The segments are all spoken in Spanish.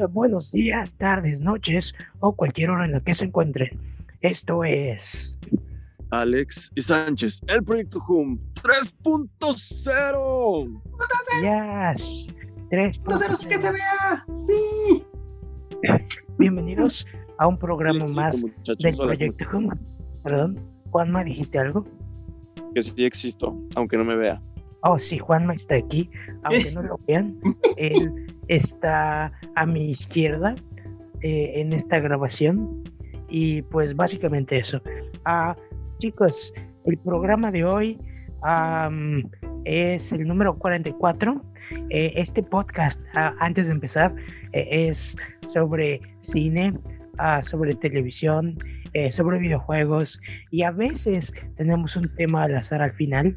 buenos días, tardes, noches o cualquier hora en la que se encuentren. Esto es Alex y Sánchez, el proyecto Hum 3.0. Yes. 3.0 que se vea. Sí. Bienvenidos a un programa Sí, más muchachos. del Hola, ¿cómo proyecto? Hum. Perdón, Juanma, ¿dijiste algo? Que sí existo, aunque no me vea. Oh, sí, Juanma está aquí. Aunque no lo vean, él está a mi izquierda eh, en esta grabación. Y pues básicamente eso. Ah, chicos, el programa de hoy es el número 44. Eh, este podcast, ah, antes de empezar, eh, es sobre cine, ah, sobre televisión, eh, sobre videojuegos y a veces tenemos un tema al azar al final.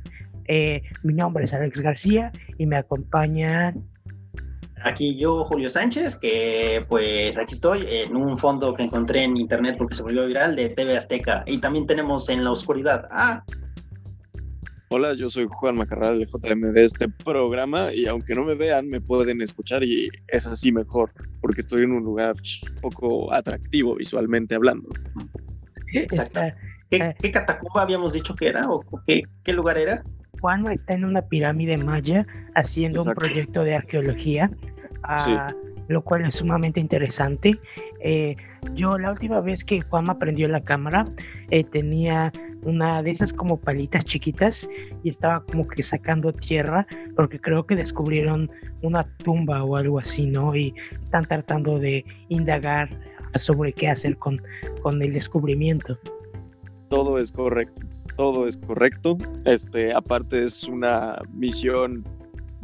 Mi nombre es Alex García y me acompaña. Aquí yo, Julio Sánchez, que pues aquí estoy en un fondo que encontré en internet porque se volvió viral de TV Azteca. Y también tenemos en la oscuridad. Ah, Hola, yo soy Juan Macarral, el JM de este programa y aunque no me vean, me pueden escuchar y es así mejor, porque estoy en un lugar poco atractivo visualmente hablando. Exacto. Está- ¿qué, Eh. qué catacumba habíamos dicho que era? ¿O qué, qué lugar era? Juan está en una pirámide maya haciendo Exacto. un proyecto de arqueología, ah, Sí. lo cual es sumamente interesante. Eh, yo la última vez que Juan prendió la cámara eh, tenía una de esas como palitas chiquitas y estaba como que sacando tierra porque creo que descubrieron una tumba o algo así, ¿no? Y están tratando de indagar sobre qué hacer con, con el descubrimiento. Todo es correcto, todo es correcto. Este, aparte es una misión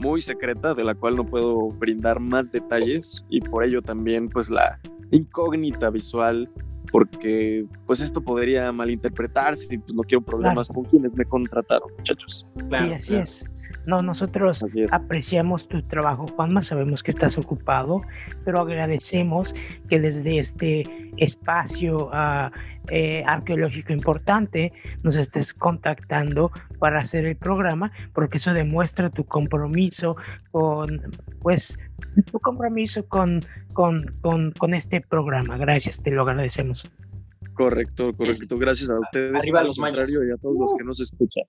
muy secreta de la cual no puedo brindar más detalles y por ello también pues la incógnita visual porque pues esto podría malinterpretarse y pues no quiero problemas con quienes me contrataron, muchachos. Claro, y así claro. es. No, nosotros apreciamos tu trabajo, Juanma. Sabemos que estás ocupado, pero agradecemos que desde este espacio eh, arqueológico importante nos estés contactando para hacer el programa, porque eso demuestra tu compromiso con, pues, tu compromiso con, con, con, con este programa. Gracias, te lo agradecemos. Correcto, correcto. Gracias a ustedes. Arriba los mayas. contrario, y a todos los que nos escuchan.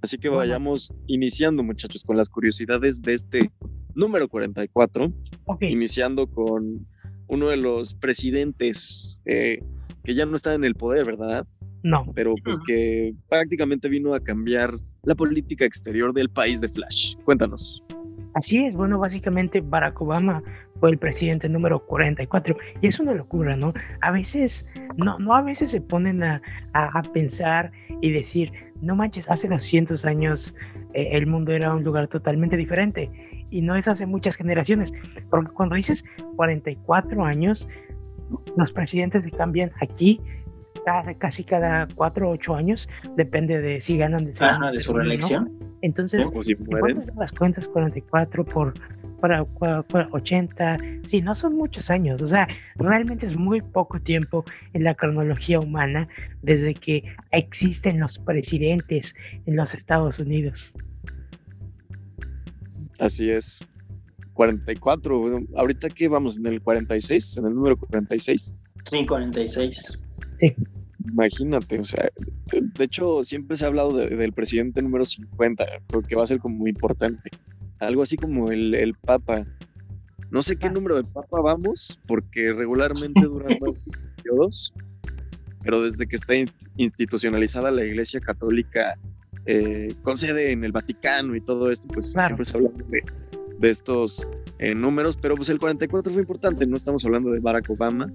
Así que vayamos iniciando, muchachos, con las curiosidades de este número 44. Ok, iniciando con uno de los presidentes eh, que ya no está en el poder, ¿verdad? No, Pero pues que prácticamente vino a cambiar la política exterior del país de Flash. Cuéntanos. Así es, bueno, básicamente Barack Obama fue el presidente número 44 y es una locura, ¿no? A veces, no, no a veces se ponen a, a- a pensar y decir, no manches, hace 200 años eh, el mundo era un lugar totalmente diferente y no es hace muchas generaciones, porque cuando dices 44 años, los presidentes se cambian aquí cada- casi cada 4 o 8 años, depende de si ganan de, Ajá, de su reelección. Entonces, si en las cuentas 44 por para, cua- 80, sí, no son muchos años, o sea, realmente es muy poco tiempo en la cronología humana desde que existen los presidentes en los Estados Unidos. Así es. 44. bueno, Ahorita que vamos en el 46, en el número 46. Sí, 46. Imagínate, o sea, de, hecho siempre se ha hablado de- del presidente número 50, porque va a ser como muy importante. Algo así como el, el Papa. No sé qué Ah. número de Papa vamos, porque regularmente duran más periodos, pero desde que está in- institucionalizada la Iglesia Católica eh, con sede en el Vaticano y todo esto, pues Claro. siempre se habla de, de estos eh, números, pero pues el 44 fue importante, no estamos hablando de Barack Obama,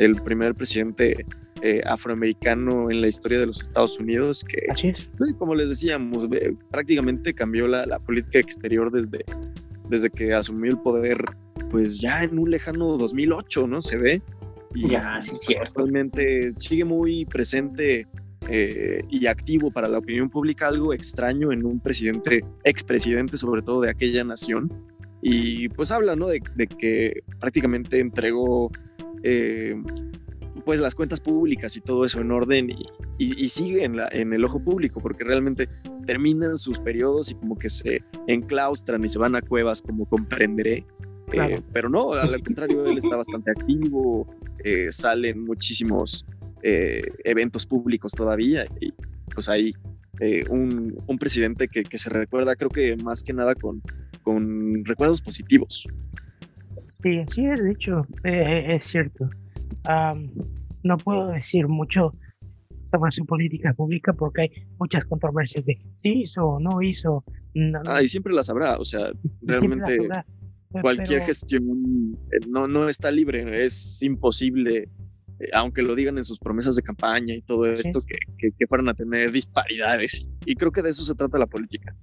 el primer presidente eh, afroamericano en la historia de los Estados Unidos, que, Así es. pues, como les decíamos, eh, prácticamente cambió la, la política exterior desde, desde que asumió el poder, pues ya en un lejano 2008, ¿no? Se ve. Y Ya, sí, pues, actualmente sigue muy presente eh, y activo para la opinión pública, algo extraño en un presidente, expresidente sobre todo de aquella nación. Y pues habla, ¿no? De, de que prácticamente entregó eh, pues las cuentas públicas y todo eso en orden y, y- y sigue en, la, en el ojo público porque realmente terminan sus periodos y como que se enclaustran y se van a cuevas como comprenderé Eh, pero no, al contrario, él está bastante activo, eh, salen muchísimos eventos públicos todavía y pues hay un, un, presidente que, que, se recuerda creo que más que nada con, con recuerdos positivos. Sí, así es, de hecho, es cierto. no puedo decir mucho sobre su política pública porque hay muchas controversias de si hizo o no hizo. ah, y siempre las habrá, o sea, realmente cualquier gestión eh, no, no está libre, es imposible, eh, aunque lo digan en sus promesas de campaña y todo esto, que, que, fueran a tener disparidades. Y creo que de eso se trata la política.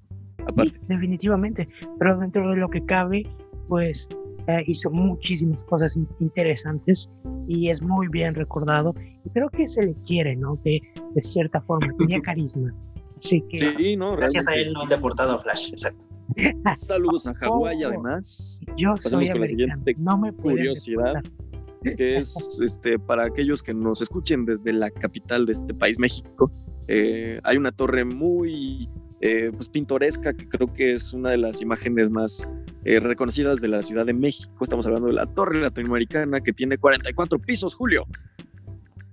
Aparte. definitivamente, pero dentro de lo que cabe, pues eh, hizo muchísimas cosas interesantes y es muy bien recordado. Y creo que se le quiere, ¿no? De, de cierta forma, tenía carisma. Así que. Sí, no, Gracias a él no han deportado a Flash, exacto. Saludos a Hawái, además. Yo Pasemos con la siguiente no me curiosidad, que es este, para aquellos que nos escuchen desde la capital de este país, México. Eh, hay una torre muy eh, pues, pintoresca que creo que es una de las imágenes más eh, reconocidas de la Ciudad de México. Estamos hablando de la Torre Latinoamericana que tiene 44 pisos, Julio.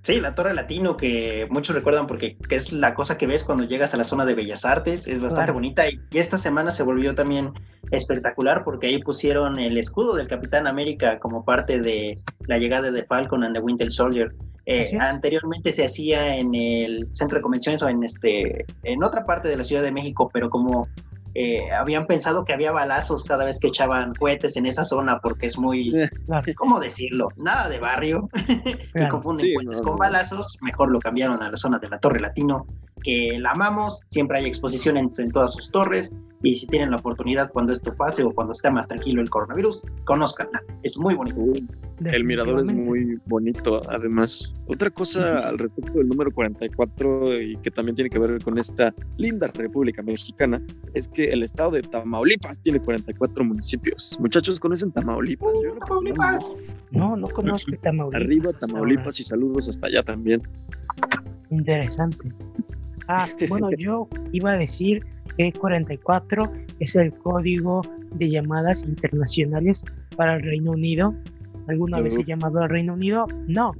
Sí, la Torre Latino, que muchos recuerdan porque es la cosa que ves cuando llegas a la zona de Bellas Artes, es bastante bonita. Y, esta semana se volvió también espectacular porque ahí pusieron el escudo del Capitán América como parte de la llegada de Falcon and the Winter Soldier. Eh, anteriormente se hacía en el centro de convenciones o en este en otra parte de la Ciudad de México, pero como eh, habían pensado que había balazos cada vez que echaban cohetes en esa zona porque es muy, ¿cómo decirlo? Nada de barrio. Y confunden cohetes con balazos, mejor lo cambiaron a la zona de la Torre Latino, que la amamos, siempre hay exposición en, todas sus torres y si tienen la oportunidad cuando esto pase o cuando esté más tranquilo el coronavirus, conózcanla, es muy bonito. El mirador es muy bonito, además. Otra cosa al respecto del número 44 y que también tiene que ver con esta linda República Mexicana es que el estado de Tamaulipas tiene 44 municipios. Muchachos, ¿conocen Tamaulipas? Uh, Tamaulipas. No, no conozco Tamaulipas. Arriba Tamaulipas y saludos hasta allá también. Interesante. Ah, bueno, yo iba a decir que 44 es el código de llamadas internacionales para el Reino Unido. ¿Alguna vez he llamado al Reino Unido? No.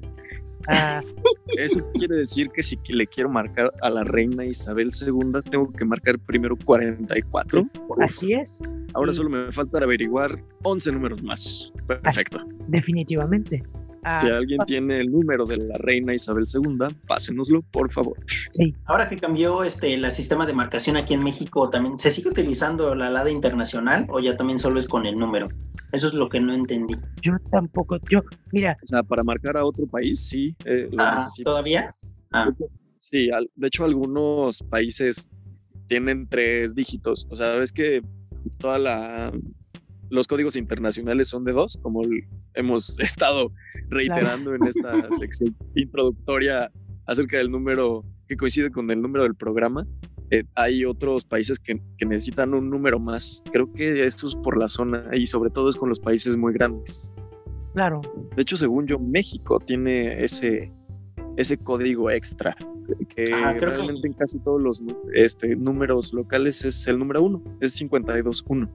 Ah, Eso quiere decir que si le quiero marcar a la reina Isabel II, tengo que marcar primero 44. Así es. Ahora solo me falta averiguar 11 números más. Perfecto. definitivamente si alguien tiene el número de la reina Isabel II, pásenoslo, por favor. Sí. Ahora que cambió este el sistema de marcación aquí en México, ¿también se sigue utilizando la alada internacional o ya también solo es con el número? Eso es lo que no entendí. Yo tampoco, yo, mira. O sea, para marcar a otro país, sí. Eh, ah, ¿Todavía? Ah. Sí, de hecho algunos países tienen tres dígitos. O sea, ves que toda la los códigos internacionales son de dos, como hemos estado reiterando en esta sección introductoria acerca del número que coincide con el número del programa. Eh, hay otros países que, necesitan un número más. Creo que esto es por la zona y sobre todo es con los países muy grandes. Claro. De hecho, según yo, México tiene ese, ese código extra que ah, realmente en casi todos los este, números locales es el número uno, es 521.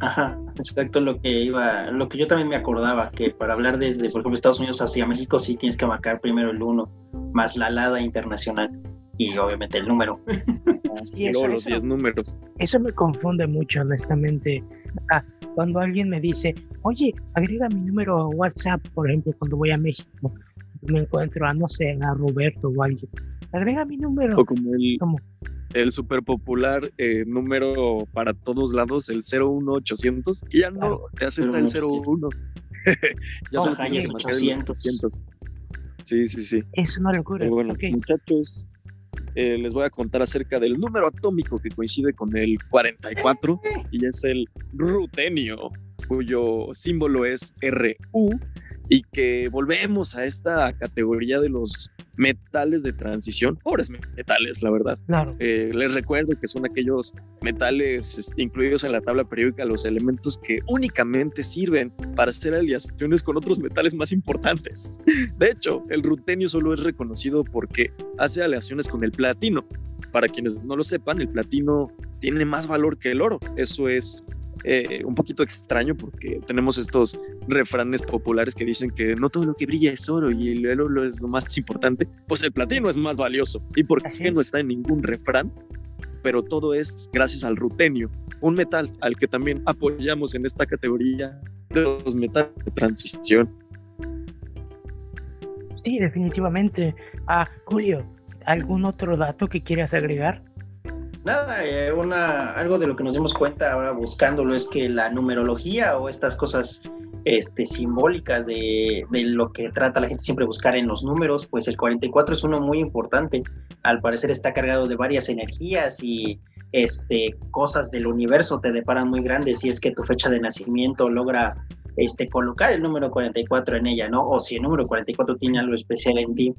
Ajá, exacto lo que iba, lo que yo también me acordaba, que para hablar desde, por ejemplo, Estados Unidos hacia México sí tienes que marcar primero el 1, más la alada internacional y obviamente el número. y luego los 10 números. Eso me confunde mucho, honestamente. Ah, cuando alguien me dice, oye, agrega mi número a WhatsApp, por ejemplo, cuando voy a México, me encuentro a, no sé, a Roberto o alguien, agrega mi número. O como el, el super popular eh, número para todos lados, el 01800, que ya no te acepta el 01. ya son el 800. Sí, sí, sí. Es una locura. bueno, muchachos, eh, les voy a contar acerca del número atómico que coincide con el 44 y es el rutenio, cuyo símbolo es RU y que volvemos a esta categoría de los metales de transición, pobres metales, la verdad. Claro. Eh, les recuerdo que son aquellos metales este, incluidos en la tabla periódica, los elementos que únicamente sirven para hacer aliaciones con otros metales más importantes. De hecho, el rutenio solo es reconocido porque hace aleaciones con el platino. Para quienes no lo sepan, el platino tiene más valor que el oro. Eso es eh, un poquito extraño porque tenemos estos refranes populares que dicen que no todo lo que brilla es oro y el oro es lo más importante, pues el platino es más valioso. ¿Y por qué no está en ningún refrán? Pero todo es gracias al rutenio, un metal al que también apoyamos en esta categoría de los metales de transición. Sí, definitivamente. Ah, Julio, ¿algún otro dato que quieras agregar? Nada, eh, una, algo de lo que nos dimos cuenta ahora buscándolo es que la numerología o estas cosas este, simbólicas de, de, lo que trata la gente siempre buscar en los números, pues el 44 es uno muy importante. Al parecer está cargado de varias energías y este, cosas del universo te deparan muy grandes si es que tu fecha de nacimiento logra este, colocar el número 44 en ella, ¿no? O si el número 44 tiene algo especial en ti.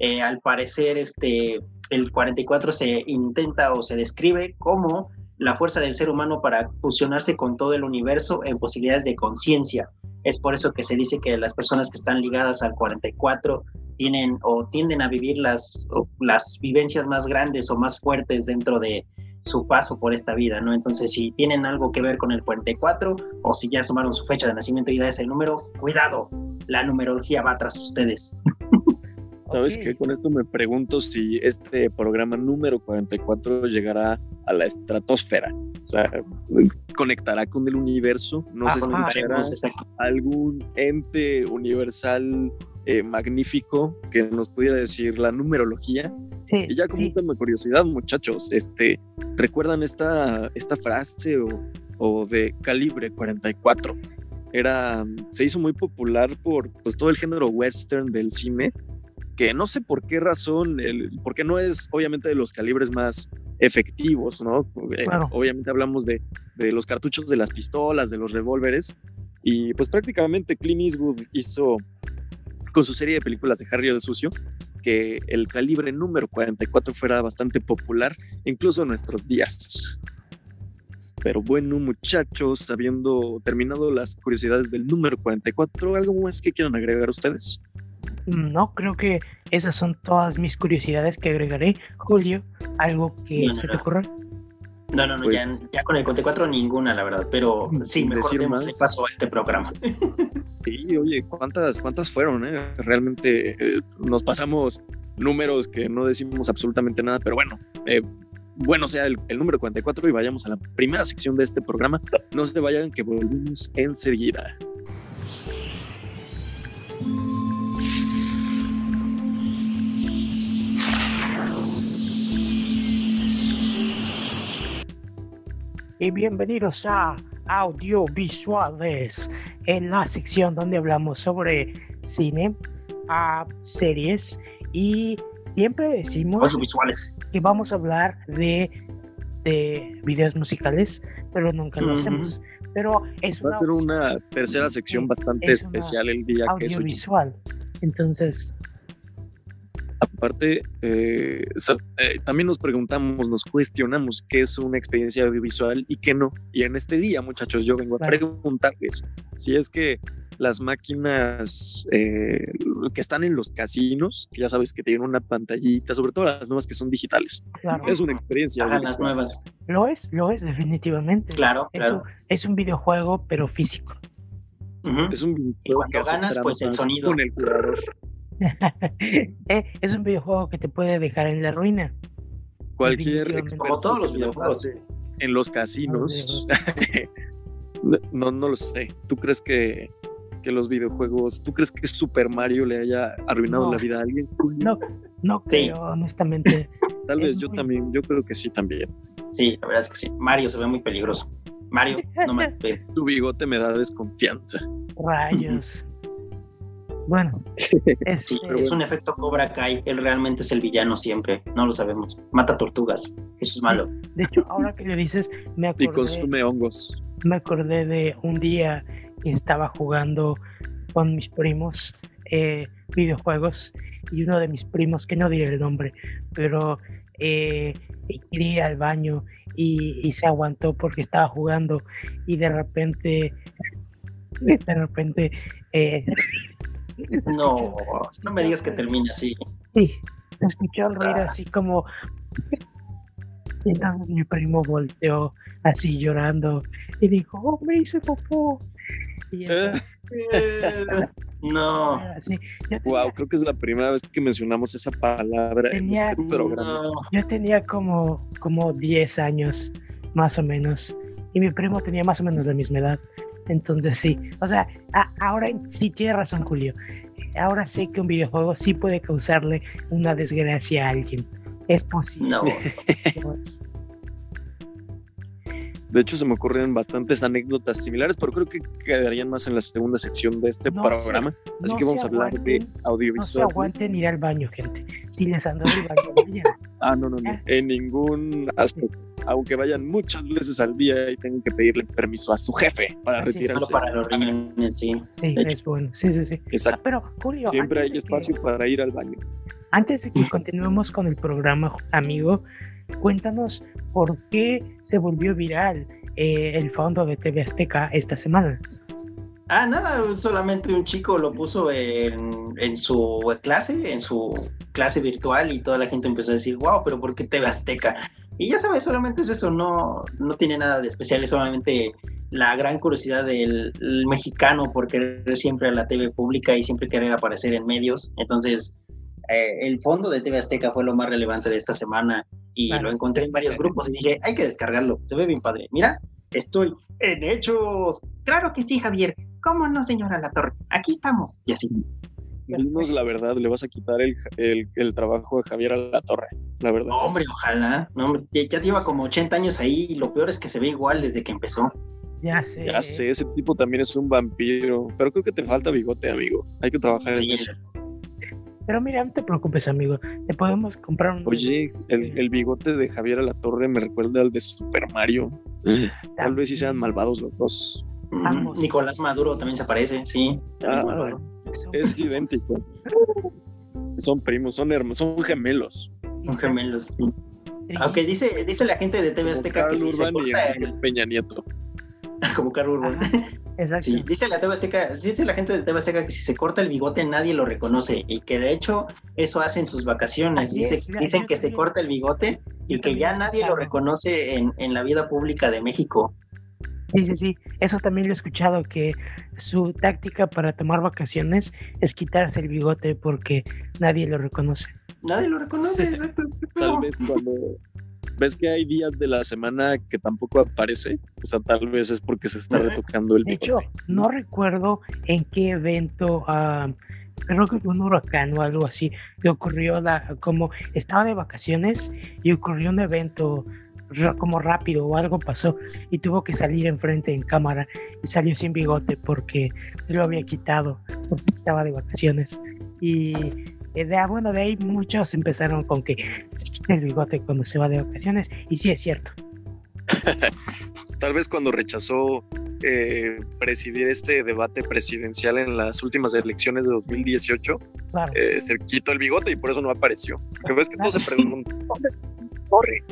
Eh, al parecer, este, el 44 se intenta o se describe como la fuerza del ser humano para fusionarse con todo el universo en posibilidades de conciencia. Es por eso que se dice que las personas que están ligadas al 44 tienen o tienden a vivir las, las vivencias más grandes o más fuertes dentro de su paso por esta vida, ¿no? Entonces, si tienen algo que ver con el 44 o si ya sumaron su fecha de nacimiento y da ese número, cuidado, la numerología va tras ustedes. ¿Sabes qué? Con esto me pregunto si este programa número 44 llegará a la estratosfera. O sea, conectará con el universo, no sé si algún ente universal eh, magnífico que nos pudiera decir la numerología. y ya como tema curiosidad, muchachos, este, ¿recuerdan esta, esta frase o, o de calibre 44? Era, se hizo muy popular por pues, todo el género western del cine que no sé por qué razón, el, porque no es obviamente de los calibres más efectivos, ¿no? Eh, obviamente hablamos de, de, los cartuchos de las pistolas, de los revólveres, y pues prácticamente Clint Eastwood hizo con su serie de películas de Harry el Sucio que el calibre número 44 fuera bastante popular, incluso en nuestros días. Pero bueno, muchachos, habiendo terminado las curiosidades del número 44, ¿algo más que quieran agregar ustedes? No, creo que esas son todas mis curiosidades que agregaré. Julio, ¿algo que se te ocurra? No, no, no, pues ya, con el 44 ninguna, la verdad, pero sí, mejor démosle paso a este programa. Sí, oye, ¿cuántas, cuántas fueron? Eh? Realmente eh, nos pasamos números que no decimos absolutamente nada, pero bueno, eh, bueno sea el, el, número 44 y vayamos a la primera sección de este programa. No se vayan, que volvemos enseguida. Y bienvenidos a Audiovisuales, en la sección donde hablamos sobre cine, a series y siempre decimos que vamos a hablar de, de videos musicales, pero nunca lo hacemos. Pero es Va a ser una tercera sección bastante especial el día que es audiovisual. Entonces, Aparte, eh, eh, también nos preguntamos, nos cuestionamos qué es una experiencia audiovisual y qué no. Y en este día, muchachos, yo vengo a preguntarles si es que las máquinas eh, que están en los casinos, que ya sabes que tienen una pantallita, sobre todo las nuevas que son digitales, es una experiencia. las nuevas. Lo es, lo es definitivamente. Claro, es claro. Un, es un videojuego, pero físico. Es un y cuando ganas, pues el sonido. Con el. Eh, es un videojuego que te puede dejar en la ruina. Cualquier como todos los videojuegos en los casinos. no, no lo sé. ¿Tú crees que, que los videojuegos, tú crees que Super Mario le haya arruinado la vida a alguien? No, no creo, honestamente. Tal vez yo también, yo creo que sí también. Sí, la verdad es que sí. Mario se ve muy peligroso. Mario, no me esperes. Tu bigote me da desconfianza. Rayos. Bueno, es, es un efecto Cobra Kai. Él realmente es el villano siempre. No lo sabemos. Mata tortugas. Eso es malo. De hecho, ahora que le dices, me acordé. Y consume hongos. Me acordé de un día que estaba jugando con mis primos eh, videojuegos y uno de mis primos, que no diré el nombre, pero eh, quería ir al baño y, y se aguantó porque estaba jugando y de repente, de repente, eh, no, no me digas que termine así. Sí, escuchó el ruido así como. Y entonces mi primo volteó así llorando y dijo, oh, me hice popó. Y entonces, No, así, tenía- Wow, creo que es la primera vez que mencionamos esa palabra en este programa. no. Yo tenía como, como 10 años, más o menos, y mi primo tenía más o menos la misma edad. Entonces sí, o sea, a- ahora sí tiene razón Julio. Ahora sé que un videojuego sí puede causarle una desgracia a alguien. Es posible. No. De hecho, se me ocurren bastantes anécdotas similares, pero creo que quedarían más en la segunda sección de este No se- programa. Así no que vamos a hablar de aguanten, No se audiovisual. aguanten ir al baño, gente. Si les ando el baño, vayan. Ah, no, no, no. En ningún aspecto. Aunque vayan muchas veces al día y tengan que pedirle permiso a su jefe para Así retirarse. Solo para los riñones, sí. Sí, es bueno. Sí, sí, sí. Exacto. Pero, Julio, Siempre hay de que- espacio para ir al baño. Antes de que continuemos con el programa, amigo, cuéntanos por qué se volvió viral eh, el fondo de TV Azteca esta semana. Ah, nada, solamente un chico lo puso en, en su clase, en su clase virtual y toda la gente empezó a decir, wow, pero ¿por qué TV Azteca? Y ya sabes, solamente es eso, no, no tiene nada de especial, es solamente la gran curiosidad del el mexicano por querer siempre a la TV pública y siempre querer aparecer en medios. Entonces, eh, el fondo de TV Azteca fue lo más relevante de esta semana y Claro. lo encontré en varios grupos y dije, hay que descargarlo, se ve bien padre. Mira, estoy en hechos. Claro que sí, Javier. ¿Cómo no, señora La Torre? Aquí estamos. Y así. Dinos la verdad, le vas a quitar el, el, el trabajo a Javier a la torre. La verdad. No, hombre, ojalá. No, hombre, ya, ya lleva como 80 años ahí y lo peor es que se ve igual desde que empezó. Ya sé. Ya sé, ese tipo también es un vampiro. Pero creo que te falta bigote, amigo. Hay que trabajar en Sí. eso. Pero mira, no te preocupes, amigo. Te podemos comprar un. Oye, el, el bigote de Javier a la torre me recuerda al de Super Mario. Tal vez sí sean malvados los dos. Mm, Ambos. Nicolás Maduro también se parece, sí. Ah, Es idéntico. Son primos, son hermanos, son gemelos. Son gemelos. sí. Aunque dice, dice la gente de TV Azteca que si se corta el, Peña Nieto. como Carl Urban. Exacto. Sí, dice la sí, dice la gente de TV Azteca que si se corta el bigote nadie lo reconoce y que de hecho eso hace en sus vacaciones. Dice- es, dicen que se corta el bigote y que ya nadie lo reconoce en, en la vida pública de México. Sí, sí, sí. Eso también lo he escuchado, que su táctica para tomar vacaciones es quitarse el bigote porque nadie lo reconoce. Nadie lo reconoce, exacto. ¿Qué Tal vez cuando ves que hay días de la semana que tampoco aparece, o sea, tal vez es porque se está retocando el De hecho, bigote. no recuerdo en qué evento, ah, creo que fue un huracán o algo así, que ocurrió la, como estaba de vacaciones y ocurrió un evento como rápido o algo pasó y tuvo que salir enfrente en cámara y salió sin bigote porque se lo había quitado porque estaba de vacaciones. Y eh, de, ah, bueno de ahí muchos empezaron con que el bigote cuando se va de vacaciones y sí es cierto Tal vez cuando rechazó eh, presidir este debate presidencial en las últimas elecciones de 2018, claro eh, se quitó el bigote y por eso no apareció. Porque ves que todos se preguntan, ¿dónde está Torre?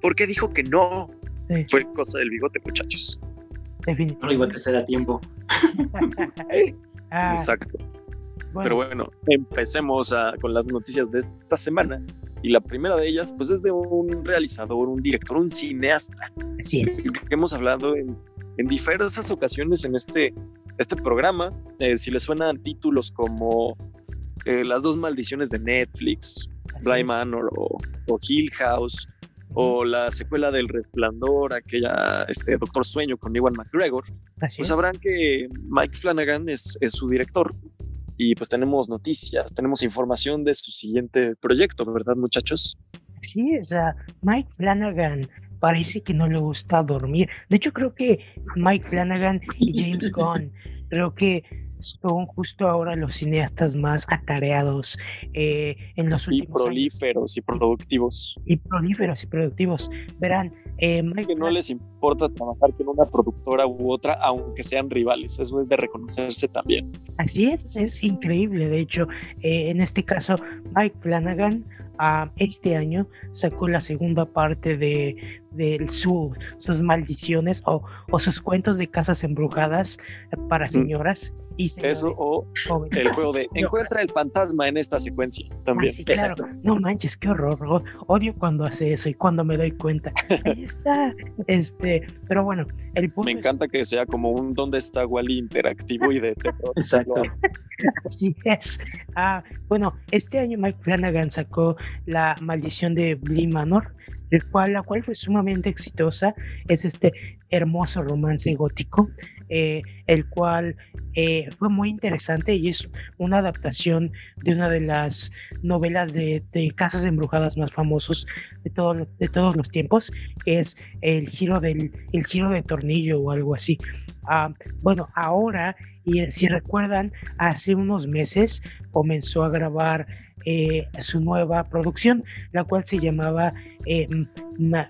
¿Por qué dijo que no? Sí. Fue cosa del bigote, muchachos. No lo iba a definitivamente crecer a tiempo. Ah, Exacto. bueno. Pero bueno, empecemos a- con las noticias de esta semana. Y la primera de ellas, pues es de un realizador, un director, un cineasta, Así es. que hemos hablado en, en diversas ocasiones en este, este programa. Eh, si les suenan títulos como eh, Las dos maldiciones de Netflix, así Bly es. Manor o, o Hill House, o la secuela del Resplandor, aquella este, Doctor Sueño con Ewan McGregor, Así pues es. sabrán que Mike Flanagan es, es su director. Y pues tenemos noticias, tenemos información de su siguiente proyecto, ¿verdad, muchachos? Así es. ah, Mike Flanagan parece que no le gusta dormir. De hecho, creo que Mike Flanagan y James Gunn, creo que son justo ahora los cineastas más atareados eh, en los Y últimos años. prolíferos y productivos. Y prolíferos y productivos. Verán, eh, Que no les importa trabajar con una productora u otra, aunque sean rivales. Eso es de reconocerse también. Así es, es increíble. De hecho, eh, en este caso, Mike Flanagan ah, este año sacó la segunda parte de, de su- sus maldiciones o, o sus cuentos de casas embrujadas eh, para señoras. Eso o el juego de encuentra el fantasma en esta secuencia también. sí, claro. No manches, qué horror. Odio cuando hace eso y cuando me doy cuenta. Ahí está. Este, pero bueno, el punto Me encanta que sea como un ¿dónde está Wally interactivo y de terror. Exacto. Así es. Ah, bueno, este año Mike Flanagan sacó La maldición de Blee Manor el cual, la cual fue sumamente exitosa. Es este hermoso romance gótico, eh, el cual eh, fue muy interesante y es una adaptación de una de las novelas de, casas embrujadas más famosos de, de todos los tiempos, es el giro, del, el giro de tornillo o algo así. Ah, bueno, ahora, y si recuerdan, hace unos meses comenzó a grabar eh, su nueva producción, la cual se llamaba eh,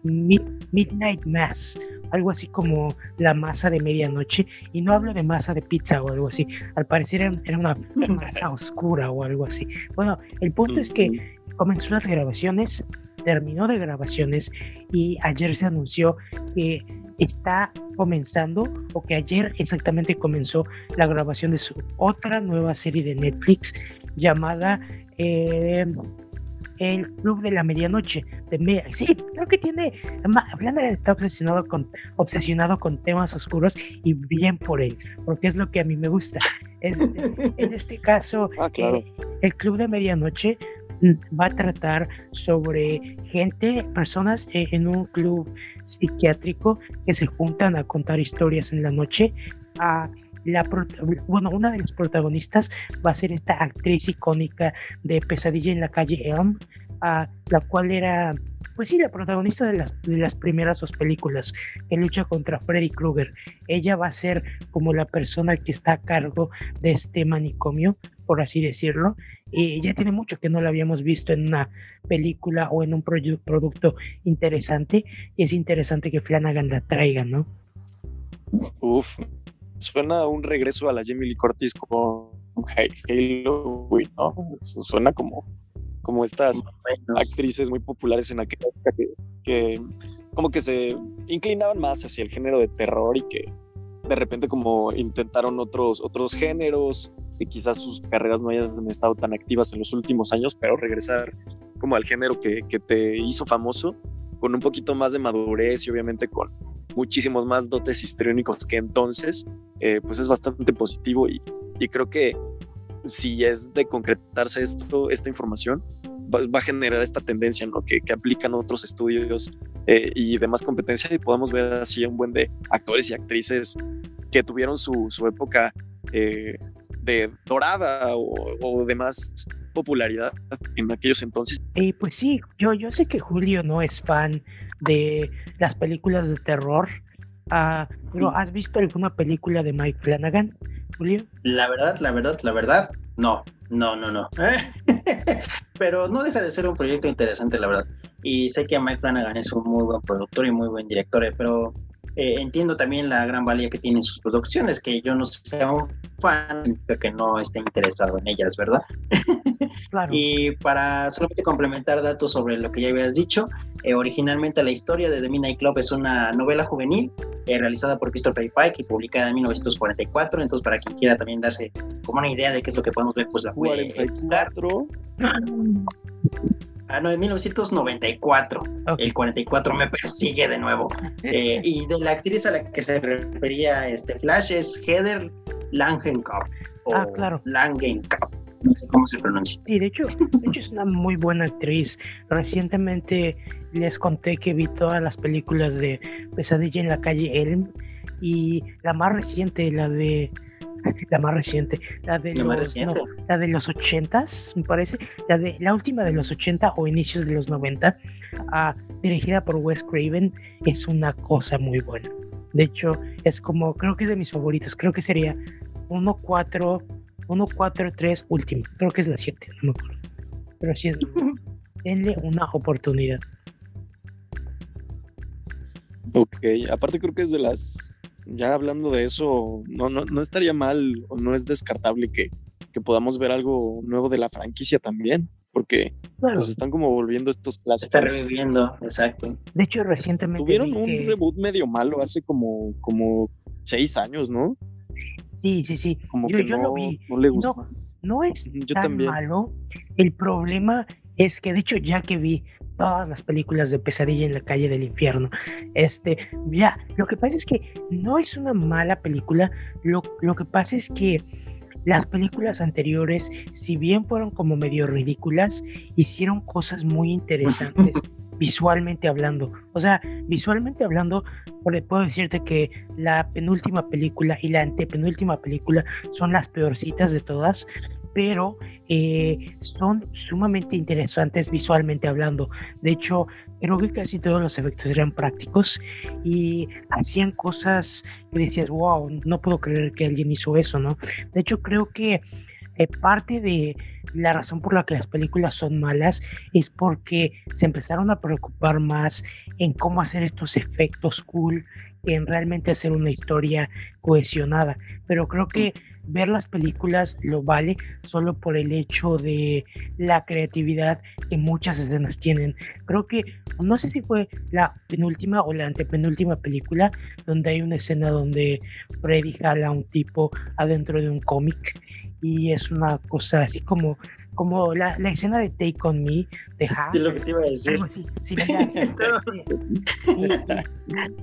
Midnight Mass, algo así como la masa de medianoche, y no hablo de masa de pizza o algo así, al parecer era, una masa oscura o algo así. Bueno, el punto es que comenzó las grabaciones, terminó de grabaciones y ayer se anunció que está comenzando o que ayer exactamente comenzó la grabación de su otra nueva serie de Netflix llamada eh, El Club de la Medianoche. De sí, creo que tiene. Flanagan está obsesionado con, obsesionado con temas oscuros y bien por él, porque es lo que a mí me gusta. en este caso, ah, eh, El Club de Medianoche mm, va a tratar sobre gente, personas eh, en un club psiquiátrico que se juntan a contar historias en la noche, a la, bueno, una de las protagonistas va a ser esta actriz icónica de Pesadilla en la calle Elm, la cual era, pues sí, la protagonista de las, de las primeras dos películas, que lucha contra Freddy Krueger. Ella va a ser como la persona que está a cargo de este manicomio, por así decirlo. Y ya tiene mucho que no la habíamos visto en una película o en un producto interesante. Y es interesante que Flanagan la traiga, ¿no? Uf, suena un regreso a la Jamie Lee Curtis con Halo, ¿no? suena como, como estas actrices muy populares en aquella época que, como que se inclinaban más hacia el género de terror y que de repente como intentaron otros, otros géneros y quizás sus carreras no hayan estado tan activas en los últimos años, pero regresar como al género que, que te hizo famoso con un poquito más de madurez y obviamente con muchísimos más dotes histriónicos que entonces, eh, pues es bastante positivo y, creo que si es de concretarse esto, esta información, va, a generar esta tendencia, ¿no? Que, aplican otros estudios eh, y demás competencia y podamos ver así un buen de actores y actrices que tuvieron su, época eh, de dorada o, de más popularidad en aquellos entonces. Y pues sí, yo, yo sé que Julio no es fan de las películas de terror. Ah, pero ¿has visto alguna película de Mike Flanagan, Julio? La verdad, la verdad, la verdad, no, no, no, no. pero no deja de ser un proyecto interesante, la verdad. Y sé que Mike Flanagan es un muy buen productor y muy buen director, eh, pero eh, entiendo también la gran valía que tienen sus producciones, que yo no sea un fan que no esté interesado en ellas, ¿verdad? Y para solamente complementar datos sobre lo que ya habías dicho, eh, originalmente la historia de The Midnight Club es una novela juvenil eh, realizada por Christopher Pike y publicada en 1944, entonces para quien quiera también darse como una idea de qué es lo que podemos ver, pues la puede 44. Ah, no, en 1994. El 44 me persigue de nuevo. Eh, y de la actriz a la que se refería este Flash es Heather Langenkamp. ah, claro. Langenkamp. No sé cómo se pronuncia. Sí, de hecho, de hecho es una muy buena actriz. Recientemente les conté que vi todas las películas de Pesadilla en la calle Elm y la más reciente, la de la más reciente, la de, los, la de los 80 me parece, la de la última de los 80 o inicios de los 90, ah, dirigida por Wes Craven, es una cosa muy buena. De hecho, es como, creo que es de mis favoritos, creo que sería 1, 4, 1, 4, 3, último, creo que es la 7, no me acuerdo. Pero sí es, denle una oportunidad. Ok, aparte creo que es de las ya hablando de eso, no, no, no estaría mal o no es descartable que, que, podamos ver algo nuevo de la franquicia también, porque nos están como volviendo estos clásicos. Está reviviendo, exacto. De hecho, recientemente. Tuvieron un reboot medio malo hace como, como seis años, ¿no? Sí, sí, sí. Como yo, que yo no, lo vi. no le. No, no es Yo tan también. malo. El problema es que, de hecho, ya que vi todas las películas de Pesadilla en la calle del infierno, este, ya, lo que pasa es que no es una mala película. Lo, lo que pasa es que las películas anteriores, si bien fueron como medio ridículas, hicieron cosas muy interesantes visualmente hablando. O sea, visualmente hablando, por- puedo decirte que la penúltima película y la antepenúltima película son las peorcitas de todas, pero eh, son sumamente interesantes visualmente hablando. De hecho, creo que casi todos los efectos eran prácticos y hacían cosas que decías, wow, no puedo creer que alguien hizo eso, ¿no? De hecho, creo que eh, parte de la razón por la que las películas son malas es porque se empezaron a preocupar más en cómo hacer estos efectos cool en realmente hacer una historia cohesionada. Pero creo que ver las películas lo vale solo por el hecho de la creatividad que muchas escenas tienen. Creo que, no sé si fue la penúltima o la antepenúltima película donde hay una escena donde Freddy jala a un tipo adentro de un cómic y es una cosa así como como la, la escena de Take On Me de Hack, Es lo que te iba a decir. algo así, similar.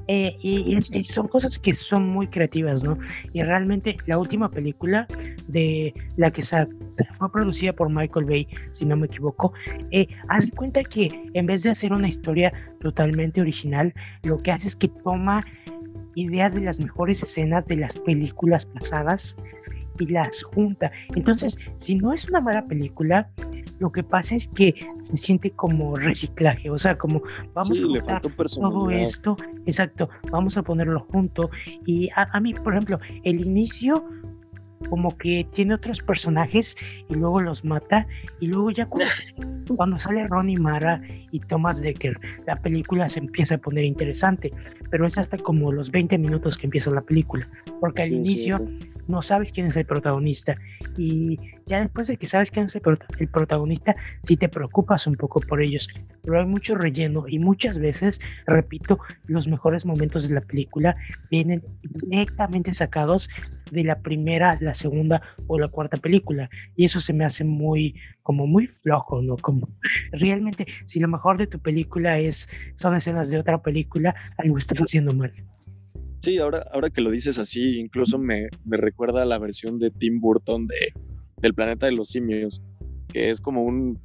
y, y- y es- y son cosas que son muy creativas, ¿no? Y realmente la última película de la que sa- sa- fue producida por Michael Bay, si no me equivoco, eh, haz de cuenta que en vez de hacer una historia totalmente original, lo que hace es que toma ideas de las mejores escenas de las películas pasadas y las junta. Entonces, si no es una mala película, lo que pasa es que se siente como reciclaje, o sea, como vamos Sí, a juntar todo esto, exacto, vamos a ponerlo junto. Y a, a mí, por ejemplo, el inicio como que tiene otros personajes y luego los mata y luego ya cuando, cuando sale Ronnie Mara y Thomas Decker, la película se empieza a poner interesante, pero es hasta como los 20 minutos que empieza la película, porque al Sí, inicio cierto. No sabes quién es el protagonista y ya después de que sabes quién es el, el protagonista, sí te preocupas un poco por ellos, pero hay mucho relleno y muchas veces, repito, los mejores momentos de la película vienen directamente sacados de la primera, la segunda o la cuarta película y eso se me hace muy como muy flojo, ¿no? Como realmente si lo mejor de tu película es son escenas de otra película, algo estás haciendo mal. Sí, ahora, ahora que lo dices así, incluso me, me recuerda a la versión de Tim Burton de, del Planeta de los Simios, que es como un,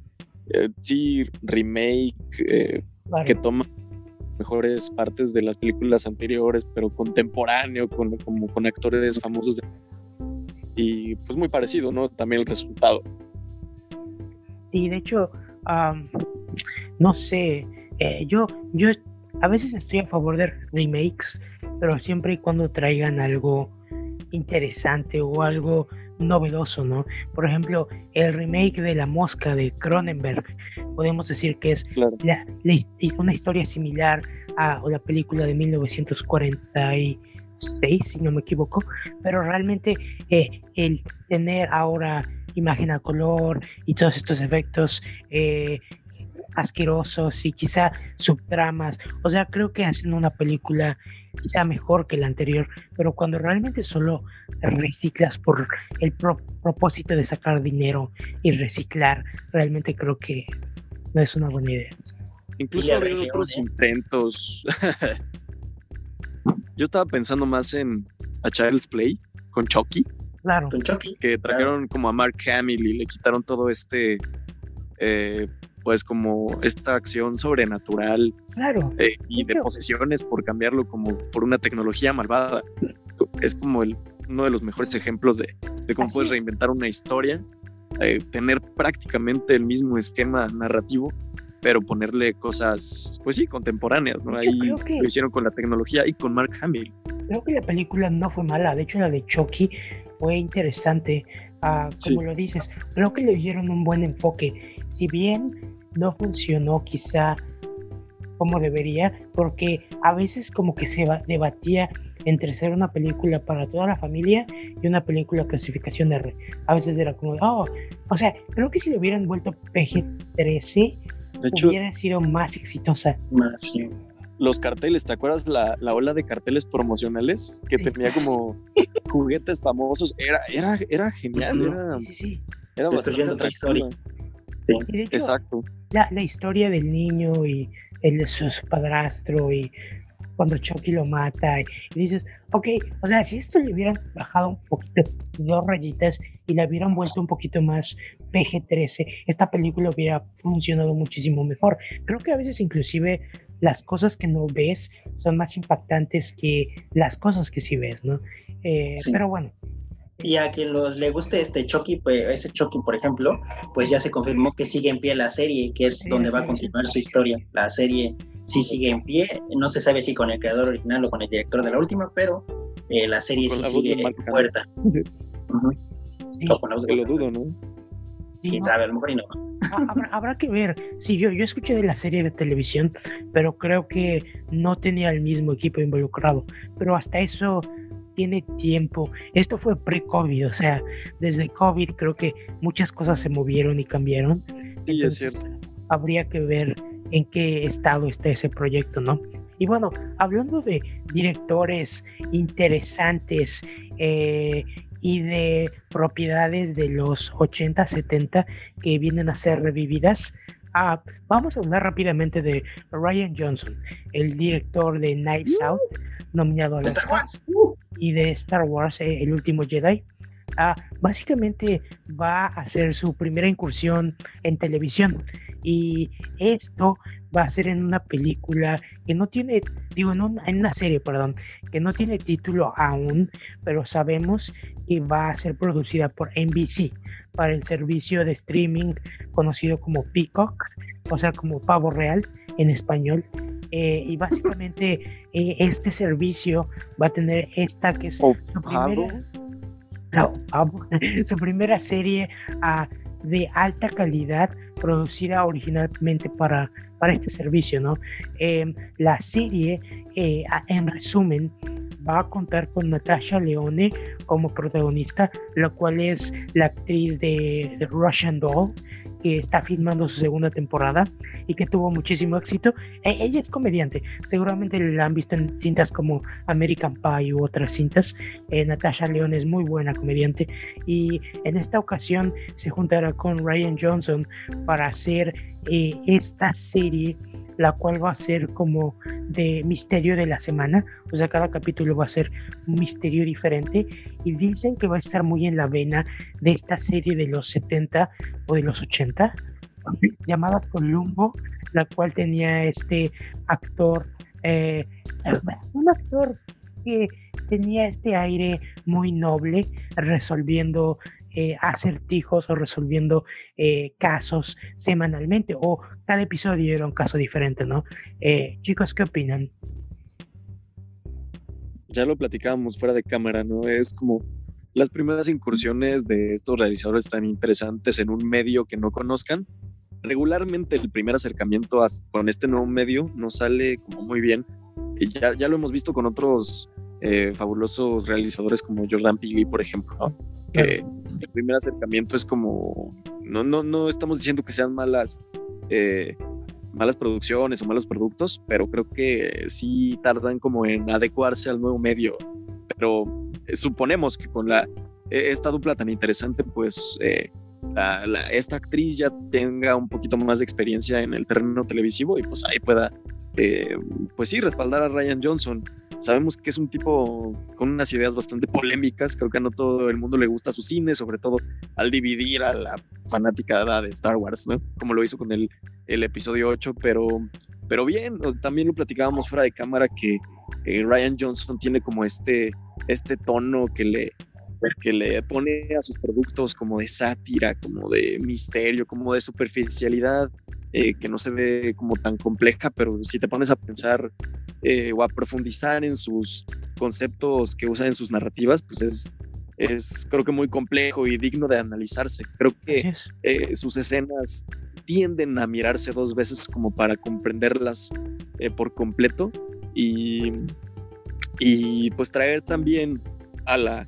eh, sí, remake eh, que toma mejores partes de las películas anteriores, pero contemporáneo, con, como con actores famosos. de- y pues muy parecido, ¿no? También el resultado. Sí, de hecho, am, no sé, eh, yo, yo a veces estoy a favor de remakes, pero siempre y cuando traigan algo interesante o algo novedoso, ¿no? Por ejemplo, el remake de La Mosca de Cronenberg, podemos decir que es Claro. la- una historia similar a la película de 1946, si no me equivoco, pero realmente eh, el tener ahora imagen a color y todos estos efectos eh, asquerosos y quizá subtramas, o sea, creo que hacen una película quizá mejor que la anterior, pero cuando realmente solo reciclas por el pro- propósito de sacar dinero y reciclar, realmente creo que no es una buena idea. Incluso región, otros ¿eh? intentos. Yo estaba pensando más en A Child's Play con Chucky, Claro, Con Chucky. que trajeron como a Mark Hamill y le quitaron todo este, eh, pues como esta acción sobrenatural claro. eh, y de posesiones por cambiarlo como por una tecnología malvada. Es como el, uno de los mejores ejemplos de, de cómo Así puedes es. reinventar una historia, eh, tener prácticamente el mismo esquema narrativo, pero ponerle cosas, pues sí, contemporáneas, ¿no? Ahí que- lo hicieron con la tecnología y con Mark Hamill. Creo que la película no fue mala, de hecho la de Chucky fue interesante, ah, como Sí. lo dices, creo que le dieron un buen enfoque, si bien no funcionó quizá como debería, porque a veces como que se va- debatía entre ser una película para toda la familia y una película clasificación R. A veces era como, oh, o sea, creo que si le hubieran vuelto PG-13 De hecho, hubiera sido más exitosa. Más, sí. los carteles, ¿te acuerdas la, la ola de carteles promocionales que Sí. tenía como juguetes famosos, era, era, era genial, era, Sí, sí. era bastante otra historia. Sí. Y de hecho, Exacto. la, la historia del niño y el de su padrastro y cuando Chucky lo mata y, y dices, ok, o sea, si esto le hubieran bajado un poquito, dos rayitas y le hubieran vuelto un poquito más PG-13, esta película hubiera funcionado muchísimo mejor. Creo que a veces inclusive las cosas que no ves son más impactantes que las cosas que sí ves, ¿no? Eh, Sí. Pero bueno, Y a quien los, le guste este Chucky, pues ese Chucky, por ejemplo, pues ya se confirmó que sigue en pie la serie, que es Sí, donde va a sí, continuar su historia. La serie sí sigue en pie, no se sabe si con el creador original o con el director de la última, pero eh, la serie sí la sigue en puerta. Ujú. sí, O con la voz de Que lo dudo, ¿no? sí, Quién sabe, a lo mejor y no. Ha- Habrá, habrá que ver. Sí, yo, yo escuché de la serie de televisión, pero creo que no tenía el mismo equipo involucrado. Pero hasta eso tiene tiempo. Esto fue pre-COVID, o sea, desde COVID creo que muchas cosas se movieron y cambiaron. Sí, es Entonces, cierto. Habría que ver en qué estado está ese proyecto, ¿no? Y bueno, hablando de directores interesantes eh, y de propiedades de los 80, 70 que vienen a ser revividas, ah, vamos a hablar rápidamente de Ryan Johnson, el director de Knives Out, nominado a los Star Wars. Y de Star Wars, eh, El último Jedi. Ah, básicamente va a hacer su primera incursión en televisión y esto va a ser en una película que no tiene, digo, en una, en una serie, perdón, que no tiene título aún, pero sabemos que va a ser producida por NBC para el servicio de streaming conocido como Peacock, o sea, como Pavo Real en español. Eh, y básicamente eh, este servicio va a tener esta que es O su primera, no, su primera serie ah, de alta calidad producida originalmente para, para este servicio, ¿no? Em, la serie, eh, en resumen, va a contar con Natasha Leone como protagonista, la cual es la actriz de, de Russian Doll, que está filmando su segunda temporada y que tuvo muchísimo éxito. E- ella es comediante, seguramente la han visto en cintas como American Pie u otras cintas. Eh, Natasha Leone es muy buena comediante y en esta ocasión se juntará con Ryan Johnson para hacer eh, esta serie la cual va a ser como de misterio de la semana, o sea, cada capítulo va a ser un misterio diferente. Y dicen que va a estar muy en la vena de esta serie de los 70 o de los 80 llamada Columbo, la cual tenía este actor, eh, un actor que tenía este aire muy noble resolviendo eh, acertijos o resolviendo eh, casos semanalmente o cada episodio era un caso diferente, ¿no? Eh, chicos, ¿qué opinan? ya lo platicábamos fuera de cámara, ¿no? Es como las primeras incursiones de estos realizadores tan interesantes en un medio que no conozcan. Regularmente el primer acercamiento a- con este nuevo medio no sale como muy bien. Y ya, ya lo hemos visto con otros eh, fabulosos realizadores como Jordan Peele, por ejemplo, ¿no? que el primer acercamiento es como, no, no, no estamos diciendo que sean malas, eh, malas producciones o malos productos, pero creo que sí tardan como en adecuarse al nuevo medio. Pero eh, suponemos que con la, eh, esta dupla tan interesante, pues eh, esta actriz ya tenga un poquito más de experiencia en el terreno televisivo y pues ahí pueda, pues sí, respaldar a Ryan Johnson. Sabemos que es un tipo con unas ideas bastante polémicas, creo que no todo el mundo le gusta su cine, sobre todo al dividir a la fanática de Star Wars, ¿no? Como lo hizo con el, el episodio 8, pero, pero bien, también lo platicábamos fuera de cámara que Ryan Johnson tiene como este, este tono que le, que le pone a sus productos como de sátira, como de misterio, como de superficialidad, eh, que no se ve como tan compleja, pero si te pones a pensar eh, o a profundizar en sus conceptos que usa en sus narrativas, pues es, es creo que muy complejo y digno de analizarse. Creo que eh, sus escenas tienden a mirarse dos veces como para comprenderlas por completo y, y pues traer también a la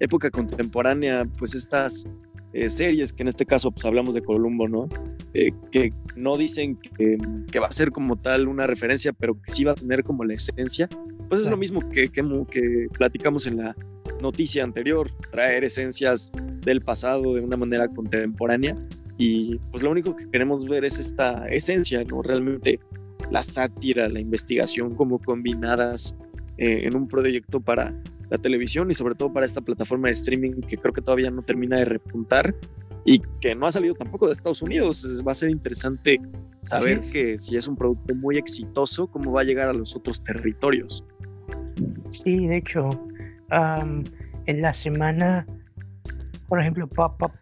época contemporánea pues estas eh, series que en este caso pues hablamos de Columbo, ¿no? Eh, que no dicen que, que va a ser como tal una referencia, pero que sí va a tener como la esencia, pues es lo mismo que, que, que platicamos en la noticia anterior, traer esencias del pasado de una manera contemporánea y pues lo único que queremos ver es esta esencia, ¿no? Realmente la sátira, la investigación como combinadas eh, en un proyecto para la televisión y sobre todo para esta plataforma de streaming que creo que todavía no termina de repuntar y que no ha salido tampoco de Estados Unidos. Va a ser interesante saber que si es un producto muy exitoso, cómo va a llegar a los otros territorios. Sí, de hecho, en la semana, por ejemplo,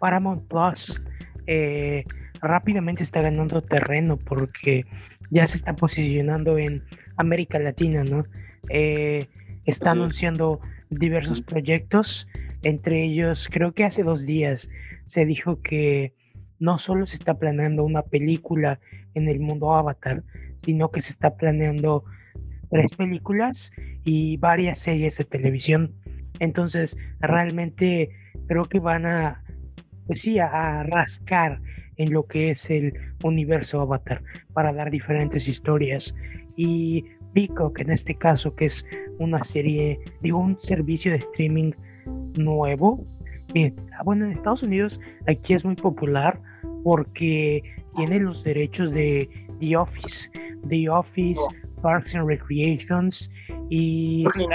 Paramount Plus eh, rápidamente está ganando terreno porque ya se está posicionando en América Latina, ¿no? Eh, está anunciando diversos proyectos, entre ellos creo que hace dos días se dijo que no solo se está planeando una película en el mundo Avatar, sino que se está planeando tres películas y varias series de televisión. Entonces, realmente creo que van a, pues sí, a, rascar en lo que es el universo Avatar para dar diferentes historias. Y Peacock, en este caso, que es una serie, digo, un servicio de streaming nuevo. Ah, bueno, en Estados Unidos aquí es muy popular porque tiene los derechos de The Office, The Office, oh. Parks and Recreations y Brooklyn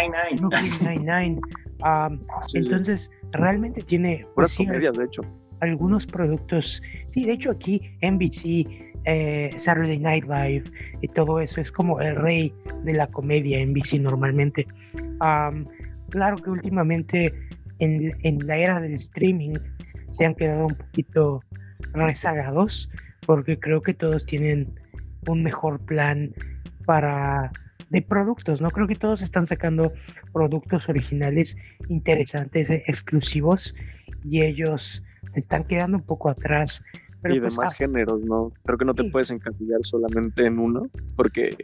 Nine-Nine. Entonces, realmente tiene pues, comedias, de hecho. algunos productos. Sí, de hecho aquí NBC, eh, Saturday Night Live y todo eso es como el rey de la comedia NBC normalmente. claro que últimamente en, en la era del streaming se han quedado un poquito rezagados porque creo que todos tienen un mejor plan para de productos, ¿no? Creo que todos están sacando productos originales interesantes, exclusivos, y ellos se están quedando un poco atrás. Y de pues, más ah, géneros, ¿no? Creo que no te puedes encasillar solamente en uno, porque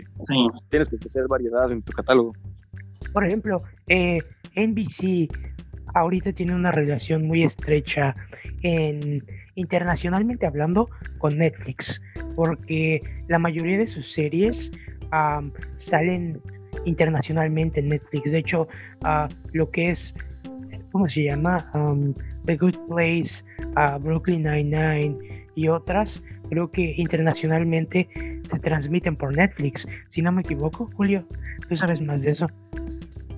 tienes que hacer variedad en tu catálogo. Por ejemplo, eh, NBC ahorita tiene una relación muy estrecha en internacionalmente hablando con Netflix, porque la mayoría de sus series salen internacionalmente en Netflix. De hecho, uh, lo que es, ¿cómo se llama? The Good Place, uh, Brooklyn Nine-Nine y otras, creo que internacionalmente se transmiten por Netflix. Si no me equivoco, Julio, ¿tú sabes más de eso?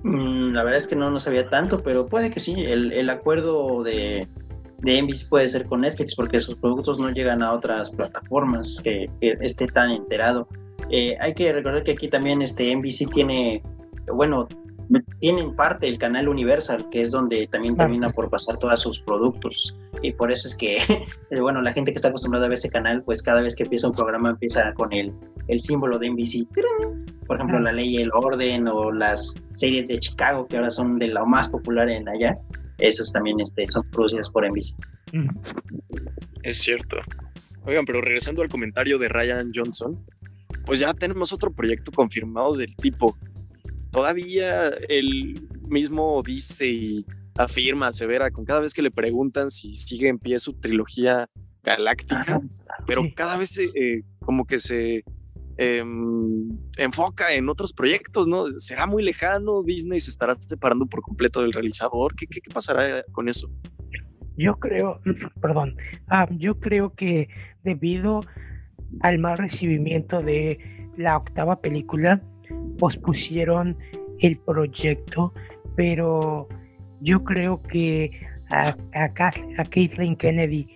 Mm, la verdad es que no, no sabía tanto, pero puede que sí. El, el acuerdo de, de NBC puede ser con Netflix porque sus productos no llegan a otras plataformas que, que esté tan enterado. Eh, hay que recordar que aquí también este NBC tiene, bueno, tienen parte del canal Universal, que es donde también termina por pasar todos sus productos. Y por eso es que, eh, bueno, la gente que está acostumbrada a ver ese canal, pues cada vez que empieza un programa empieza con el, el símbolo de NBC. Por ejemplo, La Ley y el Orden o las series de Chicago, que ahora son de lo más popular en allá. Esas también este, son producidas por NBC. Es cierto. Oigan, pero regresando al comentario de Ryan Johnson, pues ya tenemos otro proyecto confirmado del tipo. Todavía él mismo dice y afirma, asevera, con cada vez que le preguntan si sigue en pie su trilogía galáctica, pero cada vez eh, como que se em, enfoca en otros proyectos, ¿no? ¿Será muy lejano? ¿Disney se estará separando por completo del realizador? ¿Qué, qué, pasará con eso? Yo creo, perdón, ah, yo creo que debido al mal recibimiento de la octava película, pospusieron el proyecto, pero yo creo que a, a, Kathleen Kennedy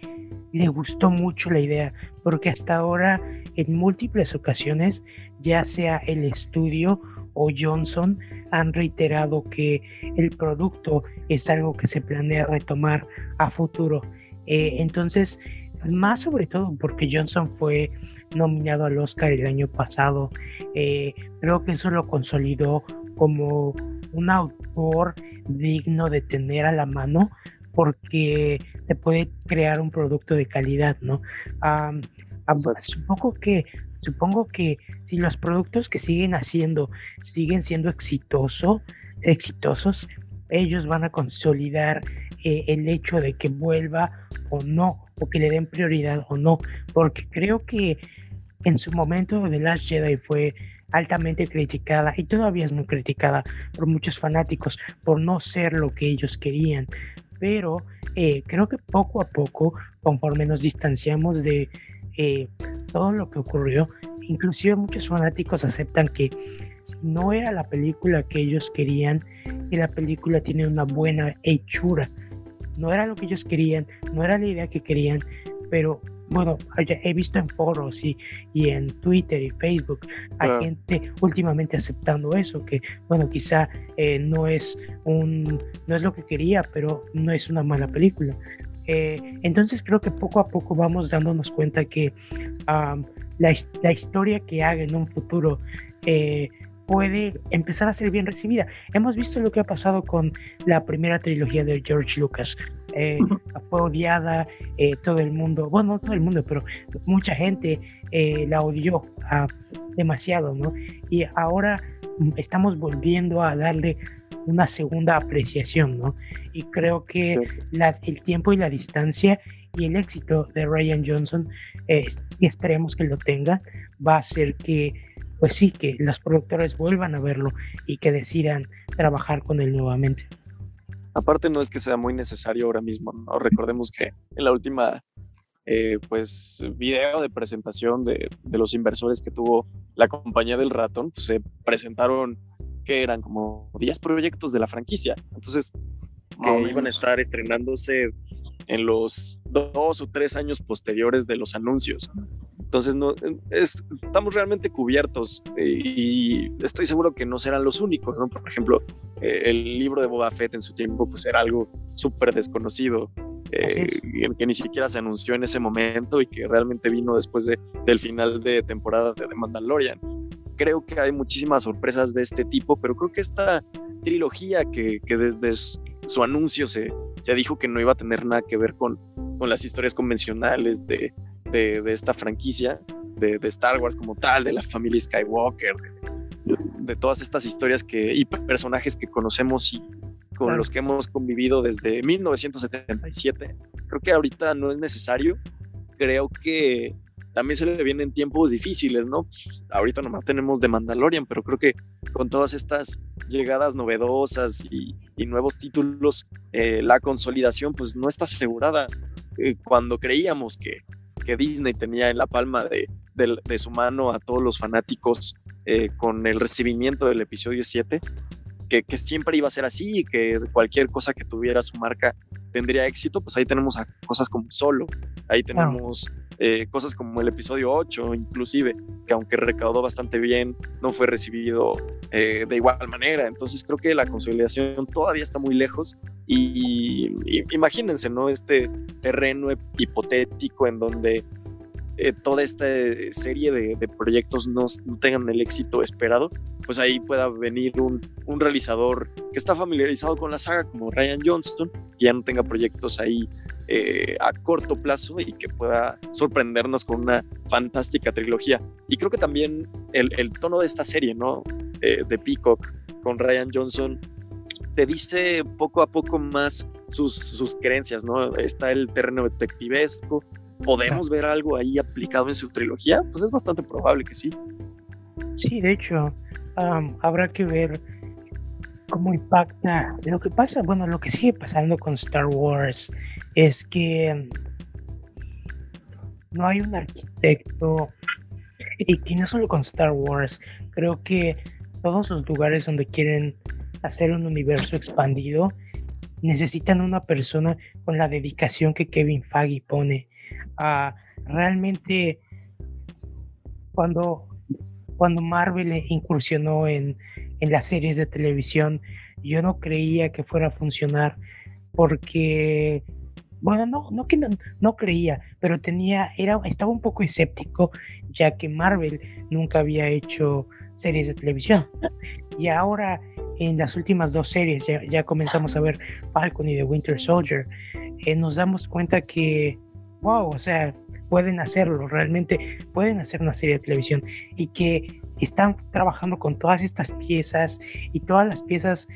le gustó mucho la idea, porque hasta ahora en múltiples ocasiones, ya sea el estudio o Johnson, han reiterado que el producto es algo que se planea retomar a futuro. Eh, entonces, más sobre todo porque Johnson fue nominado al Oscar el año pasado. Eh, creo que eso lo consolidó como un autor digno de tener a la mano porque te puede crear un producto de calidad, ¿no? supongo que supongo que si los productos que siguen haciendo siguen siendo exitoso, exitosos, ellos van a consolidar eh, el hecho de que vuelva o no, o que le den prioridad o no, porque creo que en su momento The Last Jedi fue altamente criticada y todavía es muy criticada por muchos fanáticos por no ser lo que ellos querían. Pero eh, creo que poco a poco, conforme nos distanciamos de eh, todo lo que ocurrió, inclusive muchos fanáticos aceptan que no era la película que ellos querían y la película tiene una buena hechura. No era lo que ellos querían, no era la idea que querían, pero bueno, he visto en foros y, y en Twitter y Facebook a gente últimamente aceptando eso, que bueno, quizá eh, no es un, no es lo que quería, pero no es una mala película. Eh, entonces creo que poco a poco vamos dándonos cuenta que la, la, historia que haga en un futuro eh, puede empezar a ser bien recibida. Hemos visto lo que ha pasado con la primera trilogía de George Lucas. Eh, fue odiada, eh, todo el mundo, bueno, no todo el mundo, pero mucha gente eh, la odió ah, demasiado, ¿no? Y ahora estamos volviendo a darle una segunda apreciación, ¿no? Y creo que el tiempo y la distancia y el éxito de Ryan Johnson, y esperemos que lo tenga, va a hacer que pues sí, que los productores vuelvan a verlo y que decidan trabajar con él nuevamente. Aparte no es que sea muy necesario ahora mismo, ¿no? Recordemos que en la última eh, pues video de presentación de, de, los inversores que tuvo la compañía del ratón, pues se presentaron que eran como 10 proyectos de la franquicia. Entonces, que iban a estar estrenándose en los dos o tres años posteriores de los anuncios. Entonces, no, estamos realmente cubiertos eh, y estoy seguro que no serán los únicos, ¿no? Por ejemplo, eh, el libro de Boba Fett en su tiempo, pues era algo súper desconocido, eh, que ni siquiera se anunció en ese momento y que realmente vino después de, del final de temporada de The Mandalorian. Creo que hay muchísimas sorpresas de este tipo, pero creo que esta trilogía que, que desde su anuncio se, se dijo que no iba a tener nada que ver con, con las historias convencionales de, de, esta franquicia, de, Star Wars como tal, de la familia Skywalker, de, todas estas historias que, y personajes que conocemos y con los que hemos convivido desde 1977. Creo que ahorita no es necesario. Creo que también se le vienen tiempos difíciles, ¿no? Pues, ahorita nomás tenemos de Mandalorian, pero creo que con todas estas llegadas novedosas y, nuevos títulos, eh, la consolidación pues no está asegurada. Eh, cuando creíamos que, que Disney tenía en la palma de, su mano a todos los fanáticos eh, con el recibimiento del episodio 7, que, siempre iba a ser así y que cualquier cosa que tuviera su marca tendría éxito, pues ahí tenemos a cosas como Solo, ahí tenemos eh, cosas como el episodio 8 inclusive, que aunque recaudó bastante bien, no fue recibido eh, de igual manera. Entonces creo que la consolidación todavía está muy lejos y, imagínense, ¿no? Este terreno hipotético en donde eh, toda esta serie de, proyectos no, tengan el éxito esperado, pues ahí pueda venir un, realizador que está familiarizado con la saga como Ryan Johnston, que ya no tenga proyectos ahí eh, a corto plazo y que pueda sorprendernos con una fantástica trilogía. Y creo que también el, el tono de esta serie, ¿no? Eh, de Peacock con Ryan Johnson, te dice poco a poco más sus, sus creencias, ¿no? Está el terreno detectivesco. ¿Podemos ver algo ahí aplicado en su trilogía? Pues es bastante probable que sí. Sí, de hecho, habrá que ver cómo impacta lo que pasa, bueno, lo que sigue pasando con Star Wars es que no hay un arquitecto y que no solo con Star Wars, creo que todos los lugares donde quieren hacer un universo expandido necesitan una persona con la dedicación que Kevin Feige pone. Realmente cuando, cuando Marvel incursionó en, en las series de televisión, yo no creía que fuera a funcionar porque, bueno, no, no que no, creía, pero tenía, era, estaba un poco escéptico, ya que Marvel nunca había hecho series de televisión. Y ahora en las últimas dos series, ya, comenzamos a ver Falcon y The Winter Soldier, eh, nos damos cuenta que, wow, o sea, pueden hacerlo, realmente pueden hacer una serie de televisión y que están trabajando con todas estas piezas y todas las piezas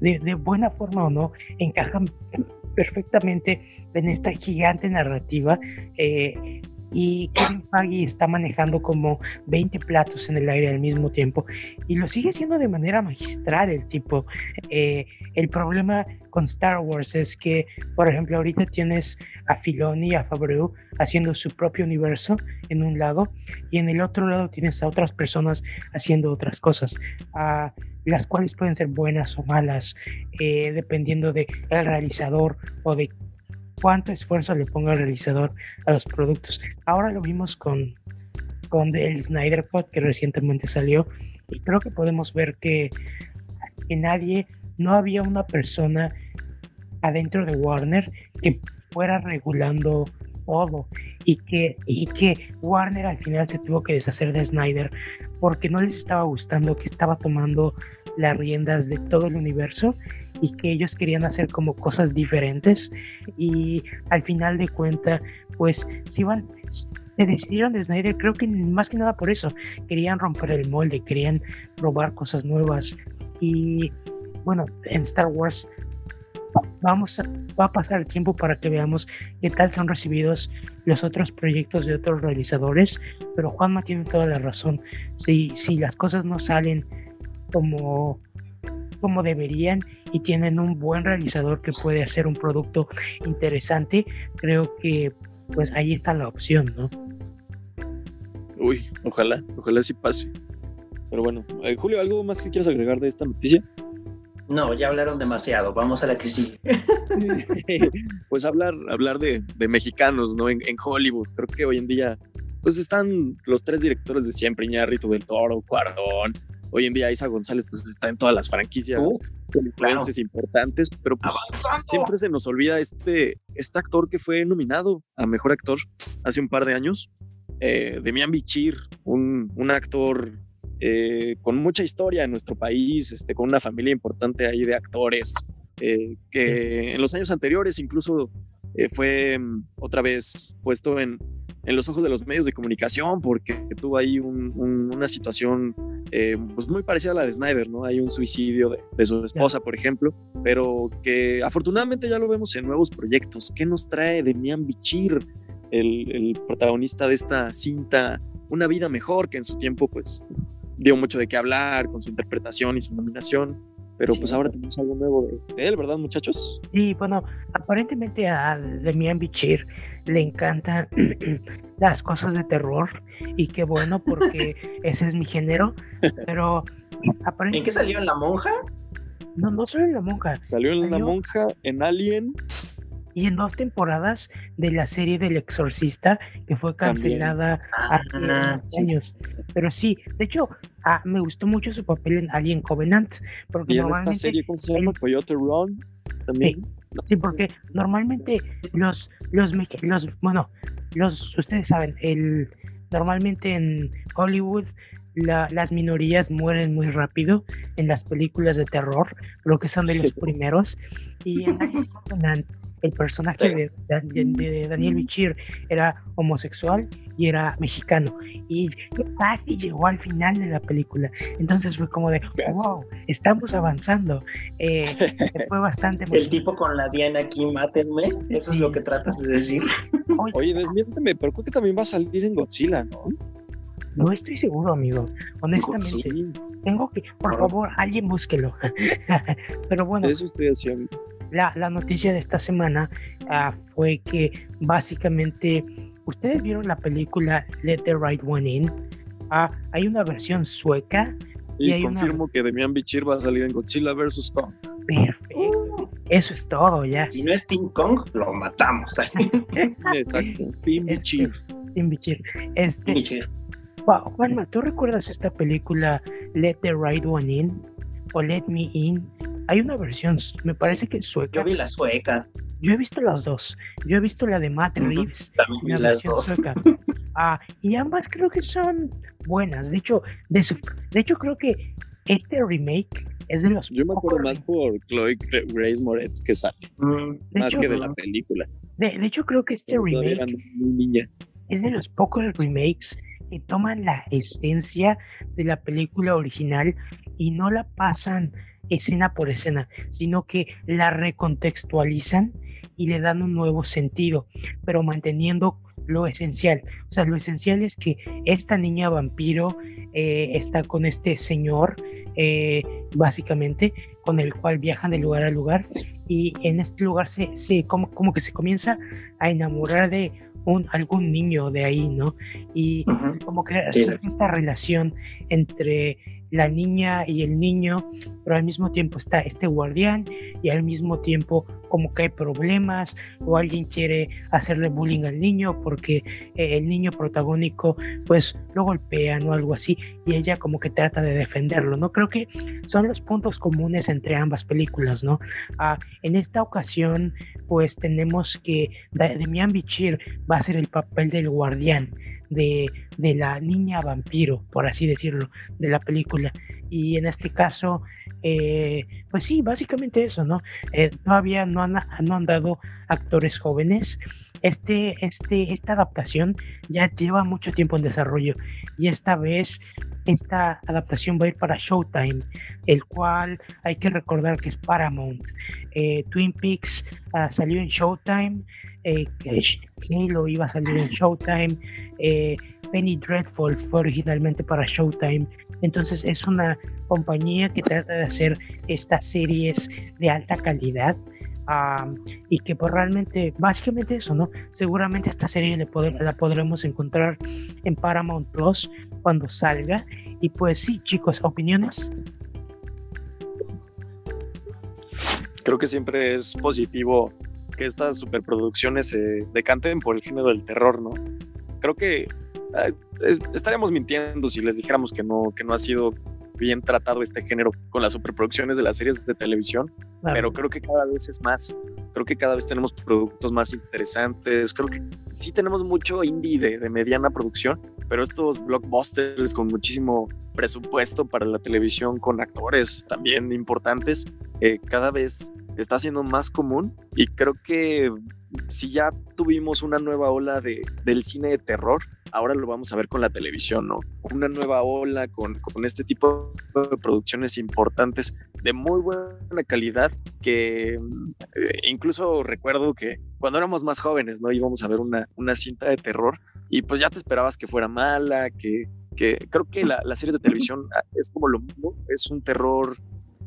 de, buena forma o no encajan perfectamente en esta gigante narrativa eh, y Kevin Feige está manejando como 20 platos en el aire al mismo tiempo y lo sigue haciendo de manera magistral el tipo. Eh, el problema con Star Wars es que, por ejemplo, ahorita tienes a Filoni y a Favreau haciendo su propio universo en un lado y en el otro lado tienes a otras personas haciendo otras cosas, las cuales pueden ser buenas o malas, eh, dependiendo del el realizador o de cuánto esfuerzo le ponga el realizador a los productos. Ahora lo vimos con, con el Snyder Cut que recientemente salió y creo que podemos ver que, que nadie, no había una persona adentro de Warner que fuera regulando todo y que, y que Warner al final se tuvo que deshacer de Snyder porque no les estaba gustando que estaba tomando las riendas de todo el universo y que ellos querían hacer como cosas diferentes. Y al final de cuenta pues si van se decidieron de creo que más que nada por eso. Querían romper el molde querían probar cosas nuevas. Y bueno en Star Wars vamos a, va a pasar el tiempo para que veamos qué tal son recibidos los otros proyectos de otros realizadores pero Juanma tiene toda la razón. Si, si las cosas no salen como como deberían y tienen un buen realizador que puede hacer un producto interesante, creo que pues ahí está la opción, ¿no? Uy, ojalá, ojalá sí pase. Pero bueno, eh, Julio, ¿algo más que quieras agregar de esta noticia? No, ya hablaron demasiado, vamos a la que sigue. pues hablar, hablar de, mexicanos, ¿no? En, Hollywood, creo que hoy en día, pues están los tres directores de siempre, Iñárritu del Toro, Cuardón, Hoy en día Isa González pues está en todas las franquicias uh, importantes, pero pues siempre se nos olvida este, este actor que fue nominado a Mejor Actor hace un par de años, eh, Demian Bichir, un, un actor eh, con mucha historia en nuestro país, este, con una familia importante ahí de actores, eh, que en los años anteriores incluso eh, fue mm, otra vez puesto en, en los ojos de los medios de comunicación porque tuvo ahí una situación eh, pues muy parecida a la de Snyder, ¿no? Hay un suicidio de, su esposa, por ejemplo, pero que afortunadamente ya lo vemos en nuevos proyectos. ¿Qué nos trae Demian Bichir, el, el protagonista de esta cinta, Una vida mejor, que en su tiempo pues dio mucho de qué hablar con su interpretación y su nominación? Pero pues ahora tenemos algo nuevo de, él, ¿verdad, muchachos? Sí, bueno, aparentemente a Demian Bichir le encantan las cosas de terror y qué bueno porque ese es mi género, pero aparentemente... ¿En qué salió? ¿En La Monja? No, no solo en La Monja. Salió en La Monja, en Alien. Y en dos temporadas de la serie del Exorcista que fue cancelada hace ah, años. Pero sí, de hecho, ah, me gustó mucho su papel en Alien Covenant. Porque y en esta serie, ¿cómo se llama? Coyote Run. También. Sí, porque normalmente los, los, los, bueno, los, ustedes saben, el, normalmente en Hollywood las minorías mueren muy rápido en las películas de terror, creo que son de los primeros. Y en el personaje de, Daniel Bichir era homosexual y era mexicano. Y casi llegó al final de la película. Entonces fue como de, wow, estamos avanzando. Eh, fue bastante El tipo con la Diana aquí, mátenme. Eso es lo que tratas de decir. Oye, desmiénteme, pero creo que también va a salir en Godzilla, ¿no? No estoy seguro, amigo. Honestamente, tengo que, por favor, alguien búsquelo. pero bueno. Eso estoy haciendo la, noticia de esta semana ah, fue que básicamente, ustedes vieron la película Let the Right One In. Ah, hay una versión sueca. Y, confirmo que Demian Bichir va a salir en Godzilla vs. Kong. Perfecto. Eso es todo, ya. Si no es Team Kong, lo matamos. Exacto. Team Bichir. Team Bichir. Este, Bichir. Juanma, ¿tú recuerdas esta película Let the Right One In? O Let Me In? Hay una versión, me parece que es sueca. Yo vi la sueca. Yo he visto las dos. Yo he visto la de Matt Reeves. También vi las dos. Ah, y ambas creo que son buenas. De hecho, de, de hecho creo que este remake es de los. Yo me acuerdo más por Chloe Grace Moretz que sale. Mm, más que de la película. De, de hecho, creo que este remake es de los pocos remakes que toman la esencia de la película original y no la pasan escena por escena, sino que la recontextualizan y le dan un nuevo sentido, pero manteniendo lo esencial. O sea, lo esencial es que esta niña vampiro eh, está con este señor, eh, básicamente, con el cual viajan de lugar a lugar y en este lugar se, se como, como que se comienza a enamorar de un, algún niño de ahí, ¿no? Y como que esta relación entre la niña y el niño, pero al mismo tiempo está este guardián y al mismo tiempo como que hay problemas o alguien quiere hacerle bullying al niño porque eh, el niño protagónico pues lo golpean o algo así y ella como que trata de defenderlo, ¿no? Creo que son los puntos comunes entre ambas películas, ¿no? Ah, en esta ocasión pues tenemos que Demian Bichir va a ser el papel del guardián de, de, la niña vampiro, por así decirlo, de la película. Y en este caso, eh, pues sí, básicamente eso, ¿no? Eh, todavía no han, no han dado actores jóvenes. Este, este, esta adaptación ya lleva mucho tiempo en desarrollo y esta vez esta adaptación va a ir para Showtime, el cual hay que recordar que es Paramount. Eh, Twin Peaks ah, salió en Showtime, eh, Halo iba a salir en Showtime, eh, Penny Dreadful fue originalmente para Showtime. Entonces es una compañía que trata de hacer estas series de alta calidad. y que pues realmente, básicamente eso, ¿no? Seguramente esta serie la podremos encontrar en Paramount Plus cuando salga. Y pues sí, chicos, ¿opiniones? Creo que siempre es positivo que estas superproducciones se decanten por el género del terror, ¿no? Creo que eh, estaríamos mintiendo si les dijéramos que no, que no ha sido bien tratado este género con las superproducciones de las series de televisión, pero creo que cada vez es más. Creo que cada vez tenemos productos más interesantes. Creo que sí tenemos mucho indie de, mediana producción, pero estos blockbusters con muchísimo presupuesto para la televisión, con actores también importantes, eh, cada vez está siendo más común y creo que si ya tuvimos una nueva ola de, del cine de terror, ahora lo vamos a ver con la televisión, ¿no? Una nueva ola con, con este tipo de producciones importantes de muy buena calidad que eh, incluso recuerdo que cuando éramos más jóvenes, ¿no? Íbamos a ver una, una cinta de terror y pues ya te esperabas que fuera mala, que, que creo que la, serie de televisión ah, es como lo mismo, es un terror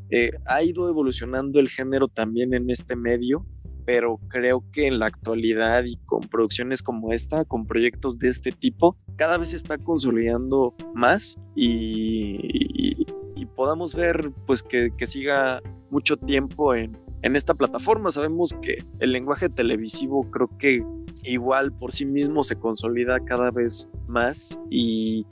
eh, ha ido evolucionando el género también en este medio, pero creo que en la actualidad y con producciones como esta, con proyectos de este tipo, cada vez se está consolidando más y, podamos ver pues que, que siga mucho tiempo en, en esta plataforma. Sabemos que el lenguaje televisivo creo que igual por sí mismo se consolida cada vez más y,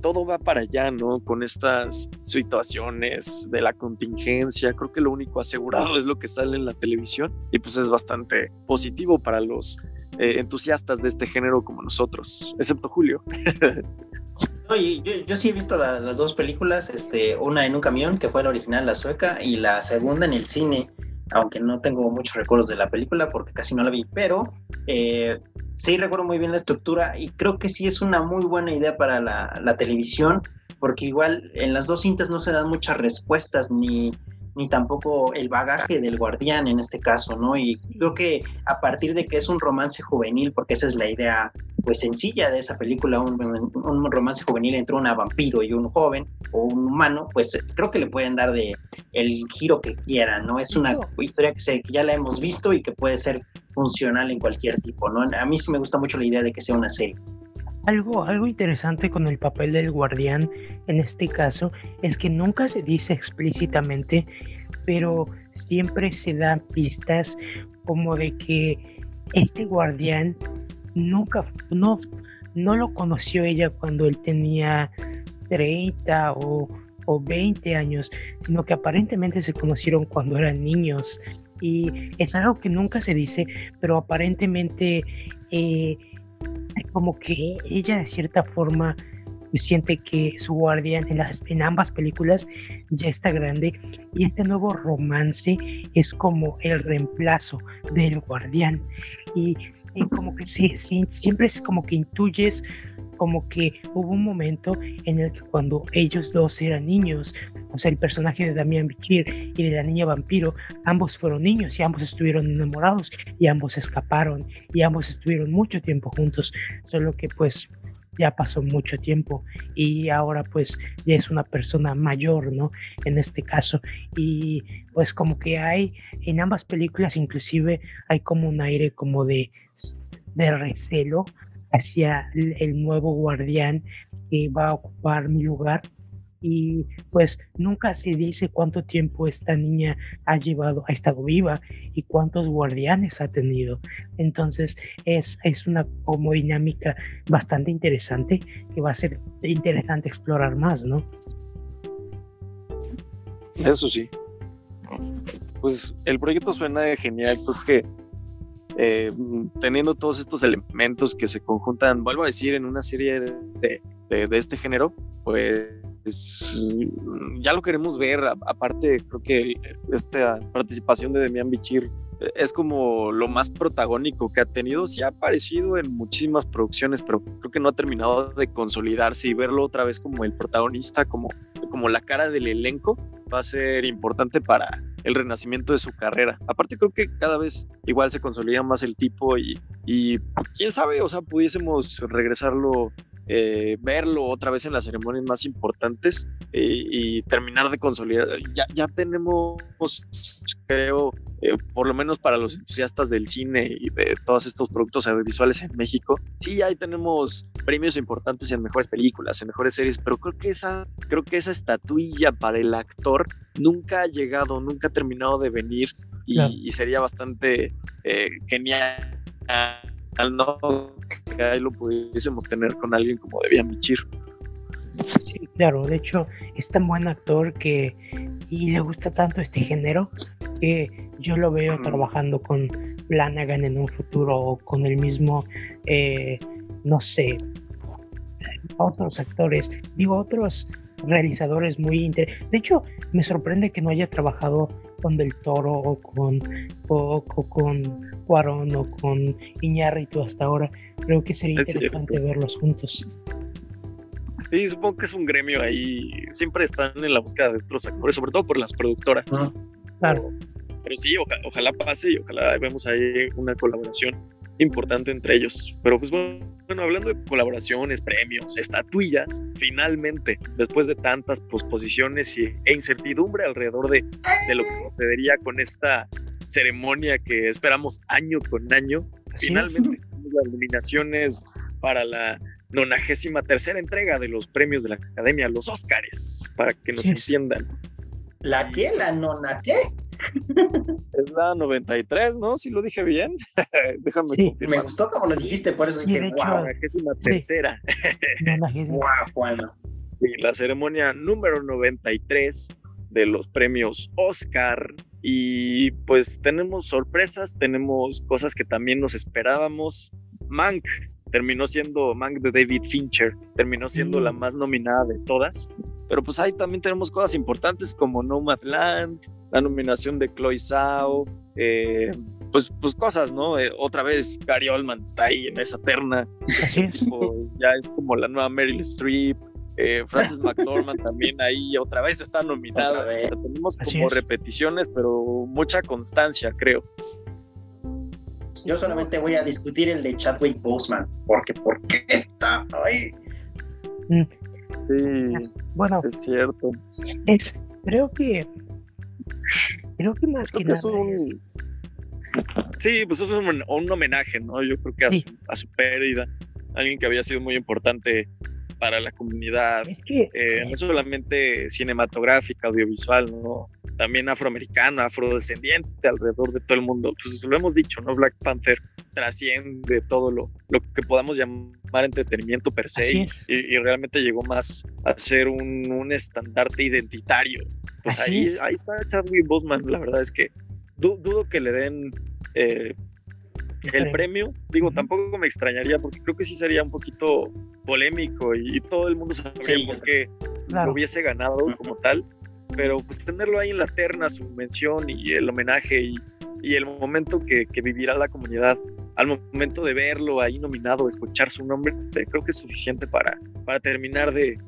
todo va para allá, ¿no? Con estas situaciones de la contingencia, creo que lo único asegurado es lo que sale en la televisión y pues es bastante positivo para los eh, entusiastas de este género como nosotros, excepto Julio. Oye, yo, sí he visto las dos películas, este, una en un camión, que fue la original, la sueca, y la segunda en el cine aunque no tengo muchos recuerdos de la película porque casi no la vi, pero eh, sí recuerdo muy bien la estructura y creo que sí es una muy buena idea para la televisión, porque igual en las dos cintas no se dan muchas respuestas ni ni tampoco el bagaje del guardián en este caso, ¿no? Y creo que a partir de que es un romance juvenil, porque esa es la idea pues sencilla de esa película, un, romance juvenil entre una vampiro y un joven o un humano, pues creo que le pueden dar de el giro que quieran, ¿no? Es una historia que, se, que ya la hemos visto y que puede ser funcional en cualquier tipo, ¿no? A mí sí me gusta mucho la idea de que sea una serie. Algo, algo interesante con el papel del guardián en este caso es que nunca se dice explícitamente, pero siempre se dan pistas como de que este guardián nunca, no, no lo conoció ella cuando él tenía 30 o, o 20 años, sino que aparentemente se conocieron cuando eran niños. Y es algo que nunca se dice, pero aparentemente eh, como que ella de cierta forma siente que su guardián en, las, en ambas películas ya está grande y este nuevo romance es como el reemplazo del guardián. Y, como que sí, siempre es como que intuyes como que hubo un momento en el que cuando ellos dos eran niños, O sea, el personaje de Damián Bichir y de la niña vampiro, ambos fueron niños y ambos estuvieron enamorados y ambos escaparon y ambos estuvieron mucho tiempo juntos, solo que pues ya pasó mucho tiempo y ahora pues ya es una persona mayor, ¿no? En este caso. Y pues como que hay en ambas películas inclusive hay como un aire como de, de recelo hacia el nuevo guardián que va a ocupar mi lugar y pues nunca se dice cuánto tiempo esta niña ha llevado, ha estado viva y cuántos guardianes ha tenido. Entonces es, es una como dinámica bastante interesante que va a ser interesante explorar más, ¿no? Eso sí. Pues el proyecto suena genial, creo que eh, teniendo todos estos elementos que se conjuntan, vuelvo a decir, en una serie de, de este género, pues ya lo queremos ver. Aparte, creo que esta participación de Demian Bichir es como lo más protagónico que ha tenido. Sí ha aparecido en muchísimas producciones, pero creo que no ha terminado de consolidarse y verlo otra vez como el protagonista, como, como la cara del elenco, va a ser importante para el renacimiento de su carrera. Aparte creo que cada vez igual se consolida más el tipo y, y quién sabe, o sea, pudiésemos regresarlo eh, verlo otra vez en las ceremonias más importantes eh, y terminar de consolidar. Ya, ya tenemos, creo, eh, por lo menos para los entusiastas del cine y de todos estos productos audiovisuales en México, sí, ahí tenemos premios importantes en mejores películas, en mejores series, pero creo que esa, creo que esa estatuilla para el actor nunca ha llegado, nunca ha terminado de venir y, sería bastante genial al no que ahí lo pudiésemos tener con alguien como debía Michir. Sí, claro, de hecho es tan buen actor que y le gusta tanto este género que yo lo veo trabajando con Flanagan en un futuro o con el mismo, eh, no sé, otros actores, digo otros realizadores muy interesantes. De hecho, me sorprende que no haya trabajado con Del Toro o con, o, con Cuarón o con Iñárritu hasta ahora. Creo que sería interesante verlos juntos. Sí, supongo que es un gremio ahí. Siempre están en la búsqueda de otros actores, sobre todo por las productoras. Claro. Pero sí, ojalá pase y ojalá vemos ahí una colaboración importante entre ellos. Pero pues bueno, hablando de colaboraciones, premios, estatuillas, finalmente, después de tantas posposiciones y, e incertidumbre alrededor de, de lo que sucedería con esta ceremonia que esperamos año con año, finalmente las nominaciones para la nonagésima tercera entrega de los premios de la Academia, los Óscares, para que nos entiendan. ¿La qué? ¿La nona qué? Es la 93, ¿no? Si lo dije bien. Déjame sí. Me gustó como lo dijiste, por eso dije, wow. La tercera. wow, Sí, la ceremonia número 93 de los premios Oscar. Y pues tenemos sorpresas, tenemos cosas que también nos esperábamos. Mank terminó siendo Mank de David Fincher, terminó siendo la mm. más nominada de todas. Pero pues ahí también tenemos cosas importantes como Nomadland, la nominación de Chloe Zhao, eh, pues, pues cosas, ¿no? Eh, otra vez Gary Oldman está ahí en esa terna. ya es como la nueva Meryl Streep. Eh, Frances McDormand también ahí otra vez está nominada. tenemos como repeticiones, pero mucha constancia, creo. Yo solamente voy a discutir el de Chadwick Boseman, porque ¿por qué está ahí? Mm. Sí, bueno, es cierto. Es, creo que creo que más que, nada Sí, pues eso es un, homenaje, ¿no? Yo creo que a, su, a su pérdida, alguien que había sido muy importante para la comunidad, eh, no solamente cinematográfica, audiovisual, ¿no? también afroamericano, afrodescendiente alrededor de todo el mundo. Pues lo hemos dicho, ¿no? Black Panther trasciende todo lo, lo que podamos llamar entretenimiento per se y, realmente llegó más a ser un, un estandarte identitario. Pues ahí, ahí está Chadwick Boseman, la verdad es que dudo que le den eh, el premio, digo, tampoco me extrañaría porque creo que sí sería un poquito polémico y, todo el mundo sabría por qué lo hubiese ganado como tal, pero pues tenerlo ahí en la terna, su mención y el homenaje y, el momento que, vivirá la comunidad al momento de verlo ahí nominado, escuchar su nombre, creo que es suficiente para, para terminar de,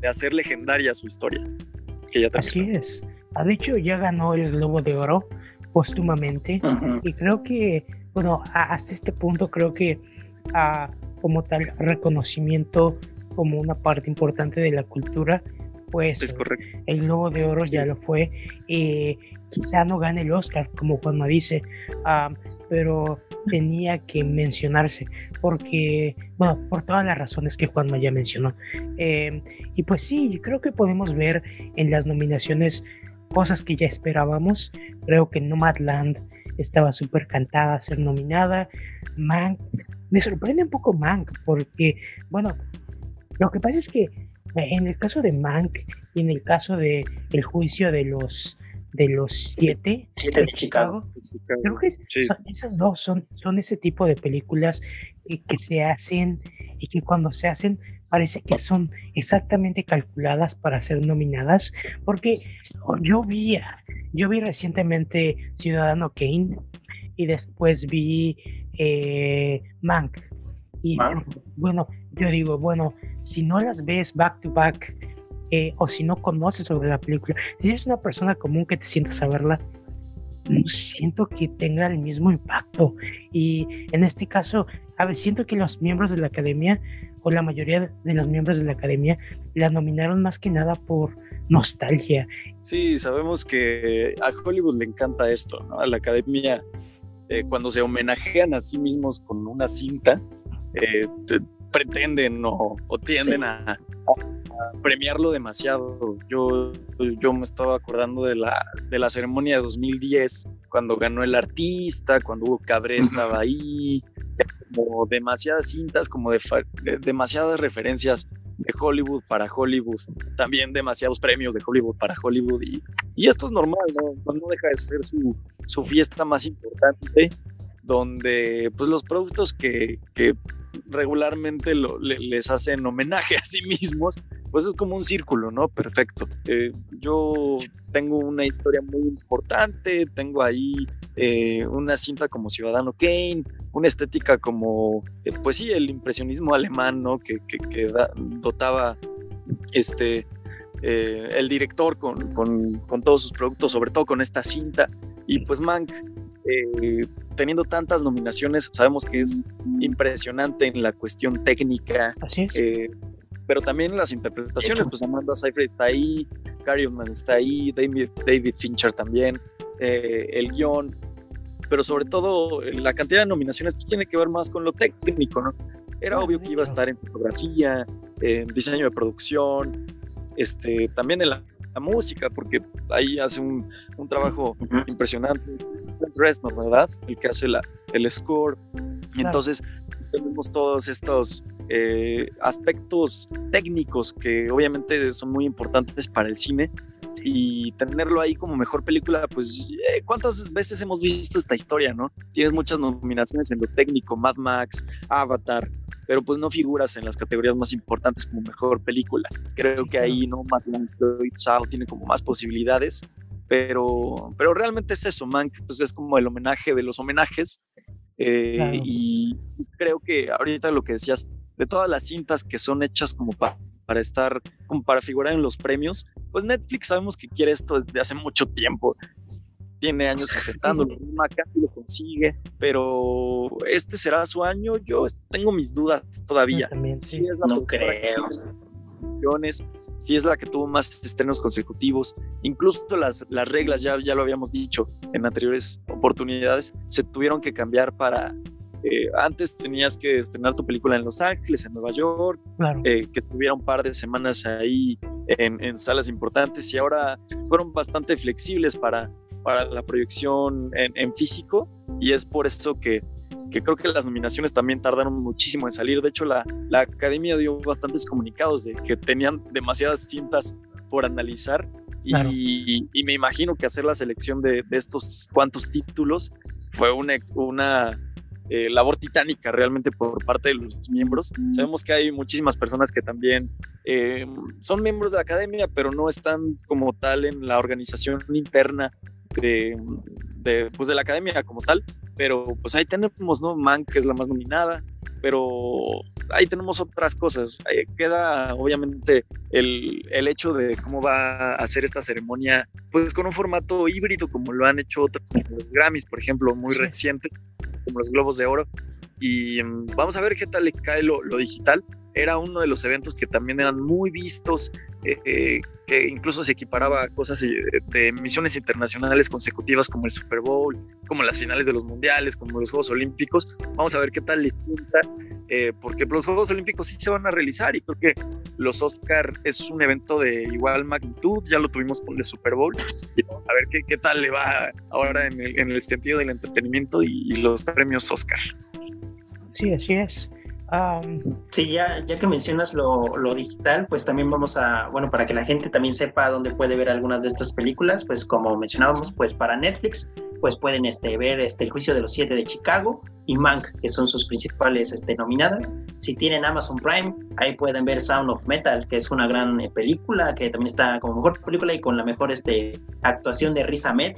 de hacer legendaria su historia. que ya Así es. Ha dicho, ya ganó el Globo de Oro póstumamente y creo que, bueno, hasta este punto creo que a, como tal reconocimiento como una parte importante de la cultura, pues es correcto. el Globo de Oro ya lo fue. Eh, quizá no gane el Oscar, como Juanma dice, pero tenía que mencionarse, porque, bueno, por todas las razones que Juanma ya mencionó. Em, y pues sí, creo que podemos ver en las nominaciones cosas que ya esperábamos. Creo que Nomadland estaba súper cantada a ser nominada. Mank, me sorprende un poco Mank, porque, bueno, lo que pasa es que en el caso de Mank y en el caso de el juicio de los de los siete, de Chicago. Creo que esas dos son, son ese tipo de películas que, se hacen y que cuando se hacen parece que son exactamente calculadas para ser nominadas, porque yo vi, yo vi recientemente Ciudadano Kane y después vi eh, Mank. Y bueno, yo digo, bueno, si no las ves back to back, eh, o si no conoces sobre la película, si eres una persona común que te sientas a verla, no siento que tenga el mismo impacto. Y en este caso, a ver, siento que los miembros de la academia, o la mayoría de los miembros de la academia, la nominaron más que nada por nostalgia. Sí, sabemos que a Hollywood le encanta esto, ¿no? A la academia, eh, cuando se homenajean a sí mismos con una cinta, eh, pretenden o, tienden a, premiarlo demasiado. Yo, yo me estaba acordando de la, de la ceremonia de 2010, cuando ganó el artista, cuando Hugo Cabré estaba ahí, como demasiadas cintas, como de, demasiadas referencias de Hollywood para Hollywood, también demasiados premios de Hollywood para Hollywood y, esto es normal, ¿no? no deja de ser su, su fiesta más importante donde pues los productos que, que regularmente les hacen homenaje a sí mismos, pues es como un círculo, ¿no? Perfecto. Eh, yo tengo una historia muy importante, tengo ahí eh, una cinta como Ciudadano Kane, una estética como, eh, pues sí, el impresionismo alemán, ¿no? Que, que, dotaba este, el director con, con, con todos sus productos, sobre todo con esta cinta. Y pues Mank eh, teniendo tantas nominaciones, sabemos que es impresionante en la cuestión técnica, eh, pero también las interpretaciones, pues Amanda Seyfried está ahí, Gary Oldman está ahí, David, David Fincher también, eh, el guion, pero sobre todo la cantidad de nominaciones pues, tiene que ver más con lo técnico, ¿no? Era obvio que iba a estar en fotografía, en diseño de producción, este, también en la la música, porque ahí hace un, un trabajo impresionante. Reznor, ¿verdad? El que hace la, el score. Y entonces tenemos todos estos eh, aspectos técnicos que obviamente son muy importantes para el cine y tenerlo ahí como mejor película, pues eh, cuántas veces hemos visto esta historia, ¿no? Tienes muchas nominaciones en lo técnico, Mad Max, Avatar, pero pues no figuras en las categorías más importantes como mejor película. Creo que ahí no Madeline Floyd Sao tiene como más posibilidades, pero, pero realmente es eso, man, pues es como el homenaje de los homenajes. Eh, y creo que ahorita lo que decías, de todas las cintas que son hechas como para para estar, como para figurar en los premios, pues Netflix sabemos que quiere esto desde hace mucho tiempo tiene años intentándolo, casi lo consigue, pero este será su año. Yo tengo mis dudas todavía. También, sí. es la no creo. Si es la que tuvo más estrenos consecutivos, incluso las, las reglas, ya, ya lo habíamos dicho en anteriores oportunidades, se tuvieron que cambiar para, eh, antes tenías que estrenar tu película en Los Ángeles, en Nueva York, eh, que estuviera un par de semanas ahí en, en, salas importantes y ahora fueron bastante flexibles para para la proyección en, físico y es por eso que, que, creo que las nominaciones también tardaron muchísimo en salir. De hecho, la, la academia dio bastantes comunicados de que tenían demasiadas cintas por analizar y, y, me imagino que hacer la selección de, de estos cuantos títulos fue una, una eh, labor titánica realmente por parte de los miembros. Sabemos que hay muchísimas personas que también eh, son miembros de la academia, pero no están como tal en la organización interna de, pues de la academia como tal, pero pues ahí tenemos, ¿no? Man, que es la más nominada, pero ahí tenemos otras cosas. queda obviamente el, el, hecho de cómo va a ser esta ceremonia, pues con un formato híbrido, como lo han hecho otros los Grammys, por ejemplo, muy recientes, como los Globos de Oro. Y mm, vamos a ver qué tal le cae lo, lo digital era uno de los eventos que también eran muy vistos, eh, eh, que incluso se equiparaba a cosas eh, de misiones internacionales consecutivas como el Super Bowl, como las finales de los mundiales, como los Juegos Olímpicos. Vamos a ver qué tal les sienta, porque los Juegos Olímpicos sí se van a realizar y creo que los Oscar es un evento de igual magnitud, ya lo tuvimos con el Super Bowl y vamos a ver qué, qué tal le va ahora en el, sentido del entretenimiento y, y los premios Oscar. Sí, así es. Sí, ya, ya que mencionas lo, lo, digital, pues también vamos a, bueno, para que la gente también sepa dónde puede ver algunas de estas películas, pues como mencionábamos, pues para Netflix, pues pueden este, ver este, El Juicio de los Siete de Chicago y Mank, que son sus principales este, nominadas. Si tienen Amazon Prime, ahí pueden ver Sound of Metal, que es una gran eh, película, que también está como mejor película y con la mejor este, actuación de Riz Ahmed,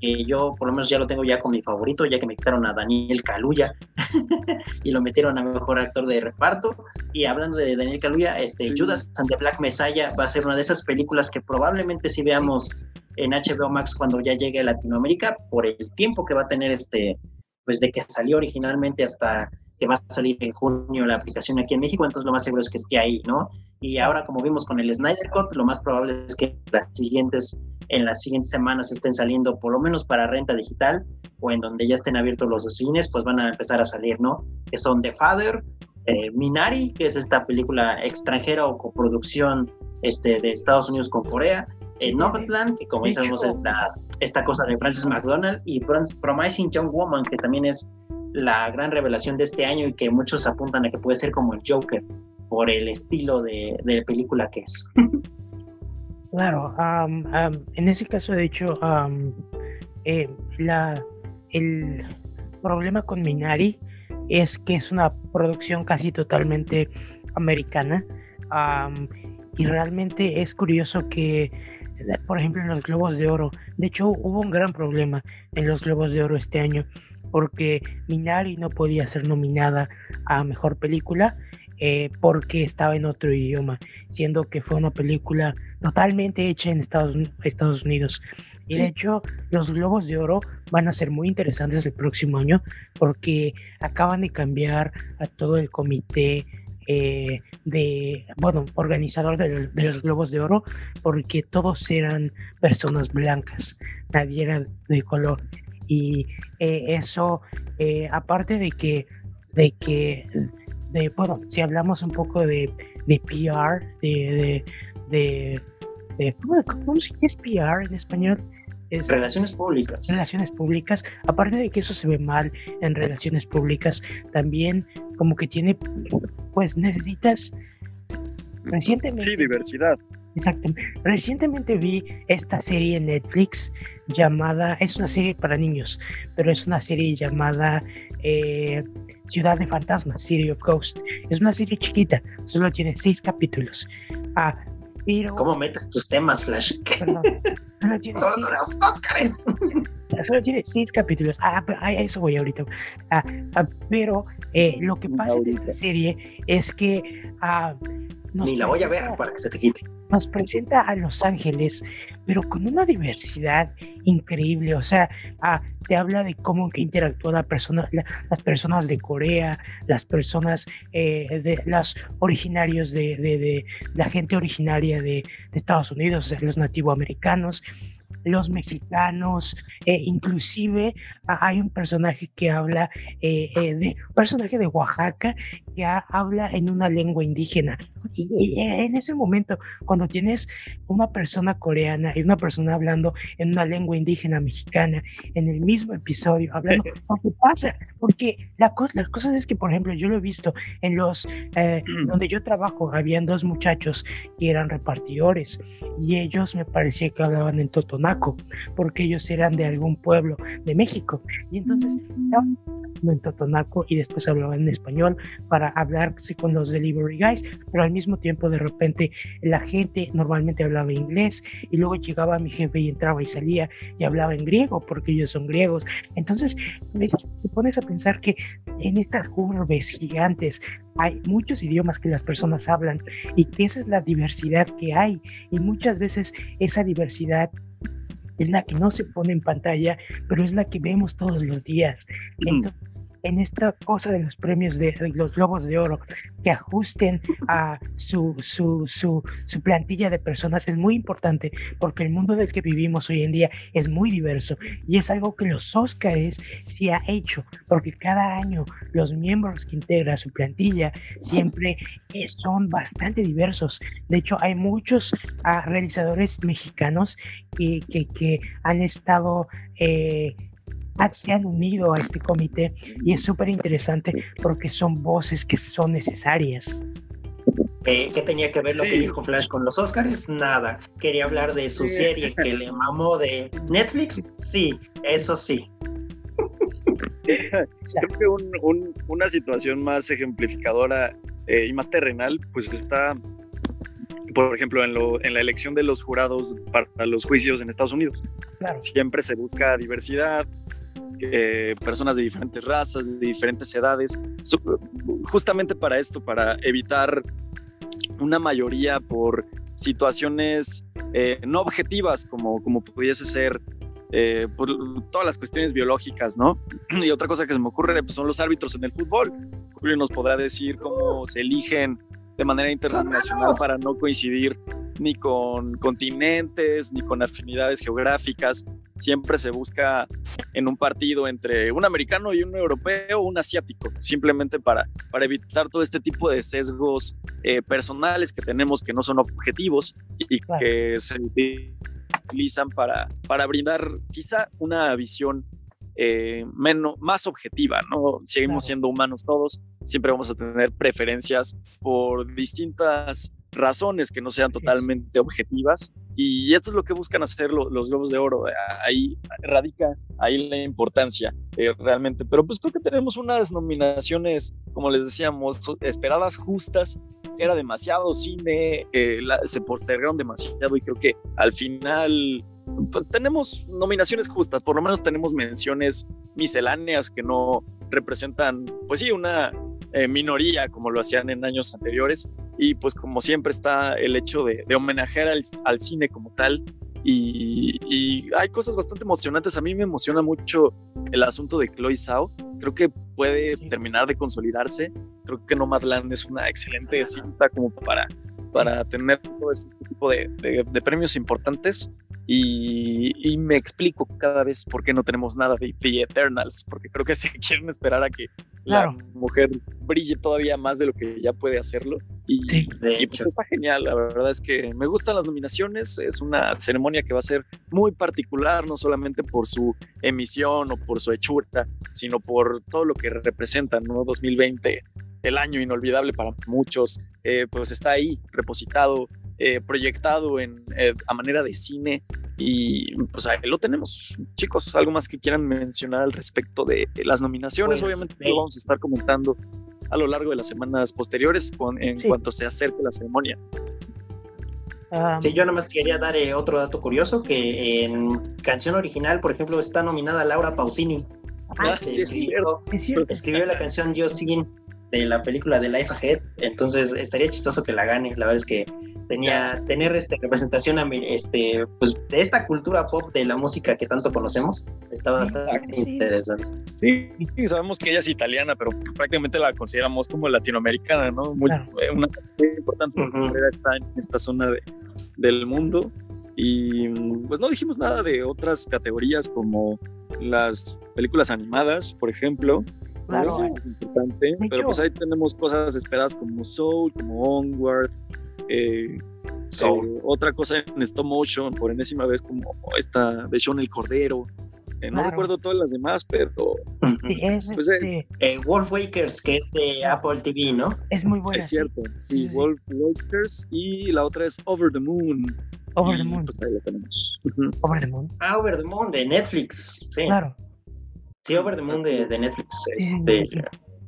que yo por lo menos ya lo tengo ya con mi favorito, ya que me quitaron a Daniel Kaluuya y lo metieron a mejor actor de reparto. Y hablando de Daniel Kaluuya, este, Judas and the Black Messiah va a ser una de esas películas que probablemente si veamos en HBO Max cuando ya llegue a Latinoamérica, por el tiempo que va a tener este, pues de que salió originalmente hasta que va a salir en junio la aplicación aquí en México, entonces lo más seguro es que esté ahí, ¿no? Y ahora, como vimos con el Snyder Cut, lo más probable es que las siguientes en las siguientes semanas estén saliendo por lo menos para renta digital o en donde ya estén abiertos los cines, pues van a empezar a salir, ¿no? Que son The Father, eh, Minari, que es esta película extranjera o coproducción este, de Estados Unidos con Corea, eh, Nomadland, que como ya sabemos es la, esta cosa de Francis McDonald, y Promising Young Woman, que también es la gran revelación de este año y que muchos apuntan a que puede ser como el Joker por el estilo de, de película que es. Claro, en ese caso, de hecho, eh, la, el problema con Minari es que es una producción casi totalmente americana y realmente es curioso que, por ejemplo, en los Globos de Oro, de hecho hubo un gran problema en los Globos de Oro este año porque Minari no podía ser nominada a Mejor Película eh, porque estaba en otro idioma, siendo que fue una película totalmente hecha en Estados, Estados Unidos. Y de hecho, los Globos de Oro van a ser muy interesantes el próximo año porque acaban de cambiar a todo el comité eh, de, bueno, organizador de, los Globos de Oro porque todos eran personas blancas, nadie era de color. Y eh, eso, aparte de que, de que de, bueno, si hablamos un poco de, de PR, de, de, de, ¿cómo, es PR en español? relaciones públicas. Relaciones públicas. Aparte de que eso se ve mal en relaciones públicas, también como que tiene, pues necesitas recientemente. Sí, diversidad. Exactamente. Recientemente vi esta serie en Netflix llamada, es una serie para niños, pero es una serie llamada eh, Ciudad de Fantasmas, City of Ghosts. Es una serie chiquita, solo tiene seis capítulos. Ah, pero... ¿Cómo metes tus temas, Flash? solo tiene solo seis... Solo tiene seis capítulos. Ah, a eso voy ahorita. Ah, ah, pero eh, lo que pasa en esta serie es que ah, ni la voy a ver para que se te quite. Nos presenta a Los Ángeles, pero con una diversidad increíble. O sea, ah, te habla de cómo que interactúa la persona, las personas de Corea, las personas, eh, de las originarios de, de, la gente originaria de, Estados Unidos, o sea, los nativoamericanos los mexicanos, eh, inclusive hay un personaje que habla, eh, eh, de, un personaje de Oaxaca que habla en una lengua indígena. Y, en ese momento, cuando tienes una persona coreana y una persona hablando en una lengua indígena mexicana en el mismo episodio, hablando, ¿qué pasa? Porque la cosa, las cosas es que, por ejemplo, yo lo he visto en los, mm. donde yo trabajo, habían dos muchachos que eran repartidores y ellos me parecía que hablaban en Totonaco porque ellos eran de algún pueblo de México. Y entonces estaban en totonaco y después hablaba en español para hablarse con los delivery guys, pero al mismo tiempo de repente la gente normalmente hablaba inglés y luego llegaba mi jefe y entraba y salía y hablaba en griego porque ellos son griegos. Entonces, te pones a pensar que en estas urbes gigantes hay muchos idiomas que las personas hablan y que esa es la diversidad que hay y muchas veces esa diversidad es la que no se pone en pantalla, pero es la que vemos todos los días. Entonces, en esta cosa de los premios de, los globos de oro, que ajusten a su, su, su, su, plantilla de personas es muy importante porque el mundo del que vivimos hoy en día es muy diverso y es algo que los Óscares sí ha hecho porque cada año los miembros que integra su plantilla siempre son bastante diversos. De hecho, hay muchos ah, realizadores mexicanos que, que, que han estado... Eh, se han unido a este comité y es súper interesante porque son voces que son necesarias. Eh, ¿Qué tenía que ver lo que dijo Flash con los Oscars? Nada. Quería hablar de su serie que le mamó de Netflix. Sí, eso sí. Creo que una situación más ejemplificadora eh, y más terrenal, pues está, por ejemplo, en, lo, en la elección de los jurados para los juicios en Estados Unidos. Siempre se busca diversidad, eh, personas de diferentes razas, de diferentes edades, justamente para esto, para evitar una mayoría por situaciones eh, no objetivas como, como pudiese ser eh, por todas las cuestiones biológicas, ¿no? Y otra cosa que se me ocurre pues, son los árbitros en el fútbol. Julio nos podrá decir cómo se eligen de manera internacional para no coincidir ni con continentes, ni con afinidades geográficas. Siempre se busca en un partido entre un americano y un europeo, un asiático, simplemente para, para evitar todo este tipo de sesgos eh, personales que tenemos que no son objetivos y que se utilizan para, para brindar quizá una visión eh, menos, más objetiva, ¿no? Seguimos siendo humanos todos, siempre vamos a tener preferencias por distintas razones que no sean totalmente objetivas y esto es lo que buscan hacer los globos de oro ahí radica ahí la importancia eh, realmente pero pues creo que tenemos unas nominaciones como les decíamos esperadas justas era demasiado cine eh, se postergaron demasiado y creo que al final tenemos nominaciones justas, por lo menos tenemos menciones misceláneas que no representan, pues sí, una eh, minoría como lo hacían en años anteriores. Y pues como siempre está el hecho de, homenajear al, cine como tal. Y, hay cosas bastante emocionantes. A mí me emociona mucho el asunto de Chloe Zhao. Creo que puede terminar de consolidarse. Creo que Nomadland es una excelente cinta como para, para tener todo este tipo de, de premios importantes. Y, me explico cada vez por qué no tenemos nada de The Eternals, porque creo que se quieren esperar a que la mujer brille todavía más de lo que ya puede hacerlo. Y, pues está genial, la verdad es que me gustan las nominaciones, es una ceremonia que va a ser muy particular, no solamente por su emisión o por su hechura, sino por todo lo que representa, ¿no? 2020, el año inolvidable para muchos, eh, pues está ahí, repositado eh, proyectado en, eh, a manera de cine y pues ahí lo tenemos. Chicos, algo más que quieran mencionar al respecto de las nominaciones, pues, obviamente lo vamos a estar comentando a lo largo de las semanas posteriores en cuanto se acerque la ceremonia. sí, yo nomás quería dar eh, otro dato curioso, que en canción original, por ejemplo, está nominada Laura Pausini. Ah, este, sí, escribió, escribió, la canción Yo Sin de la película de Life Ahead, entonces estaría chistoso que la gane. La verdad es que tenía tener este representación este pues de esta cultura pop de la música que tanto conocemos estaba bastante interesante. Sí, sabemos que ella es italiana pero prácticamente la consideramos como latinoamericana no muy, eh, una muy importante está en esta zona del mundo. Y pues no dijimos nada de otras categorías como las películas animadas por ejemplo. Claro. Es importante, pero pues ahí tenemos cosas esperadas como Soul, como Onward, eh, eh, otra cosa en stop motion, por enésima vez, como esta de Sean el Cordero. Eh, no recuerdo todas las demás, pero. Sí, es pues, este... Wolf Wakers, que es de Apple TV, ¿no? Es muy buena. Es cierto, sí, Wolf Wakers. Y la otra es Over the Moon. Over the Moon. Pues ahí la tenemos. Over the Moon. Ah, Over the Moon, de Netflix. Sí. Claro. Sí, Over the Moon de, de Netflix. Este,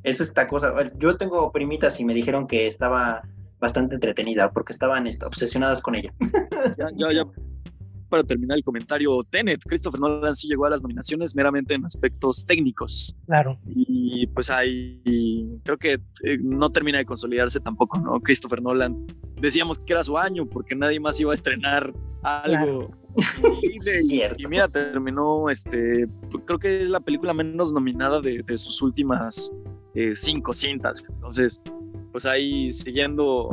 es esta cosa. Yo tengo primitas y me dijeron que estaba bastante entretenida porque estaban este, obsesionadas con ella. Ya, ya, ya para terminar el comentario, Tenet, Christopher Nolan sí llegó a las nominaciones meramente en aspectos técnicos. Claro. Y pues ahí creo que eh, no termina de consolidarse tampoco, ¿no? Christopher Nolan, decíamos que era su año porque nadie más iba a estrenar algo. Y, y, mira, terminó, este, creo que es la película menos nominada de, sus últimas eh, cinco cintas. Entonces, pues ahí siguiendo,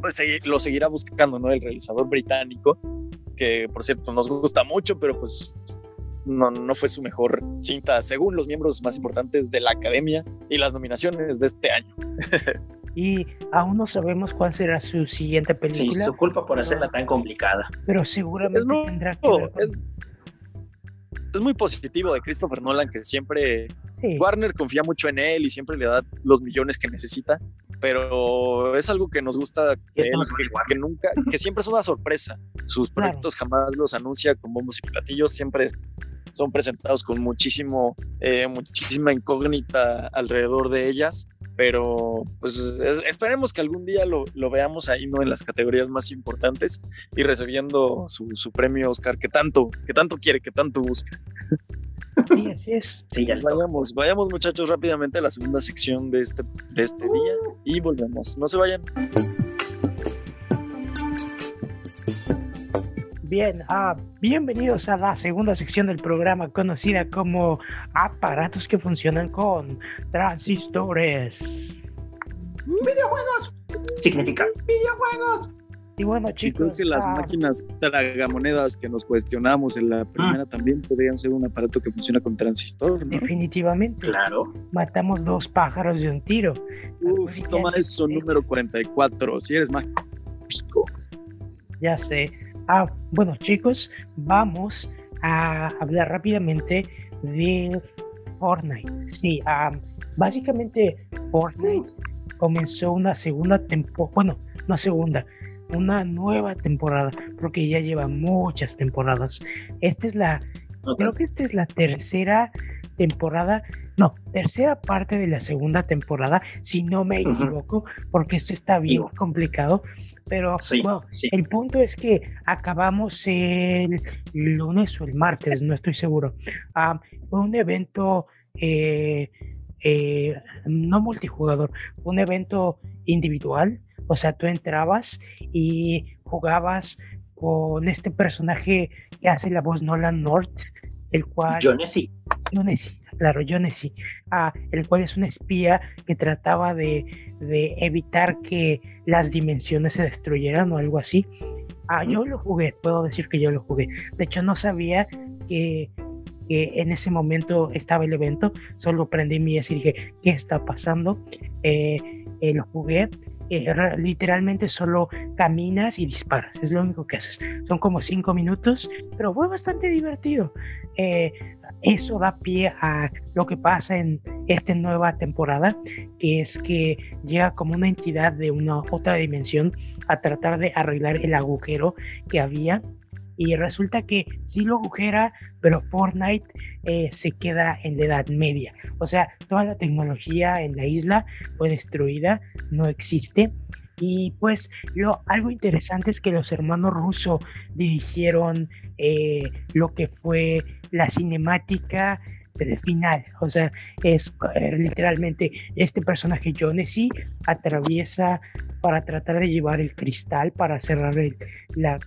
pues lo seguirá buscando, ¿no? El realizador británico que por cierto nos gusta mucho, pero pues no, no fue su mejor cinta, según los miembros más importantes de la academia y las nominaciones de este año. y aún no sabemos cuál será su siguiente película. Sí, su culpa por hacerla tan complicada. Pero seguramente tendrá que es, es, muy positivo de Christopher Nolan que siempre Warner confía mucho en él y siempre le da los millones que necesita pero es algo que nos gusta que, nunca, que siempre es una sorpresa. Sus proyectos jamás los anuncia con bombos y platillos, siempre son presentados con muchísimo, eh, muchísima incógnita alrededor de ellas, pero pues esperemos que algún día lo, veamos ahí, ¿no? En las categorías más importantes y recibiendo su, su premio Oscar que tanto, que tanto quiere, que tanto busca. Sí, así es. vayamos, vayamos muchachos rápidamente a la segunda sección de este, de este día y volvemos. No se vayan. Bien, ah, bienvenidos a la segunda sección del programa conocida como aparatos que funcionan con transistores. Videojuegos. Significa videojuegos. Y bueno, chicos. creo que las ah, máquinas tragamonedas que nos cuestionamos en la primera ah. también podrían ser un aparato que funciona con transistor. ¿no? Definitivamente. Claro. Matamos dos pájaros de un tiro. Uf, toma eso, número 44. Si eres mágico. Ya sé. Ah, bueno, chicos, vamos a hablar rápidamente de Fortnite. Sí, básicamente Fortnite comenzó una segunda temporada, bueno, no segunda, una nueva temporada, porque ya lleva muchas temporadas. Esta es la, creo que esta es la tercera temporada, no, tercera parte de la segunda temporada, si no me equivoco, porque esto está bien complicado. Pero el punto es que acabamos el lunes o el martes, no estoy seguro. Ah, fue un evento eh, eh, no multijugador, fue un evento individual o sea, tú entrabas y jugabas con este personaje que hace la voz Nolan North, el cual... John Nessie. John claro, John ah, el cual es un espía que trataba de, evitar que las dimensiones se destruyeran o algo así. Ah, yo lo jugué, puedo decir que yo lo jugué. De hecho, no sabía que, en ese momento estaba el evento, solo prendí mi y dije, ¿qué está pasando? Eh, eh, lo jugué literalmente solo caminas y disparas, es lo único que haces. Son como cinco minutos, pero fue bastante divertido. Eh, eso da pie a lo que pasa en esta nueva temporada, que es que llega como una entidad de una otra dimensión a tratar de arreglar el agujero que había y resulta que sí lo agujera, pero Fortnite eh, se queda en la Edad Media. O sea, toda la tecnología en la isla fue destruida, no existe. Y pues lo, algo interesante es que los hermanos Russo dirigieron eh, lo que fue la cinemática final. O sea, es eh, literalmente este personaje Jonesy atraviesa para tratar de llevar el cristal para cerrar el, la,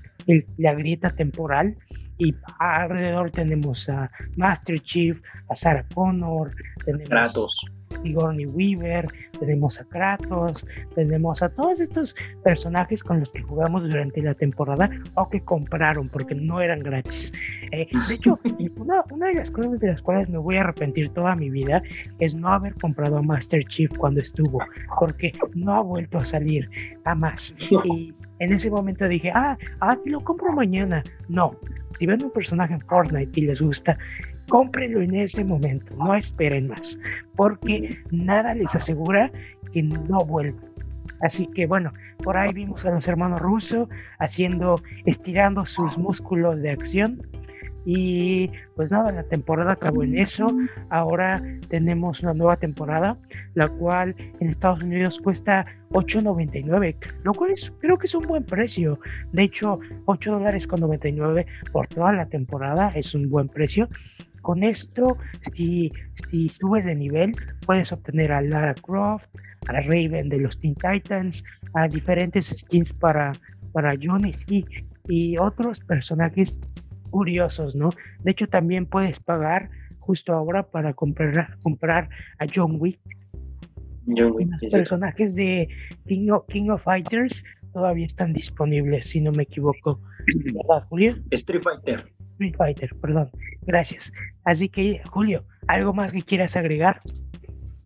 la grieta temporal y alrededor tenemos a Master Chief, a Sarah Connor, tenemos Kratos. Sigourney Weaver, tenemos a Kratos, tenemos a todos estos personajes con los que jugamos durante la temporada o que compraron porque no eran gratis. Eh, de hecho, una, una, de las cosas de las cuales me voy a arrepentir toda mi vida es no haber comprado a Master Chief cuando estuvo, porque no ha vuelto a salir jamás. Y en ese momento dije, ah, ah, lo compro mañana. No, si ven un personaje en Fortnite y les gusta, cómprenlo en ese momento, no esperen más, porque nada les asegura que no vuelva. Así que bueno, por ahí vimos a los hermanos rusos haciendo, estirando sus músculos de acción Y pues nada, la temporada acabó en eso. Ahora tenemos una nueva temporada, la cual en Estados Unidos cuesta 8.99, lo cual es, creo que es un buen precio. De hecho, 8 dólares con 99 por toda la temporada es un buen precio. Con esto, si, si subes de nivel, puedes obtener a Lara Croft, a Raven de los Teen Titans, a diferentes skins para, para Jones y, y otros personajes curiosos, ¿no? De hecho, también puedes pagar justo ahora para comprar, comprar a John Wick. John Wick Los personajes de King of, King of Fighters todavía están disponibles, si no me equivoco. ¿Verdad, Julio? Street Fighter. Street Fighter, perdón. Gracias. Así que, Julio, ¿algo más que quieras agregar?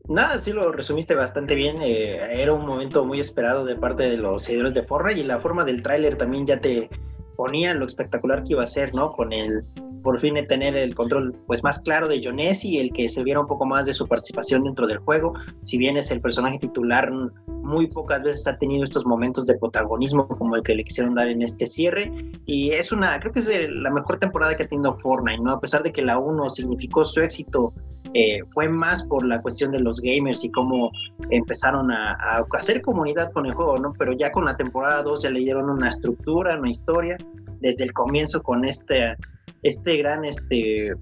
Nada, sí lo resumiste bastante bien. Eh, era un momento muy esperado de parte de los seguidores de Fortnite y la forma del tráiler también ya te ponía lo espectacular que iba a ser, ¿no? Con el por fin tener el control pues más claro de Jonesi, el que se viera un poco más de su participación dentro del juego. Si bien es el personaje titular, muy pocas veces ha tenido estos momentos de protagonismo como el que le quisieron dar en este cierre. Y es una, creo que es la mejor temporada que ha tenido Fortnite, ¿no? A pesar de que la 1 significó su éxito eh, fue más por la cuestión de los gamers y cómo empezaron a, hacer comunidad con el juego, ¿no? Pero ya con la temporada 2 ya le dieron una estructura, una historia, desde el comienzo con este este gran, este,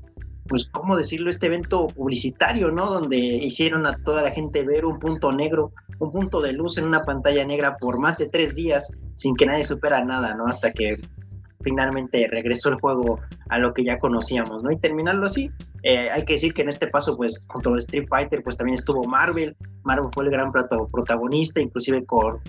pues, ¿cómo decirlo? Este evento publicitario, ¿no? Donde hicieron a toda la gente ver un punto negro, un punto de luz en una pantalla negra por más de tres días sin que nadie supera nada, ¿no? Hasta que finalmente regresó el juego a lo que ya conocíamos, ¿no? Y terminarlo así, eh, hay que decir que en este paso, pues, junto a Street Fighter, pues también estuvo Marvel, Marvel fue el gran protagonista, inclusive con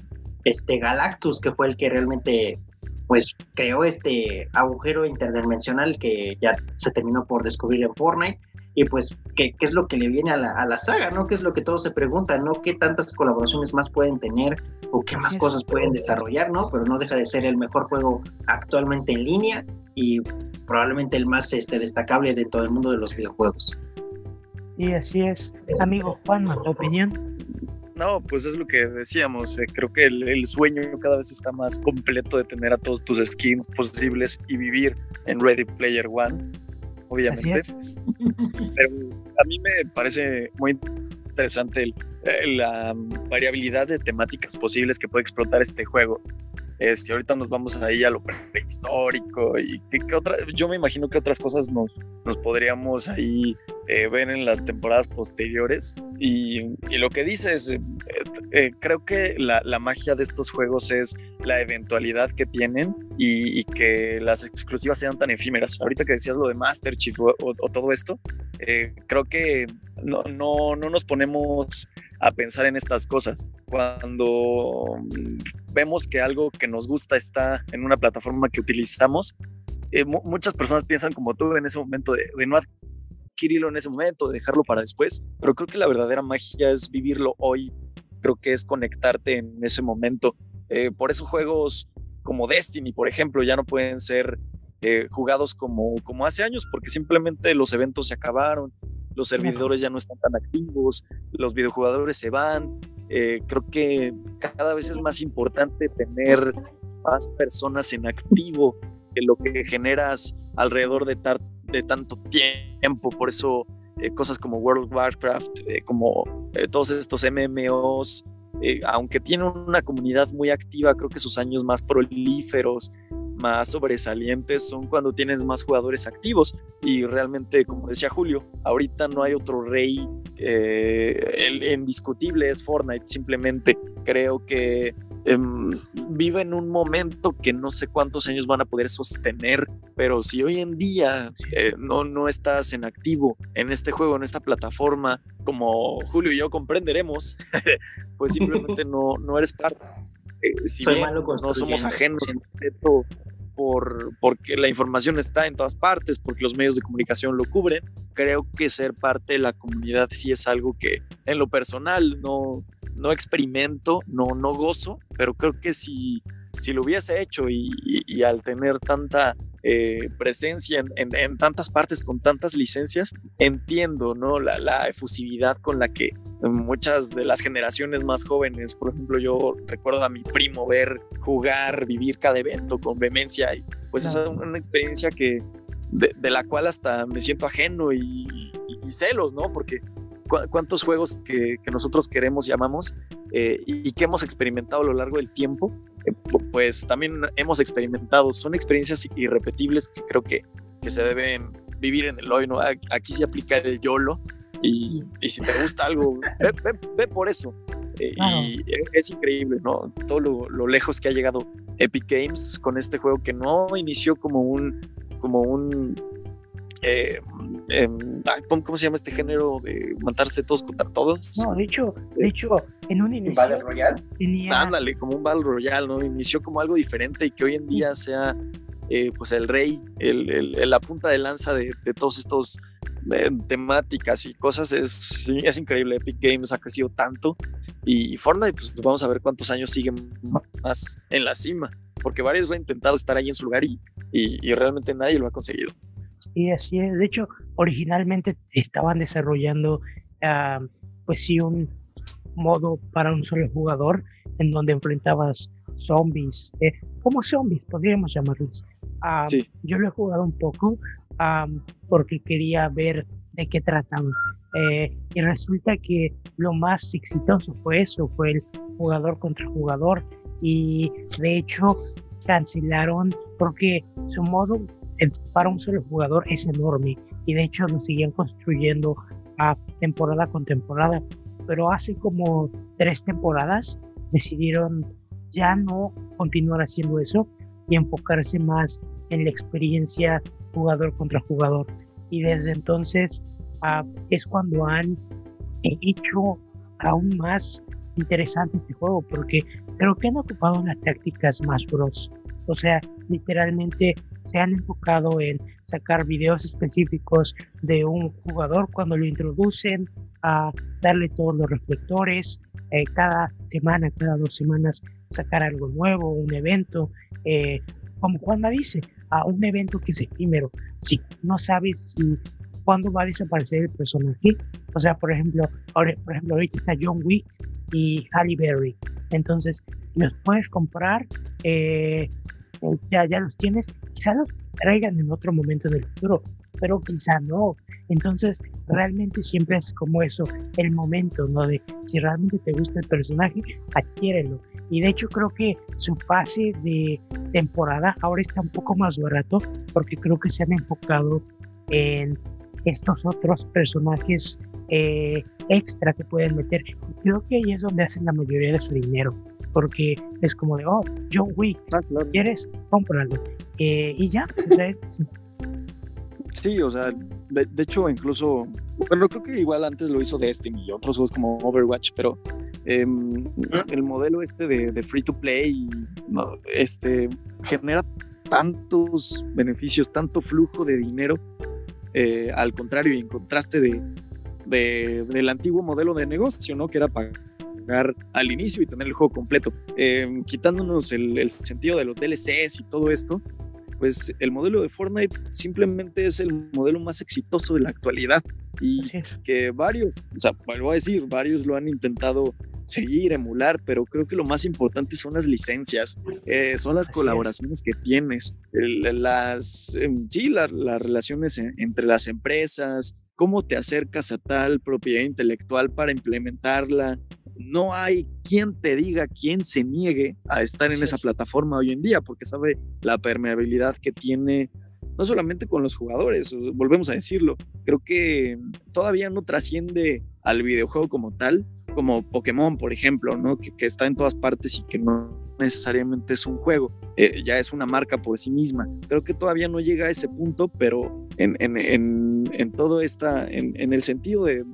este Galactus, que fue el que realmente pues creó este agujero interdimensional que ya se terminó por descubrir en Fortnite. Y pues, ¿qué, qué es lo que le viene a la, a la, saga? ¿no? ¿Qué es lo que todos se preguntan? ¿no? ¿Qué tantas colaboraciones más pueden tener o qué más cosas pueden desarrollar? ¿no? Pero no deja de ser el mejor juego actualmente en línea y probablemente el más este, destacable dentro del mundo de los videojuegos. Y así es. Amigo Juan, ¿tu opinión? No, pues es lo que decíamos. Eh, creo que el, sueño cada vez está más completo de tener a todos tus skins posibles y vivir en Ready Player One, obviamente. Pero a mí me parece muy interesante la variabilidad de temáticas posibles que puede explotar este juego. Este, ahorita nos vamos ahí a lo prehistórico y que, otra, yo me imagino que otras cosas nos, nos podríamos ahí eh, ver en las temporadas posteriores. Y, lo que dices, eh, eh, creo que la, magia de estos juegos es la eventualidad que tienen y, que las exclusivas sean tan efímeras. Ahorita que decías lo de Master Chief o, o todo esto, creo que no, no, no nos ponemos a pensar en estas cosas. Cuando vemos que algo que nos gusta está en una plataforma que utilizamos, eh, muchas personas piensan como tú en ese momento de, no adquirirlo en ese momento, de dejarlo para después, pero creo que la verdadera magia es vivirlo hoy, creo que es conectarte en ese momento. Eh, por eso juegos como Destiny, por ejemplo, ya no pueden ser eh, jugados como, como hace años, porque simplemente los eventos se acabaron, los servidores ya no están tan activos, los videojugadores se van. Eh, creo que cada vez es más importante tener más personas en activo que lo que generas alrededor de, de tanto tiempo. Por eso eh, cosas como World of Warcraft, eh, como todos estos MMOs, aunque tienen una comunidad muy activa, creo que sus años más prolíferos más sobresalientes son cuando tienes más jugadores activos. Y realmente, como decía Julio, ahorita no hay otro rey, eh, el indiscutible es Fortnite, simplemente creo que em, vive en un momento que no sé cuántos años van a poder sostener, pero si hoy en día eh, no, no estás en activo en este juego, en esta plataforma, como Julio y yo comprenderemos, pues simplemente no, no eres parte. Eh, si bien no somos ajenos en por, porque la información está en todas partes, porque los medios de comunicación lo cubren, creo que ser parte de la comunidad sí es algo que en lo personal no, no experimento, no, no gozo, pero creo que si, si lo hubiese hecho y, y, al tener tanta eh, presencia en, en, tantas partes con tantas licencias, entiendo ¿no? la, la efusividad con la que muchas de las generaciones más jóvenes, por ejemplo, yo recuerdo a mi primo ver, jugar, vivir cada evento con vehemencia y pues es una experiencia que de, la cual hasta me siento ajeno y, celos, ¿no? Porque cuántos juegos que, nosotros queremos y amamos eh, y, que hemos experimentado a lo largo del tiempo, eh, pues también hemos experimentado. Son experiencias irrepetibles que creo que, que se deben vivir en el hoy, ¿no? Aquí se aplica el YOLO y, si te gusta algo, ve, por eso. Eh, y es increíble, ¿no? Todo lo, lejos que ha llegado Epic Games con este juego que no inició como un, como un eh, ah, ¿cómo, se llama este género de matarse todos contra todos? No, de hecho, de hecho, en un inicio. ¿Battle Royale? Ándale, como un Battle Royale, ¿no? Inició como algo diferente y que hoy en día sea eh, pues el rey, el, la punta de lanza de, todos estos eh, temáticas y cosas. Es, es increíble. Epic Games ha crecido tanto y Fortnite, pues vamos a ver cuántos años siguen más en la cima, porque varios han intentado estar ahí en su lugar y, y, realmente nadie lo ha conseguido. Y así es. De hecho, originalmente estaban desarrollando, ah, pues sí, un modo para un solo jugador en donde enfrentabas zombies, eh, como zombies, podríamos llamarlos, yo lo he jugado un poco porque quería ver de qué trataba. Eh, y resulta que lo más exitoso fue eso, fue el jugador contra jugador. Y de hecho cancelaron porque su modo para un solo jugador es enorme. Y de hecho lo siguen construyendo a temporada con temporada. Pero hace como tres temporadas decidieron ya no continuar haciendo eso y enfocarse más en la experiencia jugador contra jugador. Y desde entonces ah, es cuando han hecho aún más interesante este juego, porque creo que han ocupado las tácticas más bros. O sea, literalmente se han enfocado en sacar videos específicos de un jugador cuando lo introducen, a darle todos los reflectores, eh, cada semana, cada dos semanas sacar algo nuevo, un evento, eh, como Juanma dice, a un evento que es efímero. Si no sabes si cuándo va a desaparecer el personaje, o sea, por ejemplo, ahora, por ejemplo, ahorita está John Wick y Halle Berry. Entonces, los puedes comprar, eh, ya, ya los tienes, quizá los traigan en otro momento del futuro, pero quizá no. Entonces, realmente siempre es como eso, el momento, ¿no? De si realmente te gusta el personaje, adquiérelo. Y de hecho creo que su fase de temporada ahora está un poco más barato porque creo que se han enfocado en estos otros personajes eh, extra que pueden meter. Creo que ahí es donde hacen la mayoría de su dinero. Porque es como de, oh, John Wick, ah, ¿quieres? Cómpralo. Eh, y ya, pues, Sí, o sea, de, hecho, incluso, bueno, creo que igual antes lo hizo Destiny y otros juegos como Overwatch, pero em, el modelo este de, free to play este, genera tantos beneficios, tanto flujo de dinero, eh, al contrario, y en contraste de, del antiguo modelo de negocio, ¿no? Que era pagar al inicio y tener el juego completo. Em, quitándonos el, el, sentido de los DLCs y todo esto, pues el modelo de Fortnite simplemente es el modelo más exitoso de la actualidad y que varios, o sea, vuelvo a decir, varios lo han intentado seguir, emular, pero creo que lo más importante son las licencias, eh, son las colaboraciones que tienes, las, em, sí, las relaciones entre las empresas, cómo te acercas a tal propiedad intelectual para implementarla, no hay quien te diga, quien se niegue a estar en esa plataforma hoy en día, porque sabe la permeabilidad que tiene, no solamente con los jugadores, volvemos a decirlo, creo que todavía no trasciende al videojuego como tal, como Pokémon, por ejemplo, ¿no? que, está en todas partes y que no necesariamente es un juego, eh, ya es una marca por sí misma. Creo que todavía no llega a ese punto, pero en, en, en, en todo esta, en, el sentido de,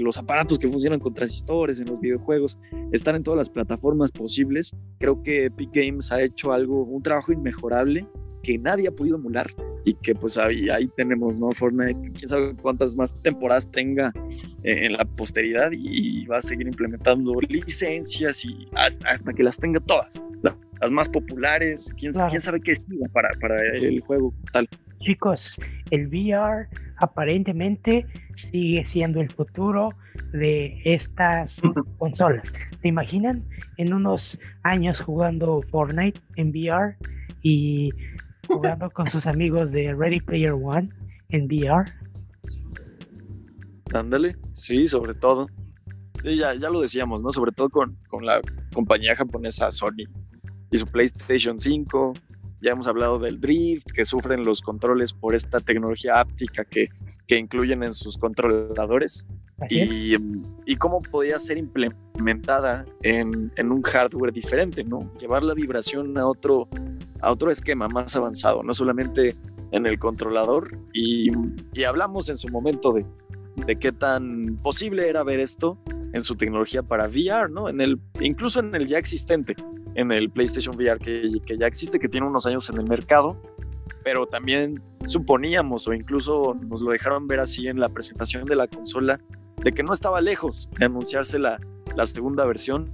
los aparatos que funcionan con transistores, en los videojuegos, están en todas las plataformas posibles, creo que Epic Games ha hecho algo, un trabajo inmejorable que nadie ha podido emular y que pues ahí, ahí tenemos, ¿no? Fortnite, quién sabe cuántas más temporadas tenga eh, en la posteridad y, va a seguir implementando licencias y hasta, que las tenga todas, las más populares, quién, quién sabe qué es para, para el juego tal. Chicos, el VR aparentemente sigue siendo el futuro de estas consolas. ¿Se imaginan en unos años jugando Fortnite en VR y jugando con sus amigos de Ready Player One en VR. Ándale, sí, sobre todo. ya, ya lo decíamos, ¿no? Sobre todo con, con la compañía japonesa Sony y su PlayStation 5. Ya hemos hablado del drift, que sufren los controles por esta tecnología áptica que, que incluyen en sus controladores. Y, y, cómo podía ser implementada en, en, un hardware diferente, ¿no? Llevar la vibración a otro, a otro esquema más avanzado, no solamente en el controlador. Y, y hablamos en su momento de, de qué tan posible era ver esto en su tecnología para VR, ¿no? En el, incluso en el ya existente, en el PlayStation VR que, que ya existe, que tiene unos años en el mercado, pero también suponíamos o incluso nos lo dejaron ver así en la presentación de la consola, de que no estaba lejos de anunciarse la, la segunda versión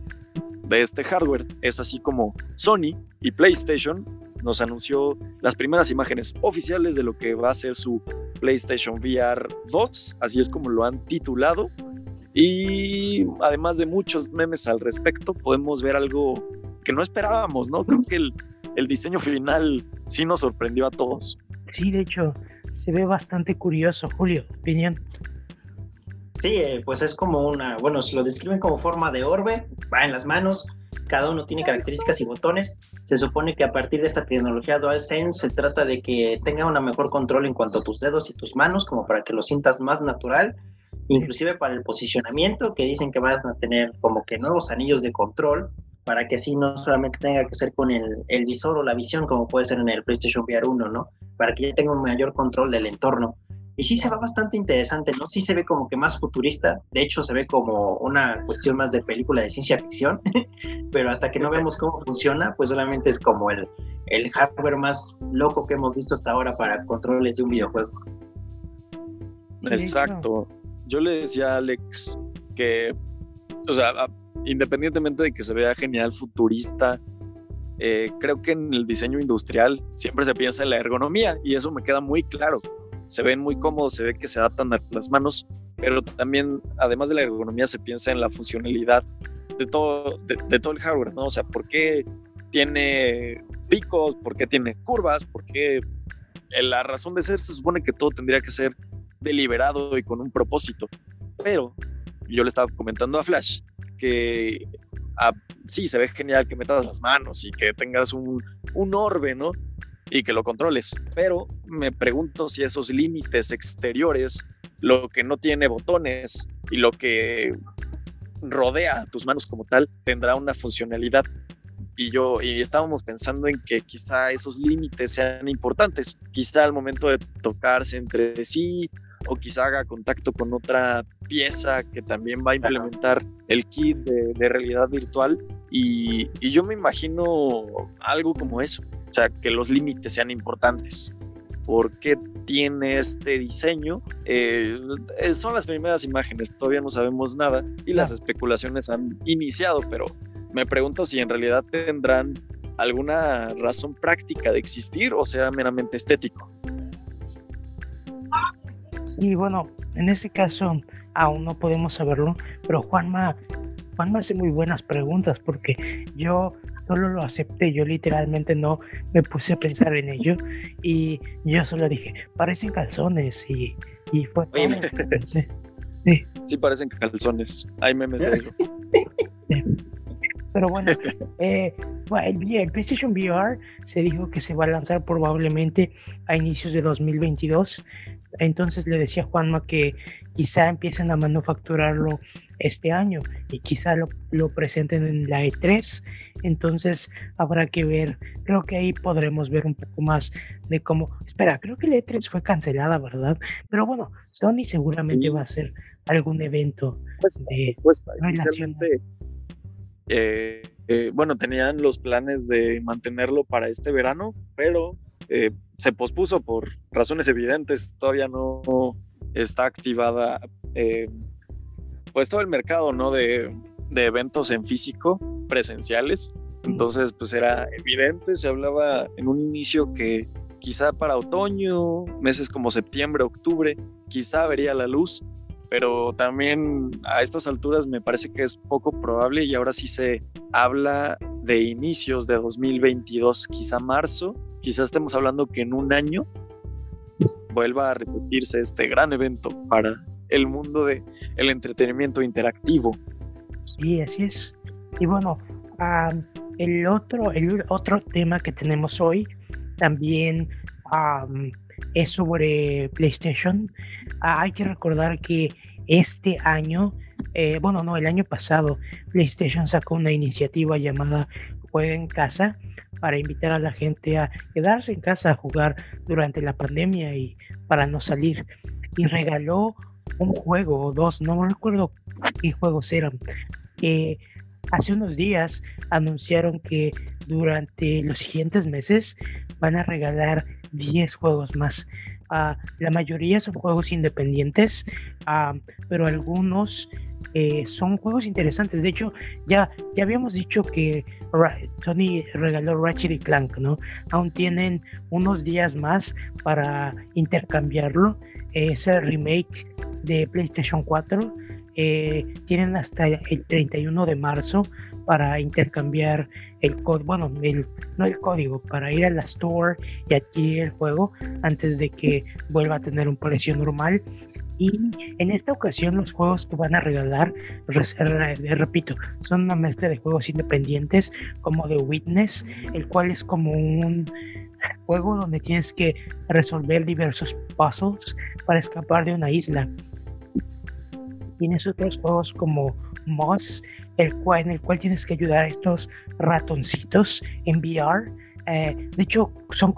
de este hardware. Es así como Sony y PlayStation nos anunció las primeras imágenes oficiales de lo que va a ser su PlayStation VR 2, así es como lo han titulado. Y además de muchos memes al respecto, podemos ver algo que no esperábamos, ¿no? Creo que el, el diseño final sí nos sorprendió a todos. Sí, de hecho, se ve bastante curioso, Julio, opinión. Sí, eh, pues es como una, bueno, si lo describen como forma de orbe, va en las manos, cada uno tiene características y botones. Se supone que a partir de esta tecnología DualSense se trata de que tenga un mejor control en cuanto a tus dedos y tus manos, como para que lo sientas más natural, inclusive para el posicionamiento, que dicen que vas a tener como que nuevos anillos de control, para que así no solamente tenga que ser con el, el visor o la visión, como puede ser en el PlayStation VR 1, ¿no? Para que ya tenga un mayor control del entorno. Y sí se ve bastante interesante, ¿no? Sí se ve como que más futurista, de hecho se ve como una cuestión más de película de ciencia ficción, pero hasta que no vemos cómo funciona, pues solamente es como el, el hardware más loco que hemos visto hasta ahora para controles de un videojuego. Exacto. Yo le decía a Alex que, o sea, independientemente de que se vea genial, futurista, eh, creo que en el diseño industrial siempre se piensa en la ergonomía y eso me queda muy claro se ven muy cómodos, se ve que se adaptan a las manos, pero también, además de la ergonomía, se piensa en la funcionalidad de todo, de, todo el hardware, ¿no? O sea, ¿por qué tiene picos? ¿Por qué tiene curvas? ¿Por qué la razón de ser se supone que todo tendría que ser deliberado y con un propósito? Pero yo le estaba comentando a Flash que ah, sí, se ve genial que metas las manos y que tengas un, un orbe, ¿no? y que lo controles. Pero me pregunto si esos límites exteriores, lo que no tiene botones y lo que rodea tus manos como tal, tendrá una funcionalidad. Y yo, y estábamos pensando en que quizá esos límites sean importantes, quizá al momento de tocarse entre sí, o quizá haga contacto con otra pieza que también va a implementar el kit de, realidad virtual. Y, y yo me imagino algo como eso. O sea, que los límites sean importantes. ¿Por qué tiene este diseño? Eh, eh, son las primeras imágenes, todavía no sabemos nada y las especulaciones han iniciado, pero me pregunto si en realidad tendrán alguna razón práctica de existir o sea meramente estético. Sí, bueno, en ese caso aún no podemos saberlo, pero Juanma, Juanma hace muy buenas preguntas porque yo solo lo acepté, yo literalmente no me puse a pensar en ello y yo solo dije, parecen calzones y, y fue todo pensé. Sí. sí, parecen calzones, hay memes de eso. Pero bueno, eh, el PlayStation VR se dijo que se va a lanzar probablemente a inicios de 2022. Entonces le decía a Juanma que quizá empiecen a manufacturarlo este año y quizá lo, lo, presenten en la E3. Entonces habrá que ver, creo que ahí podremos ver un poco más de cómo... Espera, creo que la E3 fue cancelada, ¿verdad? Pero bueno, Sony seguramente va a hacer algún evento pues, de... Pues, eh, eh, bueno, tenían los planes de mantenerlo para este verano, pero eh, se pospuso por razones evidentes, todavía no está activada pues todo el mercado, ¿no? De, de eventos en físico, presenciales. Entonces, pues era evidente, se hablaba en un inicio que quizá para otoño, meses como septiembre, octubre, quizá vería la luz, pero también a estas alturas me parece que es poco probable y ahora sí se habla de inicios de 2022, quizá marzo, quizás estemos hablando que en un año vuelva a repetirse este gran evento para el mundo del el entretenimiento interactivo. Sí, así es. Y bueno, el, otro, el otro tema que tenemos hoy también es sobre PlayStation. Ah, hay que recordar que este año, eh, bueno, no, el año pasado, PlayStation sacó una iniciativa llamada Juega en Casa para invitar a la gente a quedarse en casa a jugar durante la pandemia y para no salir. Y regaló un juego o dos, no recuerdo qué juegos eran. que hace unos días anunciaron que durante los siguientes meses van a regalar 10 juegos más. Ah, la mayoría son juegos independientes, ah, pero algunos eh, son juegos interesantes. De hecho, ya, ya habíamos dicho que Sony regaló Ratchet y Clank, ¿no? Aún tienen unos días más para intercambiarlo. ese remake de PlayStation 4 eh, tienen hasta el 31 de marzo para intercambiar el código, bueno, el, no el código, para ir a la store y adquirir el juego antes de que vuelva a tener un precio normal. Y en esta ocasión los juegos que van a regalar, repito, son una mezcla de juegos independientes como The Witness, el cual es como un juego donde tienes que resolver diversos puzzles para escapar de una isla. Tienes otros juegos como Moss, el cual, en el cual tienes que ayudar a estos ratoncitos en VR. Eh, de hecho, son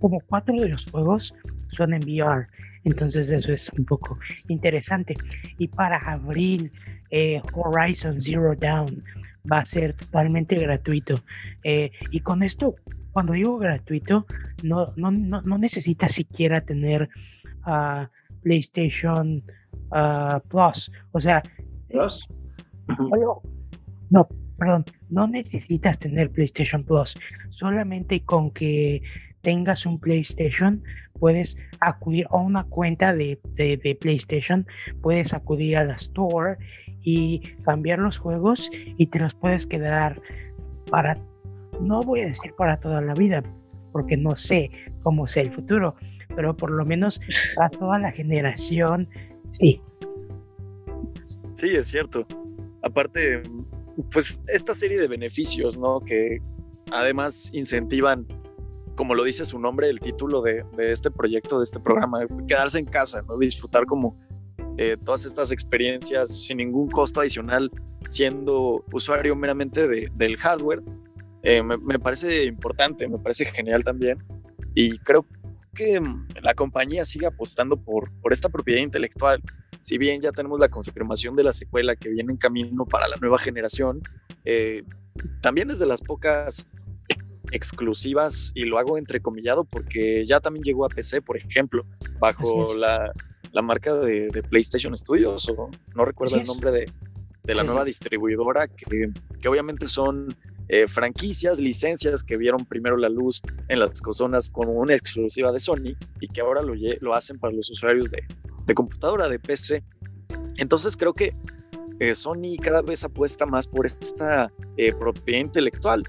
como cuatro de los juegos son en VR. Entonces eso es un poco interesante. Y para abril, eh, Horizon Zero Dawn va a ser totalmente gratuito. Eh, y con esto, cuando digo gratuito, no, no, no, necesitas siquiera tener uh, PlayStation uh, Plus. O sea, Plus. No, perdón, no necesitas tener PlayStation Plus. Solamente con que tengas un PlayStation, puedes acudir a una cuenta de, PlayStation, puedes acudir a la store y cambiar los juegos y te los puedes quedar para, no voy a decir para toda la vida, porque no sé cómo sea el futuro, pero por lo menos para toda la generación, sí. Sí, es cierto. Aparte, pues esta serie de beneficios, ¿no? Que además incentivan, como lo dice su nombre, el título de, este proyecto, de este programa, quedarse en casa, ¿no? Disfrutar como eh, todas estas experiencias sin ningún costo adicional, siendo usuario meramente del hardware. Eh, me, parece importante, me parece genial también. Y creo que la compañía sigue apostando por, por esta propiedad intelectual si bien ya tenemos la confirmación de la secuela que viene en camino para la nueva generación, eh, también es de las pocas exclusivas, y lo hago entrecomillado porque ya también llegó a PC, por ejemplo, bajo la, marca de, PlayStation Studios, o no recuerdo el nombre de, la nueva distribuidora, que, obviamente son eh, franquicias, licencias que vieron primero la luz en las consolas como una exclusiva de Sony y que ahora lo, lo hacen para los usuarios de, de computadora, de PC. Entonces creo que eh, Sony cada vez apuesta más por esta eh, propiedad intelectual.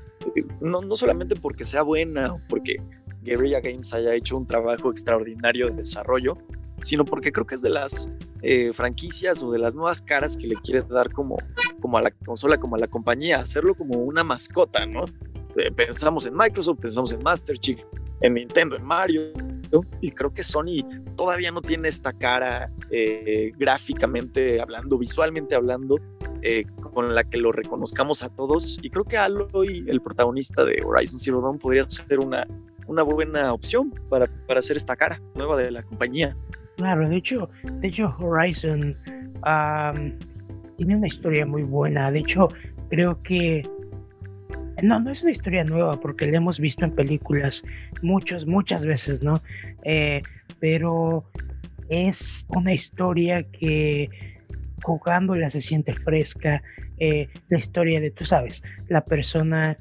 No, no solamente porque sea buena o porque Guerrilla Games haya hecho un trabajo extraordinario de desarrollo, sino porque creo que es de las eh, franquicias o de las nuevas caras que le quiere dar como, como a la consola, como a la compañía, hacerlo como una mascota, ¿no? pensamos en Microsoft, pensamos en Master Chief, en Nintendo, en Mario, y creo que Sony todavía no tiene esta cara eh, gráficamente hablando, visualmente hablando, eh, con la que lo reconozcamos a todos. Y creo que Aloy, el protagonista de Horizon Zero Dawn, podría ser una, una buena opción para, para hacer esta cara nueva de la compañía. Claro, de hecho, de hecho Horizon tiene una historia muy buena. De hecho, creo que no, no es una historia nueva porque la hemos visto en películas muchas, muchas veces, ¿no? Eh, pero es una historia que jugándola se siente fresca. Eh, la historia de, tú sabes, la persona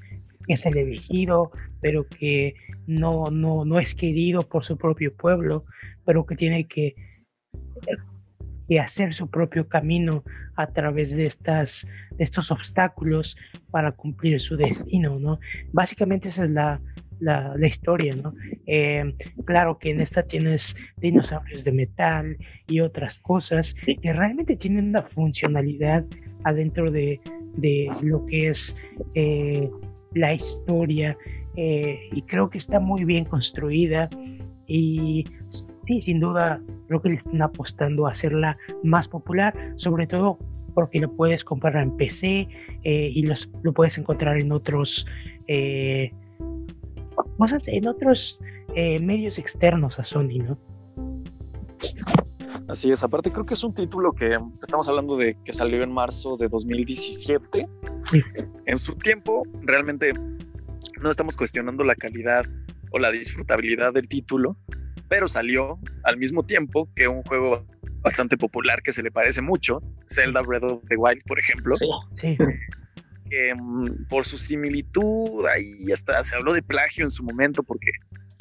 que es el elegido, pero que no, no, no es querido por su propio pueblo, pero que tiene que y hacer su propio camino a través de, estas, de estos obstáculos para cumplir su destino, ¿no? Básicamente esa es la, la, historia, ¿no? Eh, claro que en esta tienes dinosaurios de metal y otras cosas que realmente tienen una funcionalidad adentro de, lo que es eh, la historia eh, y creo que está muy bien construida y sí, sin duda creo que le están apostando a hacerla más popular, sobre todo porque lo puedes comprar en PC y los, lo puedes encontrar en otros cosas en otros eh, medios externos a Sony, ¿no? Así es, aparte creo que es un título que estamos hablando de que salió en marzo de 2017. En su tiempo, realmente no estamos cuestionando la calidad o la disfrutabilidad del título, pero salió al mismo tiempo que un juego bastante popular que se le parece mucho, Zelda Breath of the Wild, por ejemplo. Sí, sí. Que mm, por su similitud, ahí hasta se habló de plagio en su momento, porque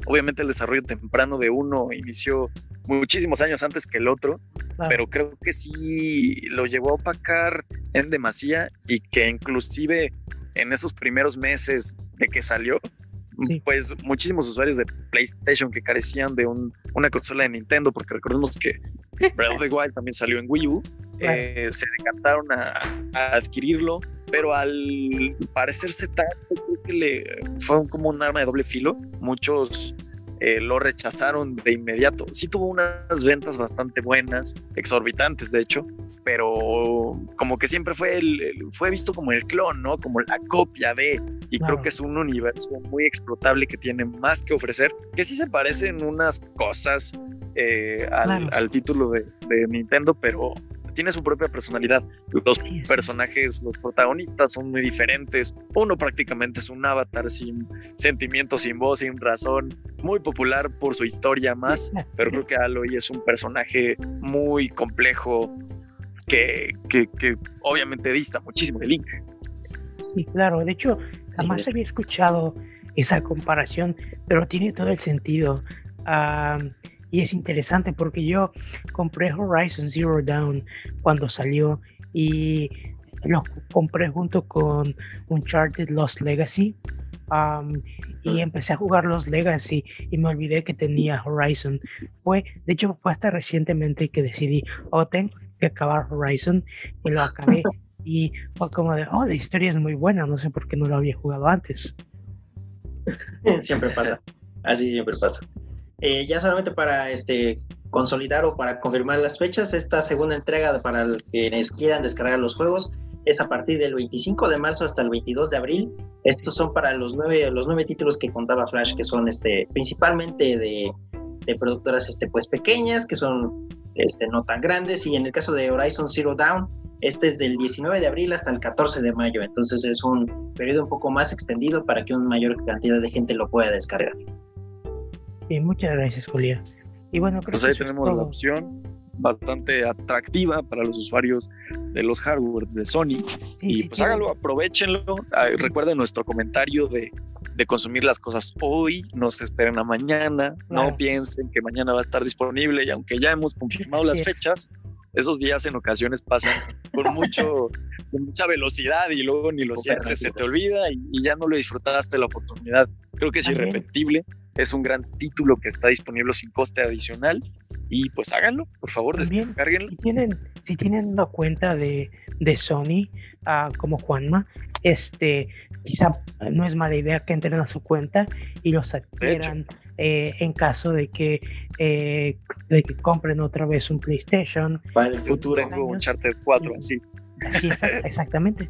obviamente el desarrollo temprano de uno inició muchísimos años antes que el otro, pero creo que sí lo llevó a opacar en demasía y que inclusive en esos primeros meses de que salió, pues muchísimos usuarios de PlayStation que carecían de una consola de Nintendo, porque recordemos que Breath of the Wild también salió en Wii U, eh, se decantaron a, adquirirlo, pero al parecerse tanto, creo que le fue como un arma de doble filo. Muchos eh, lo rechazaron de inmediato. Sí tuvo unas ventas bastante buenas, exorbitantes de hecho, pero como que siempre fue, el, fue visto como el clon, ¿no? Como la copia de, y creo que es un universo muy explotable que tiene más que ofrecer, que sí se parecen unas cosas eh, al, título de, de Nintendo, pero tiene su propia personalidad. Los personajes, los protagonistas son muy diferentes. Uno prácticamente es un avatar sin sentimientos, sin voz, sin razón. Muy popular por su historia más, pero creo que Aloy es un personaje muy complejo que, que, obviamente dista muchísimo de Link. Sí, claro. De hecho, jamás había escuchado esa comparación, pero tiene todo el sentido. Y es interesante porque yo compré Horizon Zero Dawn cuando salió y lo compré junto con Uncharted Lost Legacy. Y empecé a jugar los Legacy y me olvidé que tenía Horizon. Fue, de hecho, fue hasta recientemente que decidí, oh, tengo que acabar Horizon y lo acabé. y fue como de, oh, la historia es muy buena, no sé por qué no lo había jugado antes. Siempre pasa, así siempre pasa. Eh, ya solamente para este, consolidar o para confirmar las fechas, esta segunda entrega para quienes quieran descargar los juegos es a partir del 25 de marzo hasta el 22 de abril. Estos son para los nueve, los nueve títulos que contaba Flash, que son este, principalmente de, de productoras este, pues, pequeñas, que son este, no tan grandes. Y en el caso de Horizon Zero Dawn, este es del 19 de abril hasta el 14 de mayo. Entonces es un periodo un poco más extendido para que una mayor cantidad de gente lo pueda descargar muchas gracias, Julia. Y bueno, creo pues ahí tenemos la opción bastante atractiva para los usuarios de los hardware de Sony. y pues háganlo, aprovechenlo. Ah, recuerden nuestro comentario de, de, consumir las cosas hoy, no se esperen a mañana, no piensen que mañana va a estar disponible y aunque ya hemos confirmado las fechas, esos días en ocasiones pasan con mucho con mucha velocidad y luego ni lo sientes, se te olvida y, y, ya no lo disfrutaste la oportunidad. Creo que es irrepetible es un gran título que está disponible sin coste adicional. Y pues háganlo, por favor, descarguenlo. Si tienen, si tienen una cuenta de, Sony, ah, como Juanma, este, quizá no es mala idea que entren a su cuenta y los adquieran eh, en caso de que, eh, de que compren otra vez un PlayStation. Para el futuro, un Charter 4, así. Sí, exactamente.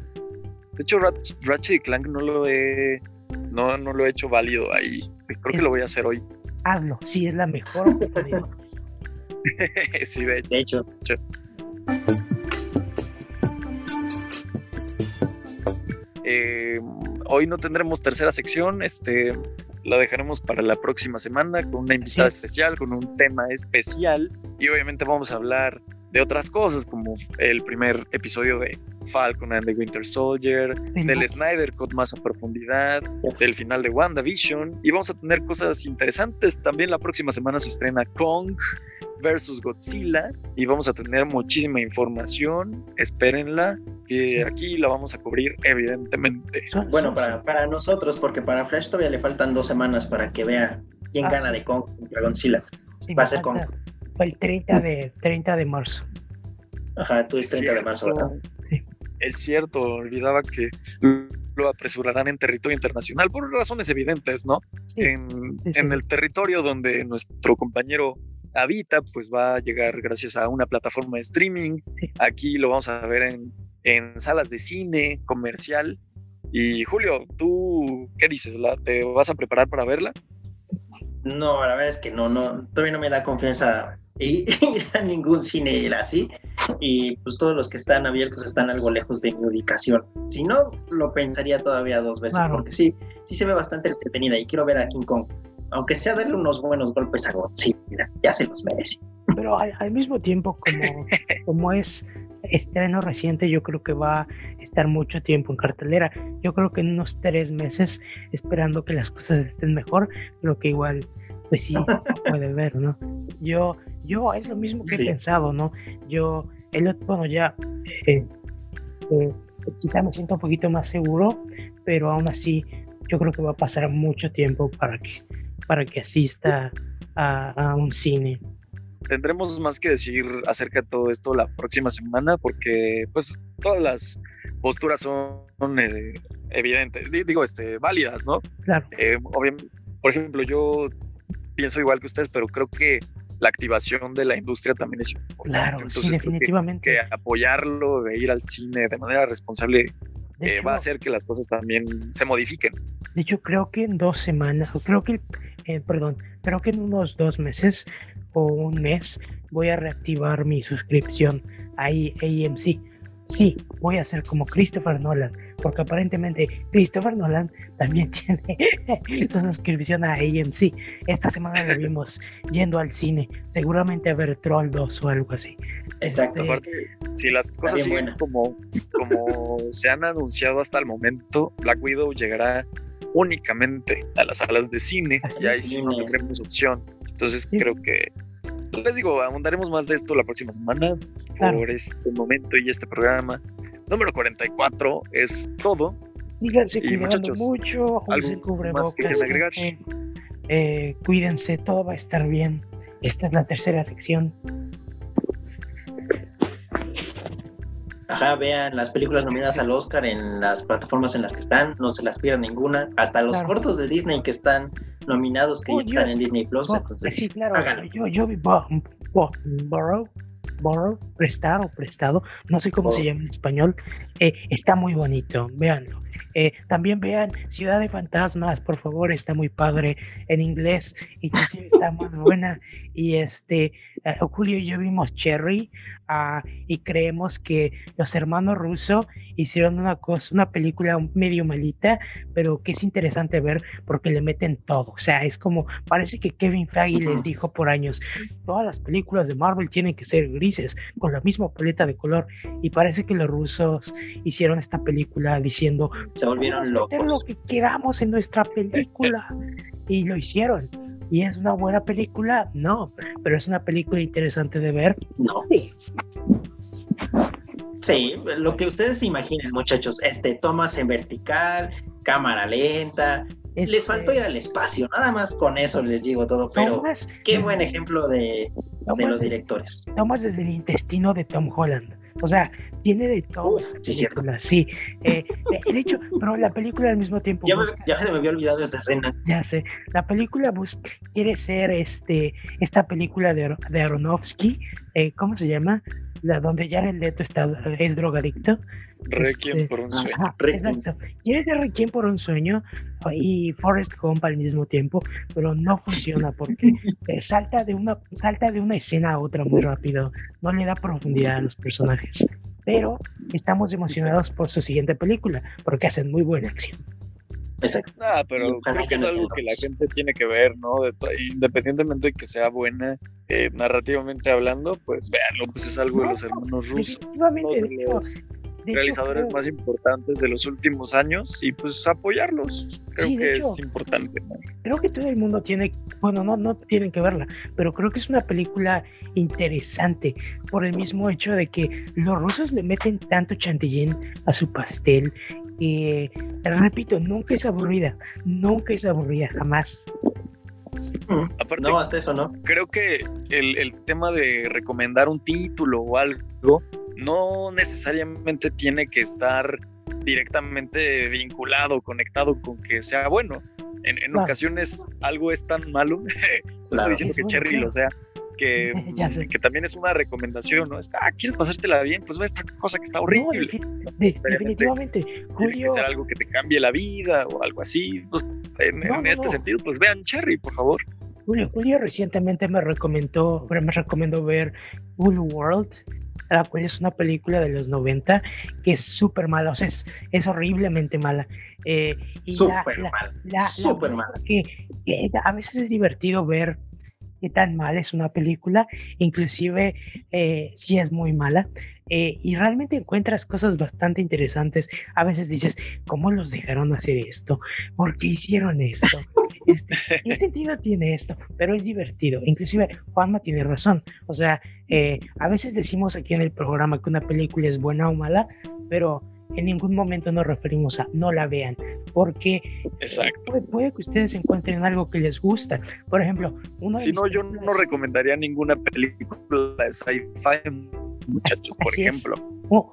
De hecho, Ratchet Clank no lo he no, no lo he hecho válido ahí. Creo que lo voy a hacer hoy. Hazlo, sí, es la mejor oportunidad. sí, de hecho. Eh, hoy no tendremos tercera sección, este, la dejaremos para la próxima semana con una invitada especial, con un tema especial. Y obviamente vamos a hablar de otras cosas como el primer episodio de Falcon and the Winter Soldier, del Snyder con más a profundidad, del final de WandaVision. Y vamos a tener cosas interesantes. También la próxima semana se estrena Kong versus Godzilla y vamos a tener muchísima información, espérenla, que aquí la vamos a cubrir evidentemente. Bueno, para, para nosotros, porque para Flash todavía le faltan dos semanas para que vea quién Ah, gana sí. de Kong contra Godzilla. Sí, Va a ser falta- Fue el 30 de, 30 de marzo. Ajá, tú es 30 de marzo, ¿verdad? Sí. Es cierto, olvidaba que lo apresurarán en territorio internacional por razones evidentes, ¿no? Sí, en, sí, sí. en el territorio donde nuestro compañero habita, pues va a llegar gracias a una plataforma de streaming. Aquí lo vamos a ver en, en salas de cine, comercial. Y Julio, ¿tú qué dices? ¿La- ¿Te vas a preparar para verla? No, la verdad es que no, no, todavía no me da confianza ir a ningún cine así. Y pues todos los que están abiertos están algo lejos de mi ubicación. Si no, lo pensaría todavía dos veces, Claro. porque sí, sí se ve bastante entretenida y quiero ver a King Kong. Aunque sea darle unos buenos golpes a Godzilla, ya se los merece. Pero al, al mismo tiempo, como, como es estreno reciente, yo creo que va a estar mucho tiempo en cartelera. Yo creo que en unos tres meses, esperando que las cosas estén mejor, creo que igual, pues sí, puede ver, ¿no? Yo, yo es lo mismo que Sí. he pensado, ¿no? Yo, el otro, bueno, ya, eh, eh, quizá me siento un poquito más seguro, pero aún así, yo creo que va a pasar mucho tiempo para que, para que asista a, a un cine. Tendremos más que decir acerca de todo esto la próxima semana porque pues todas las posturas son eh, evidentes, di- digo, este, válidas, ¿no? Claro. Eh, por ejemplo, yo pienso igual que ustedes, pero creo que la activación de la industria también es importante. Claro, sí, Entonces, que- definitivamente. que, apoyarlo, de ir al cine de manera responsable, hecho, va a hacer que las cosas también se modifiquen. de hecho, creo que en dos semanas, o creo que, eh, perdón, creo que en unos dos meses o un mes voy a reactivar mi suscripción a I- AMC. Sí, voy a hacer como Christopher Nolan, porque aparentemente Christopher Nolan también tiene su suscripción a AMC. Esta semana lo vimos yendo al cine, seguramente a ver Troll 2 o algo así. Exacto. Eh, Aparte, si las cosas siguen como, como se han anunciado hasta el momento, Black Widow llegará únicamente a las salas de cine y ahí sí no tendremos opción. Entonces Sí. creo que les digo, abundaremos más de esto la próxima semana. Claro. Por este momento y este programa número 44 es todo. Síganse Y, muchachos, mucho, usen ¿algo más que agregar? eh, cuídense, todo va a estar bien. Esta es la tercera sección. Ajá, vean las películas nominadas al Oscar en las plataformas en las que están, no se las pierdan ninguna. Hasta los Claro. cortos de Disney que están nominados, que Oh, ya están en Disney Plus. Oh, entonces, sí, claro, háganlo. yo, yo vi Bo- Bo- Borrow, Borrow, prestar o prestado, no sé cómo se llama en español, eh, está muy bonito, véanlo. Eh, también vean Ciudad de Fantasmas, por favor, está muy padre en inglés, inclusive está más buena. Y este, eh, Julio y yo vimos Cherry ah, y creemos que los hermanos Russo hicieron una cosa, una película medio malita, pero que es interesante ver porque le meten todo. O sea, es como, parece que Kevin Feige les dijo por años, todas las películas de Marvel tienen que ser grises, con la misma paleta de color. Y parece que los rusos hicieron esta película diciendo, se volvieron "Vamos a meter lo locos. que queramos en nuestra película. y lo hicieron. ¿Y es una buena película? No, pero es una película interesante de ver. No. Sí, lo que ustedes se imaginen, muchachos, este tomas en vertical, cámara lenta, les Este, faltó ir al espacio, nada más con eso les digo todo, pero tomas qué desde- buen ejemplo de, de tomas los de- directores. tomas desde el intestino de Tom Holland. O sea, tiene de todo. Uf, sí, cierto. Sí, Eh, eh, de hecho, pero la película al mismo tiempo. Ya, me- busca- ya se me había olvidado esa escena. ya sé, la película bus- quiere ser este esta película de, de Aronofsky, eh, ¿cómo se llama? La donde Jared Leto está, es drogadicto. Requiem Este, por un sueño. ajá, Requiem. exacto. Quiere ser Requiem por un sueño y Forrest Gump al mismo tiempo, pero no funciona porque eh, salta de una salta de una escena a otra muy rápido, no le da profundidad a los personajes. Pero estamos emocionados por su siguiente película porque hacen muy buena acción. Exacto. Ah, Y pero creo que es algo que la gente tiene que ver, ¿no? De independientemente de que sea buena, eh, narrativamente hablando, pues véanlo, pues es algo de los hermanos rusos. Definitivamente, no hecho, realizadores más importantes de los últimos años y pues apoyarlos creo que es importante. Creo que todo el mundo tiene, bueno, no, no tienen que verla, pero creo que es una película interesante por el mismo hecho de que los rusos le meten tanto chantilly a su pastel que, repito, nunca es aburrida, nunca es aburrida, jamás. Aparte, no, hasta eso no. Creo que el, el, tema de recomendar un título o algo no necesariamente tiene que estar directamente vinculado, conectado con que sea bueno. En, ocasiones algo es tan malo, no estoy diciendo que Cherry lo sea, que, que, también es una recomendación, ¿no? ah, ¿quieres pasártela bien? Pues ve esta cosa que está horrible. definitivamente. Julio... Tiene algo que te cambie la vida o algo así. Pues, en, este sentido, pues vean Cherry, por favor. Julio, Julio recientemente me recomendó, me recomendó ver Full World, la cual es una película de los 90 que es súper mala, o sea, es, es horriblemente mala. Eh, súper mala. Súper mala. Que, a veces es divertido ver qué tan mal es una película, inclusive eh, si es muy mala. Eh, y realmente encuentras cosas bastante interesantes. A veces dices, ¿cómo los dejaron hacer esto? ¿Por qué hicieron esto? Este, ¿Qué sentido tiene esto? Pero es divertido. Inclusive Juanma tiene razón. O sea, eh, a veces decimos aquí en el programa que una película es buena o mala, pero en ningún momento nos referimos a no la vean, porque Exacto. Puede, que ustedes encuentren algo que les gusta. Por ejemplo, uno si no, yo no recomendaría ninguna película de sci-fi, muchachos, por ejemplo.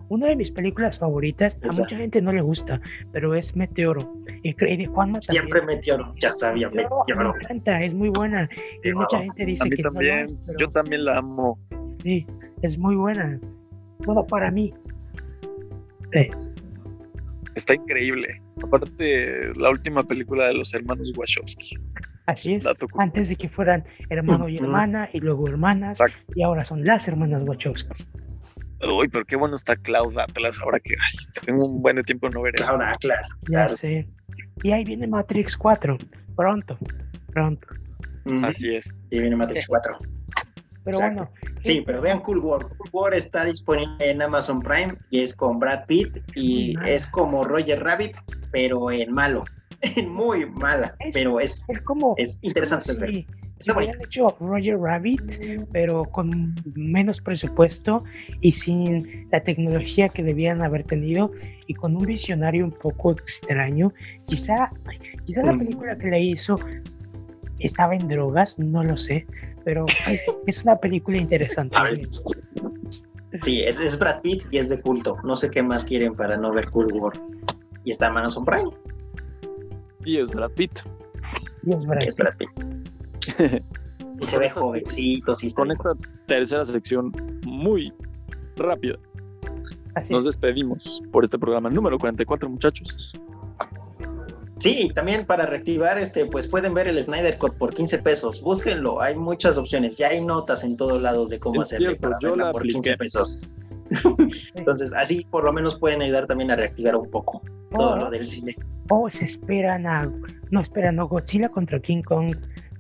una de mis películas favoritas, a mucha gente no le gusta, pero es Meteoro. Y de Juanma Siempre Meteoro, ya sabía, Meteoro. Me encanta, es muy buena. Y mucha gente dice que también, Yo también la amo. Sí, es muy buena. Bueno, para mí, Está increíble. Aparte, la última película de los hermanos Wachowski. Así es. Antes de que fueran hermano y hermana, y luego hermanas, y ahora son las hermanas Wachowski. Uy, pero qué bueno está Cloud Atlas ahora que tengo un buen tiempo no ver eso. Cloud Atlas. Ya sé. Y ahí viene Matrix 4. Pronto, pronto. Así es. Y viene Matrix 4. Pero bueno. Sí, pero vean Cool War. Cool War está disponible en Amazon Prime y es con Brad Pitt y es como Roger Rabbit, pero en malo. Muy mala, pero es, es, como, es interesante ver. Si habían hecho Roger Rabbit, pero con menos presupuesto y sin la tecnología que debían haber tenido y con un visionario un poco extraño, quizá, quizá la mm. película que le hizo estaba en drogas, no lo sé, pero es, una película interesante. Sí, es, es, Brad Pitt y es de culto. No sé qué más quieren para no ver Cool War. Y está en Amazon Prime. Y es Brad Pitt. Y es Brad, Pitt. y se ve jovencito. con esta tercera sección muy rápida. Nos despedimos por este programa número 44, muchachos. Sí, también para reactivar, este, pues pueden ver el Snyder Cut por 15 pesos. Búsquenlo, hay muchas opciones. Ya hay notas en todos lados de cómo hacerlo para yo por 15 pesos. Entonces, así por lo menos pueden ayudar también a reactivar un poco todo oh. lo del cine. O se esperan a. No esperan, no, Godzilla contra King Kong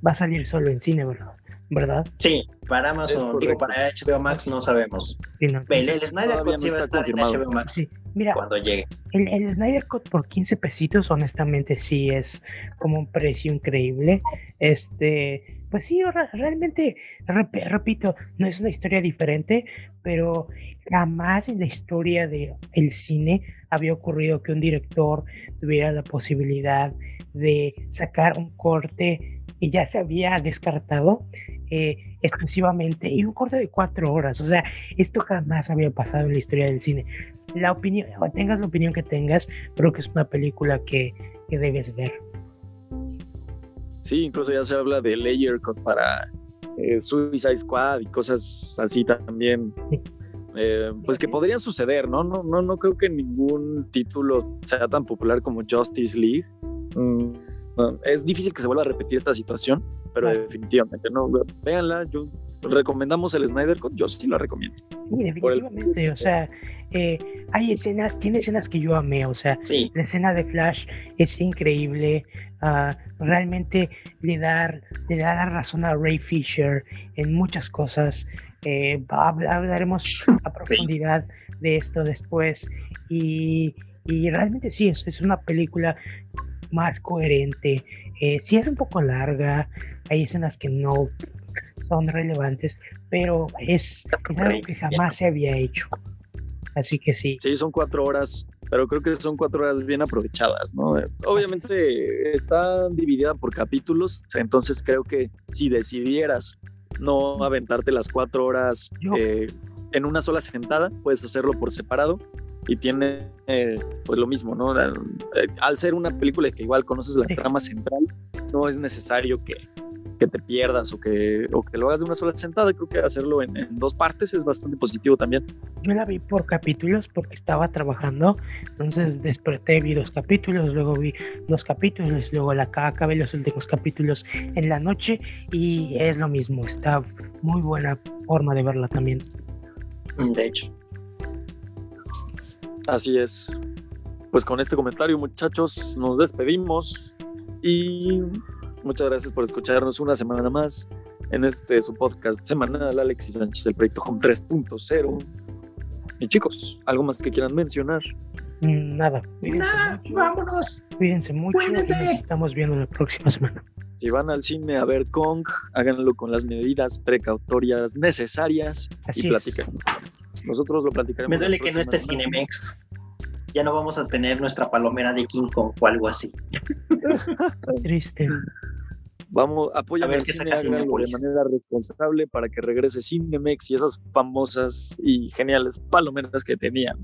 va a salir solo en cine, ¿verdad? ¿verdad? Sí, para Amazon, digo, para HBO Max no sabemos. el, Snyder Cut sí va a estar en HBO Max Mira, cuando llegue. El, Snyder Cut por 15 pesitos, honestamente, sí es como un precio increíble. Este, pues sí, realmente, repito, no es una historia diferente, pero jamás en la historia del el cine había ocurrido que un director tuviera la posibilidad de sacar un corte y ya se había descartado eh, exclusivamente y un corte de cuatro horas. O sea, esto jamás había pasado en la historia del cine. La opinión, tengas la opinión que tengas, creo que es una película que, que debes ver. Sí, incluso ya se habla de Layer Cut para eh, Suicide Squad y cosas así también. Eh, pues que podrían suceder, ¿no? No, no, no creo que ningún título sea tan popular como Justice League. Mm, es difícil que se vuelva a repetir esta situación, pero definitivamente no. Véanla, yo recomendamos el Snyder Cut, yo sí lo recomiendo. Sí, definitivamente, o sea, eh, hay escenas, tiene escenas que yo amé, o sea, la escena de Flash es increíble, uh, realmente le da, le da la razón a Ray Fisher en muchas cosas. Eh, hablaremos a profundidad de esto después. Y, y realmente sí, es, es una película más coherente. Eh, sí es un poco larga, hay escenas que no son relevantes, pero es, es algo que jamás se había hecho. Así que sí. Sí, son cuatro horas, pero creo que son cuatro horas bien aprovechadas, ¿no? Obviamente está dividida por capítulos, entonces creo que si decidieras no aventarte las cuatro horas eh, en una sola sentada, puedes hacerlo por separado y tiene eh, pues lo mismo, ¿no? Eh, al ser una película que igual conoces la trama central, no es necesario que, que te pierdas o que, o que lo hagas de una sola sentada. Creo que hacerlo en, dos partes es bastante positivo también. Yo la vi por capítulos porque estaba trabajando, entonces desperté, vi dos capítulos, luego vi dos capítulos, luego la acabé los últimos capítulos en la noche y es lo mismo, está muy buena forma de verla también. De hecho. Así es. Pues con este comentario, muchachos, nos despedimos y muchas gracias por escucharnos una semana más en este su podcast semanal Alexis Sánchez del proyecto Home 3.0. Y chicos, ¿algo más que quieran mencionar? Mm, nada. Nada, vámonos. Cuídense mucho. Cuídense. estamos viendo la próxima semana. Si van al cine a ver Kong, háganlo con las medidas precautorias necesarias y platiquen. Nosotros lo platicaremos. Me duele que no esté Cinemex. Ya no vamos a tener nuestra palomera de King Kong o algo así. Triste. Vamos, apoya al cine, de manera responsable para que regrese Cinemex y esas famosas y geniales palomeras que tenían.